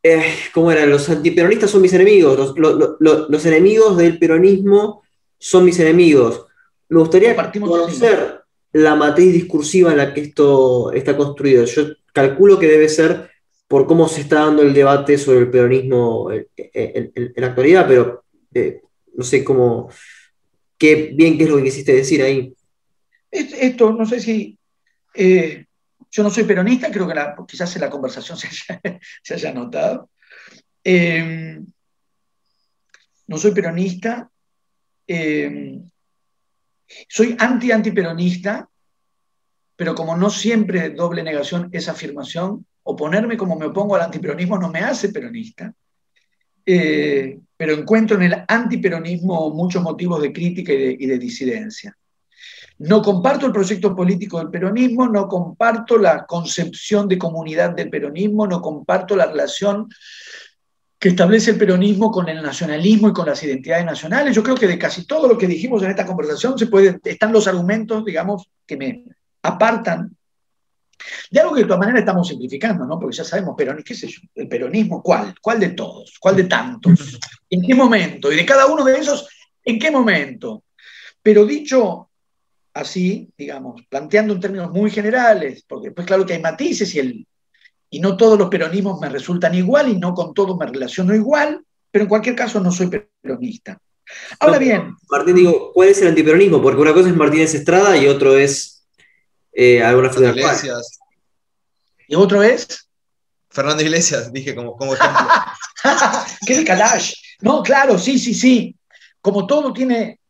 eh, ¿cómo era? Los antiperonistas son mis enemigos, los, enemigos del peronismo son mis enemigos. Me gustaría conocer la matriz discursiva en la que esto está construido. Yo calculo que debe ser por cómo se está dando el debate sobre el peronismo en, la actualidad, pero eh, no sé cómo, qué bien qué es lo que quisiste decir ahí. Esto, no sé si. Eh, yo no soy peronista, creo que quizás en la conversación se haya, notado. Eh, no soy peronista. Eh, soy anti-antiperonista, pero como no siempre doble negación esa afirmación, oponerme como me opongo al antiperonismo no me hace peronista. pero encuentro en el antiperonismo muchos motivos de crítica y de disidencia. No comparto el proyecto político del peronismo, no comparto la concepción de comunidad del peronismo, no comparto la relación que establece el peronismo con el nacionalismo y con las identidades nacionales. Yo creo que de casi todo lo que dijimos en esta conversación se puede, están los argumentos, digamos, que me apartan de algo que de todas maneras estamos simplificando, ¿no? Porque ya sabemos, peronismo, ¿qué sé yo? El peronismo, ¿cuál? ¿Cuál de todos? ¿Cuál de tantos? ¿En qué momento? Y de cada uno de esos, ¿en qué momento? Pero dicho así, digamos, planteando en términos muy generales, porque después claro que hay matices y, el, y no todos los peronismos me resultan igual y no con todos me relaciono igual, pero en cualquier caso no soy peronista. Ahora bien. Martín, digo, ¿cuál es el antiperonismo? Porque una cosa es Martínez Estrada y otro es eh, alguna Iglesias. ¿Y otro es? Fernando Iglesias, dije como, como ejemplo. ¡Qué decalaje! No, claro, sí, sí, sí. Como todo tiene,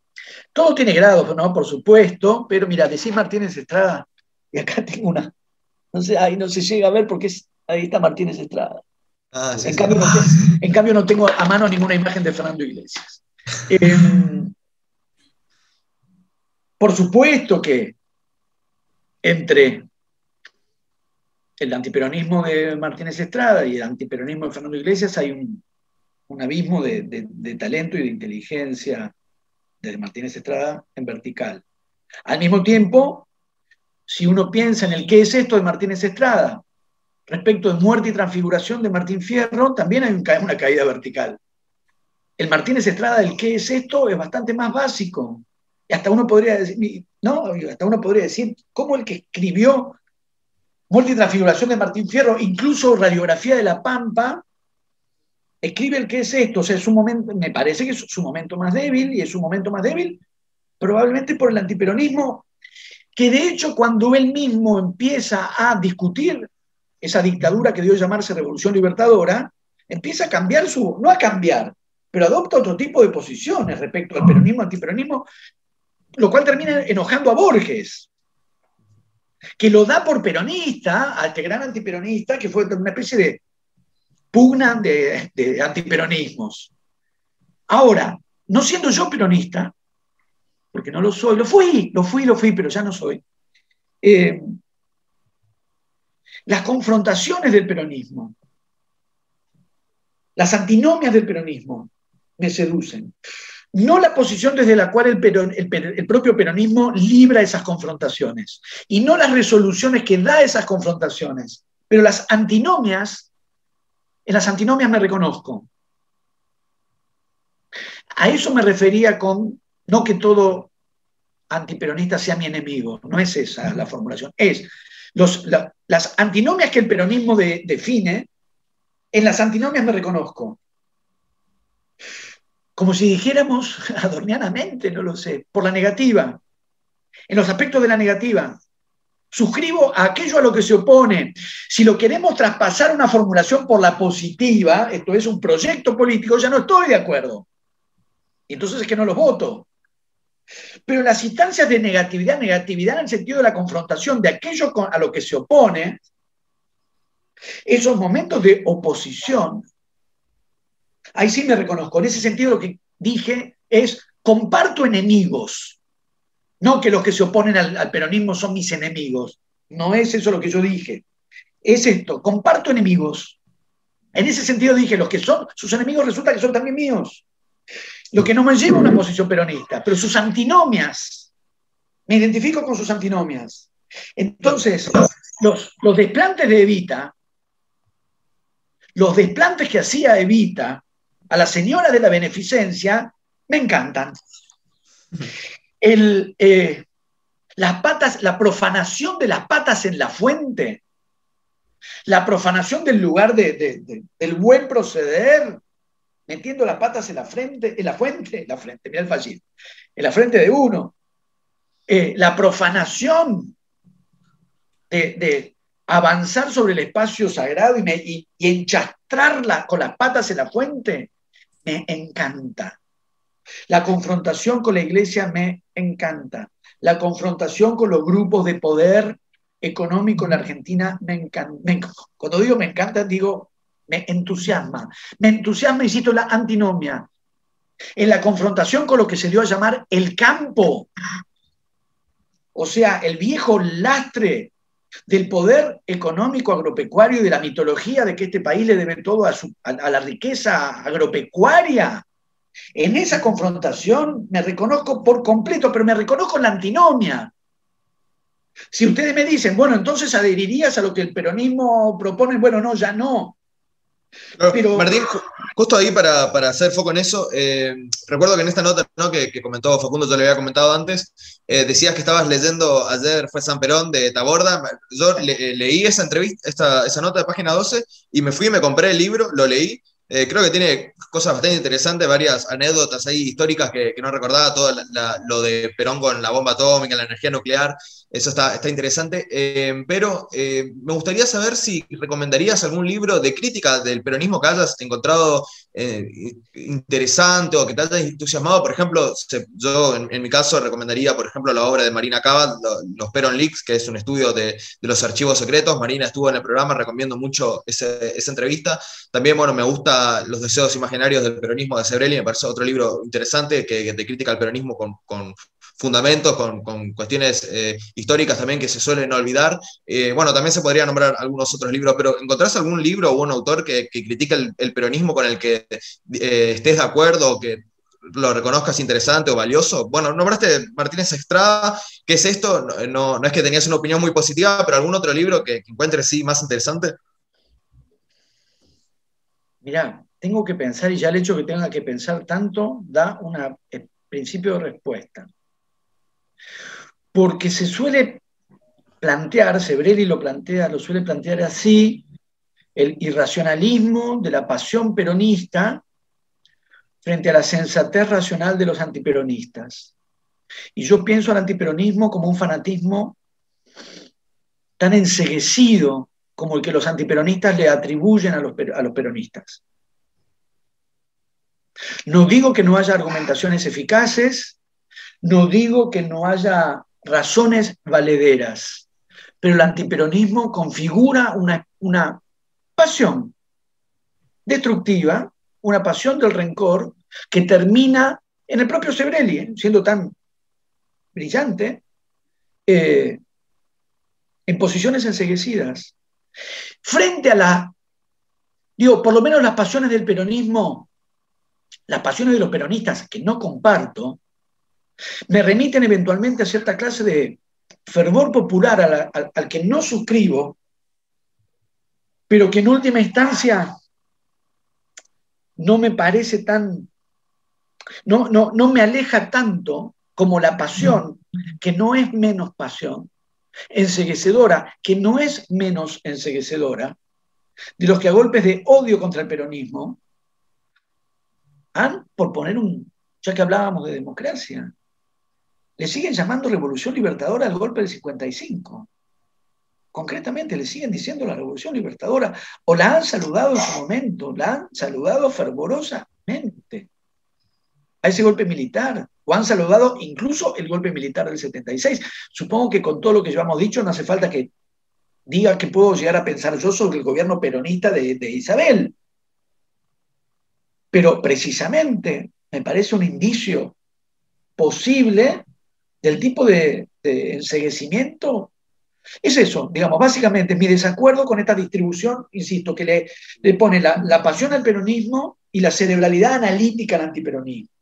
todo tiene grados, ¿no? Por supuesto, pero mira, decís Martínez Estrada, y acá tengo una, no sé, ahí no se llega a ver porque ahí está Martínez Estrada. Ah, en, cambio, No en, cambio, no tengo a mano ninguna imagen de Fernando Iglesias. Em, por supuesto que entre el antiperonismo de Martínez Estrada y el antiperonismo de Fernando Iglesias hay un, abismo de, talento y de inteligencia de Martínez Estrada en vertical. Al mismo tiempo, si uno piensa en el qué es esto de Martínez Estrada, respecto de muerte y transfiguración de Martín Fierro, también hay una caída vertical. El Martínez Estrada del qué es esto es bastante más básico. Y hasta uno podría decir, no, hasta uno podría decir, ¿cómo el que escribió Muerte y transfiguración de Martín Fierro, incluso radiografía de la Pampa, escribe el que es esto, o sea, es un momento, me parece que es su momento más débil, y es un momento más débil probablemente por el antiperonismo, que de hecho cuando él mismo empieza a discutir esa dictadura que dio llamarse Revolución Libertadora, empieza a cambiar su, no a cambiar, pero adopta otro tipo de posiciones respecto al peronismo, antiperonismo, lo cual termina enojando a Borges, que lo da por peronista, a este gran antiperonista, que fue una especie de pugna de, antiperonismos. Ahora, no siendo yo peronista, porque no lo soy, lo fui, lo fui, lo fui, pero ya no soy. Eh, las confrontaciones del peronismo, las antinomias del peronismo me seducen no la posición desde la cual el, propio peronismo libra esas confrontaciones, y no las resoluciones que da esas confrontaciones, pero las antinomias, en las antinomias me reconozco. A eso me refería con, no que todo antiperonista sea mi enemigo, no es esa la formulación, es las antinomias que el peronismo define, en las antinomias me reconozco como si dijéramos adornianamente, no lo sé, por la negativa, en los aspectos de la negativa. Suscribo a aquello a lo que se opone. Si lo queremos traspasar una formulación por la positiva, esto es un proyecto político, ya no estoy de acuerdo. Entonces es que no los voto. Pero las instancias de negatividad, negatividad en el sentido de la confrontación de aquello a lo que se opone, esos momentos de oposición ahí sí me reconozco. En ese sentido lo que dije es, comparto enemigos. No que los que se oponen al, peronismo son mis enemigos. No es eso lo que yo dije. Es esto, comparto enemigos. En ese sentido dije, los que son sus enemigos resulta que son también míos. Lo que no me lleva a una posición peronista, pero sus antinomias. Me identifico con sus antinomias. Entonces, los, desplantes de Evita, los desplantes que hacía Evita, a la señora de la beneficencia, me encantan. Eh, las patas, la profanación de las patas en la fuente, la profanación del lugar del buen proceder, metiendo las patas en la frente, en la fuente, en la frente, mira el fascismo, en la frente de uno, eh, la profanación de, avanzar sobre el espacio sagrado y, y enchastrarla con las patas en la fuente, me encanta. La confrontación con la iglesia me encanta. La confrontación con los grupos de poder económico en la Argentina me encanta. Cuando digo me encanta, digo me entusiasma. Me entusiasma, insisto, la antinomia. En la confrontación con lo que se dio a llamar el campo. O sea, el viejo lastre del poder económico agropecuario y de la mitología de que este país le debe todo a, a la riqueza agropecuaria. En esa confrontación me reconozco por completo, pero me reconozco en la antinomia. Si ustedes me dicen, bueno, entonces adherirías a lo que el peronismo propone, bueno, no, ya no. Pero... Martín, justo ahí para, hacer foco en eso, eh, recuerdo que en esta nota que, comentó Facundo, yo le había comentado antes, eh, decías que estabas leyendo ayer fue San Perón de Taborda. Yo eh, leí esa entrevista, esta, esa nota de página 12 y me fui y me compré el libro, lo leí eh, creo que tiene cosas bastante interesantes, varias anécdotas ahí históricas que, no recordaba, todo lo de Perón con la bomba atómica, la energía nuclear, eso está, está interesante. Eh, pero eh, me gustaría saber si recomendarías algún libro de crítica del peronismo que hayas encontrado interesante o que te haya entusiasmado. Por ejemplo, yo en, mi caso recomendaría, por ejemplo, la obra de Marina Cava, Los Peron Leaks, que es un estudio de, los archivos secretos. Marina estuvo en el programa, recomiendo mucho esa entrevista. También, bueno, me gusta los deseos imaginarios del peronismo de Sebrelli, me parece otro libro interesante que, te critica al peronismo con, fundamentos, con, cuestiones eh, históricas también que se suelen olvidar. Eh, bueno, también se podría nombrar algunos otros libros, pero ¿encontrás algún libro o un autor que, que critica el, peronismo con el que eh, estés de acuerdo o que lo reconozcas interesante o valioso? Bueno, nombraste Martínez Estrada, ¿qué es esto? No, no, es que tenías una opinión muy positiva, pero algún otro libro que, que encuentres sí más interesante mirá, tengo que pensar y ya el hecho que tenga que pensar tanto da un eh, principio de respuesta. Porque se suele plantear, Sebrelli lo plantea, lo suele plantear así, el irracionalismo de la pasión peronista frente a la sensatez racional de los antiperonistas. Y yo pienso al antiperonismo como un fanatismo tan enseguecido como el que los antiperonistas le atribuyen a los, peronistas. No digo que no haya argumentaciones eficaces, no digo que no haya razones valederas, pero el antiperonismo configura una, una pasión destructiva, una pasión del rencor que termina en el propio Sebrelli, ¿eh? siendo tan brillante, eh, en posiciones enseguecidas. Frente a la, digo, por lo menos las pasiones del peronismo, las pasiones de los peronistas que no comparto, me remiten eventualmente a cierta clase de fervor popular al, que no suscribo, pero que en última instancia no me parece tan, no, no, no me aleja tanto como la pasión, que no es menos pasión, enseguecedora, que no es menos enseguecedora, de los que a golpes de odio contra el peronismo han, por poner un, ya que hablábamos de democracia, le siguen llamando revolución libertadora al golpe del 55. Concretamente le siguen diciendo la revolución libertadora o la han saludado en su momento, la han saludado fervorosamente a ese golpe militar o han saludado incluso el golpe militar del 76. Supongo que con todo lo que llevamos dicho no hace falta que diga que puedo llegar a pensar yo sobre el gobierno peronista de, Isabel. Pero precisamente me parece un indicio posible del tipo de, enseguecimiento. Es eso, digamos, básicamente mi desacuerdo con esta distribución, insisto, que le, pone la pasión al peronismo y la cerebralidad analítica al antiperonismo.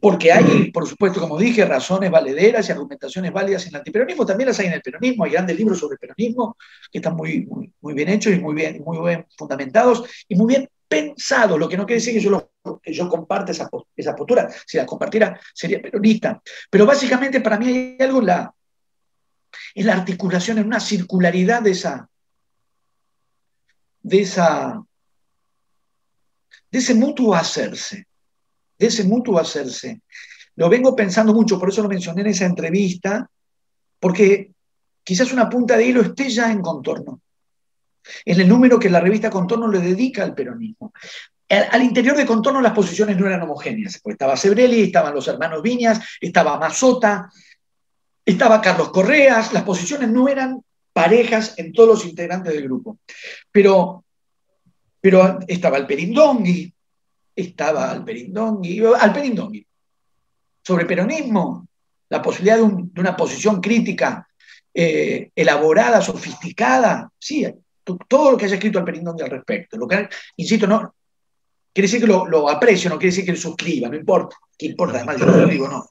Porque hay, por supuesto, como dije, razones valederas y argumentaciones válidas en el antiperonismo, también las hay en el peronismo, hay grandes libros sobre peronismo que están muy, muy, bien hechos y muy bien, muy bien fundamentados y muy bien pensados, lo que no quiere decir que yo, que yo comparte esa, esa postura, si la compartiera sería peronista, pero básicamente para mí hay algo en la, en la articulación, en una circularidad de esa, de esa, de ese mutuo hacerse de ese mutuo hacerse. Lo vengo pensando mucho, por eso lo mencioné en esa entrevista, porque quizás una punta de hilo esté ya en contorno, en el número que la revista Contorno le dedica al peronismo. Al, interior de Contorno las posiciones no eran homogéneas, porque estaba Sebrelli, estaban los hermanos Viñas, estaba Mazota, estaba Carlos Correas, las posiciones no eran parejas en todos los integrantes del grupo. Pero, pero estaba el Perindongui, estaba Alperindongui, Alperindongui. Sobre peronismo, la posibilidad de, una posición crítica eh, elaborada, sofisticada, sí, todo lo que haya escrito Alperindón al respecto. Lo que, insisto, no, quiere decir que lo, aprecio, no quiere decir que lo suscriba, no importa, ¿qué importa? Además, yo lo digo, no.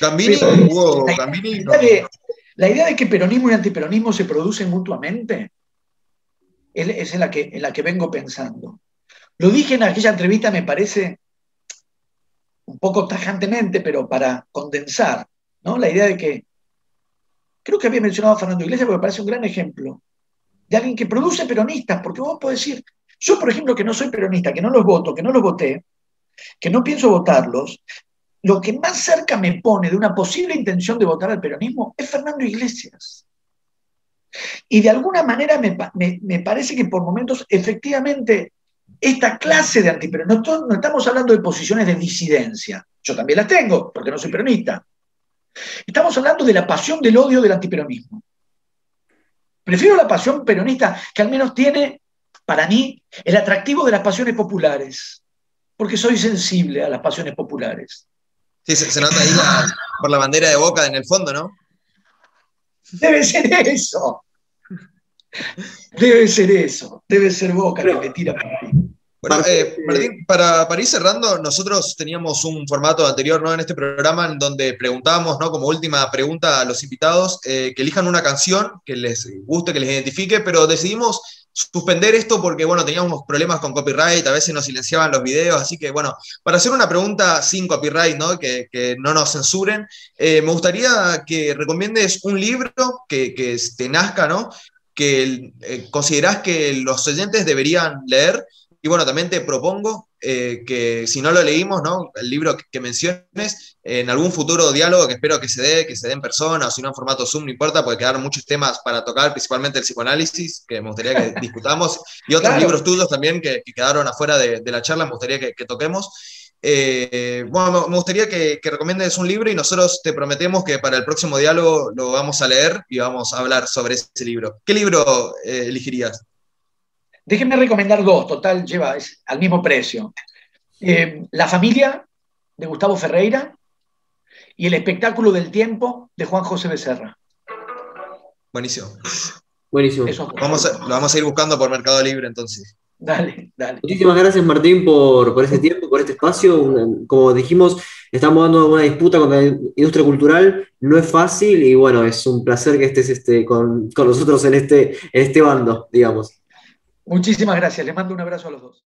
Gambini, la, idea de, que peronismo y antiperonismo se producen mutuamente es, en, la que, en la que vengo pensando. Lo dije en aquella entrevista, me parece un poco tajantemente, pero para condensar, ¿no? La idea de que, creo que había mencionado a Fernando Iglesias porque me parece un gran ejemplo, de alguien que produce peronistas, porque vos podés decir, yo por ejemplo que no soy peronista, que no los voto, que no los voté, que no pienso votarlos, lo que más cerca me pone de una posible intención de votar al peronismo es Fernando Iglesias. Y de alguna manera me, me parece que por momentos efectivamente esta clase de antiperonismo, no, estamos hablando de posiciones de disidencia, yo también las tengo, porque no soy peronista. Estamos hablando de la pasión del odio del antiperonismo. Prefiero la pasión peronista que al menos tiene, para mí, el atractivo de las pasiones populares, porque soy sensible a las pasiones populares. Sí, se, nota ahí por la bandera de Boca en el fondo, ¿no? Debe ser eso. Debe ser eso. Debe ser Boca que me tira por ahí. Bueno, eh, Martín, para, para, ir cerrando, nosotros teníamos un formato anterior ¿no? en este programa en donde preguntábamos, ¿no? como última pregunta a los invitados, eh, que elijan una canción que les guste, que les identifique, pero decidimos suspender esto porque, bueno, teníamos problemas con copyright, a veces nos silenciaban los videos, así que, bueno, para hacer una pregunta sin copyright, ¿no? Que, que no nos censuren, eh, me gustaría que recomiendes un libro que, que te nazca, ¿no? Que considerás que los oyentes deberían leer y bueno, también te propongo eh, que si no lo leímos, ¿no? el libro que, menciones, en algún futuro diálogo que espero que se dé, que se dé en persona o si no en formato Zoom, no importa, porque quedaron muchos temas para tocar, principalmente el psicoanálisis, que me gustaría que discutamos, y otros libros tuyos también que, quedaron afuera de, la charla, me gustaría que, toquemos. Eh, bueno, me gustaría que, recomiendes un libro y nosotros te prometemos que para el próximo diálogo lo vamos a leer y vamos a hablar sobre ese libro. ¿Qué libro eh, elegirías? Déjenme recomendar dos, total, lleva al mismo precio. Eh, la familia de Gustavo Ferreira y el espectáculo del tiempo de Juan José Becerra. Buenísimo. Buenísimo. Vamos lo vamos a ir buscando por Mercado Libre entonces. Dale, dale. Muchísimas gracias Martín por, por ese tiempo, por este espacio. Como dijimos, estamos dando una disputa contra la industria cultural, no es fácil y bueno, es un placer que estés este, con, nosotros en este, en este bando, digamos. Muchísimas gracias. Les mando un abrazo a los dos.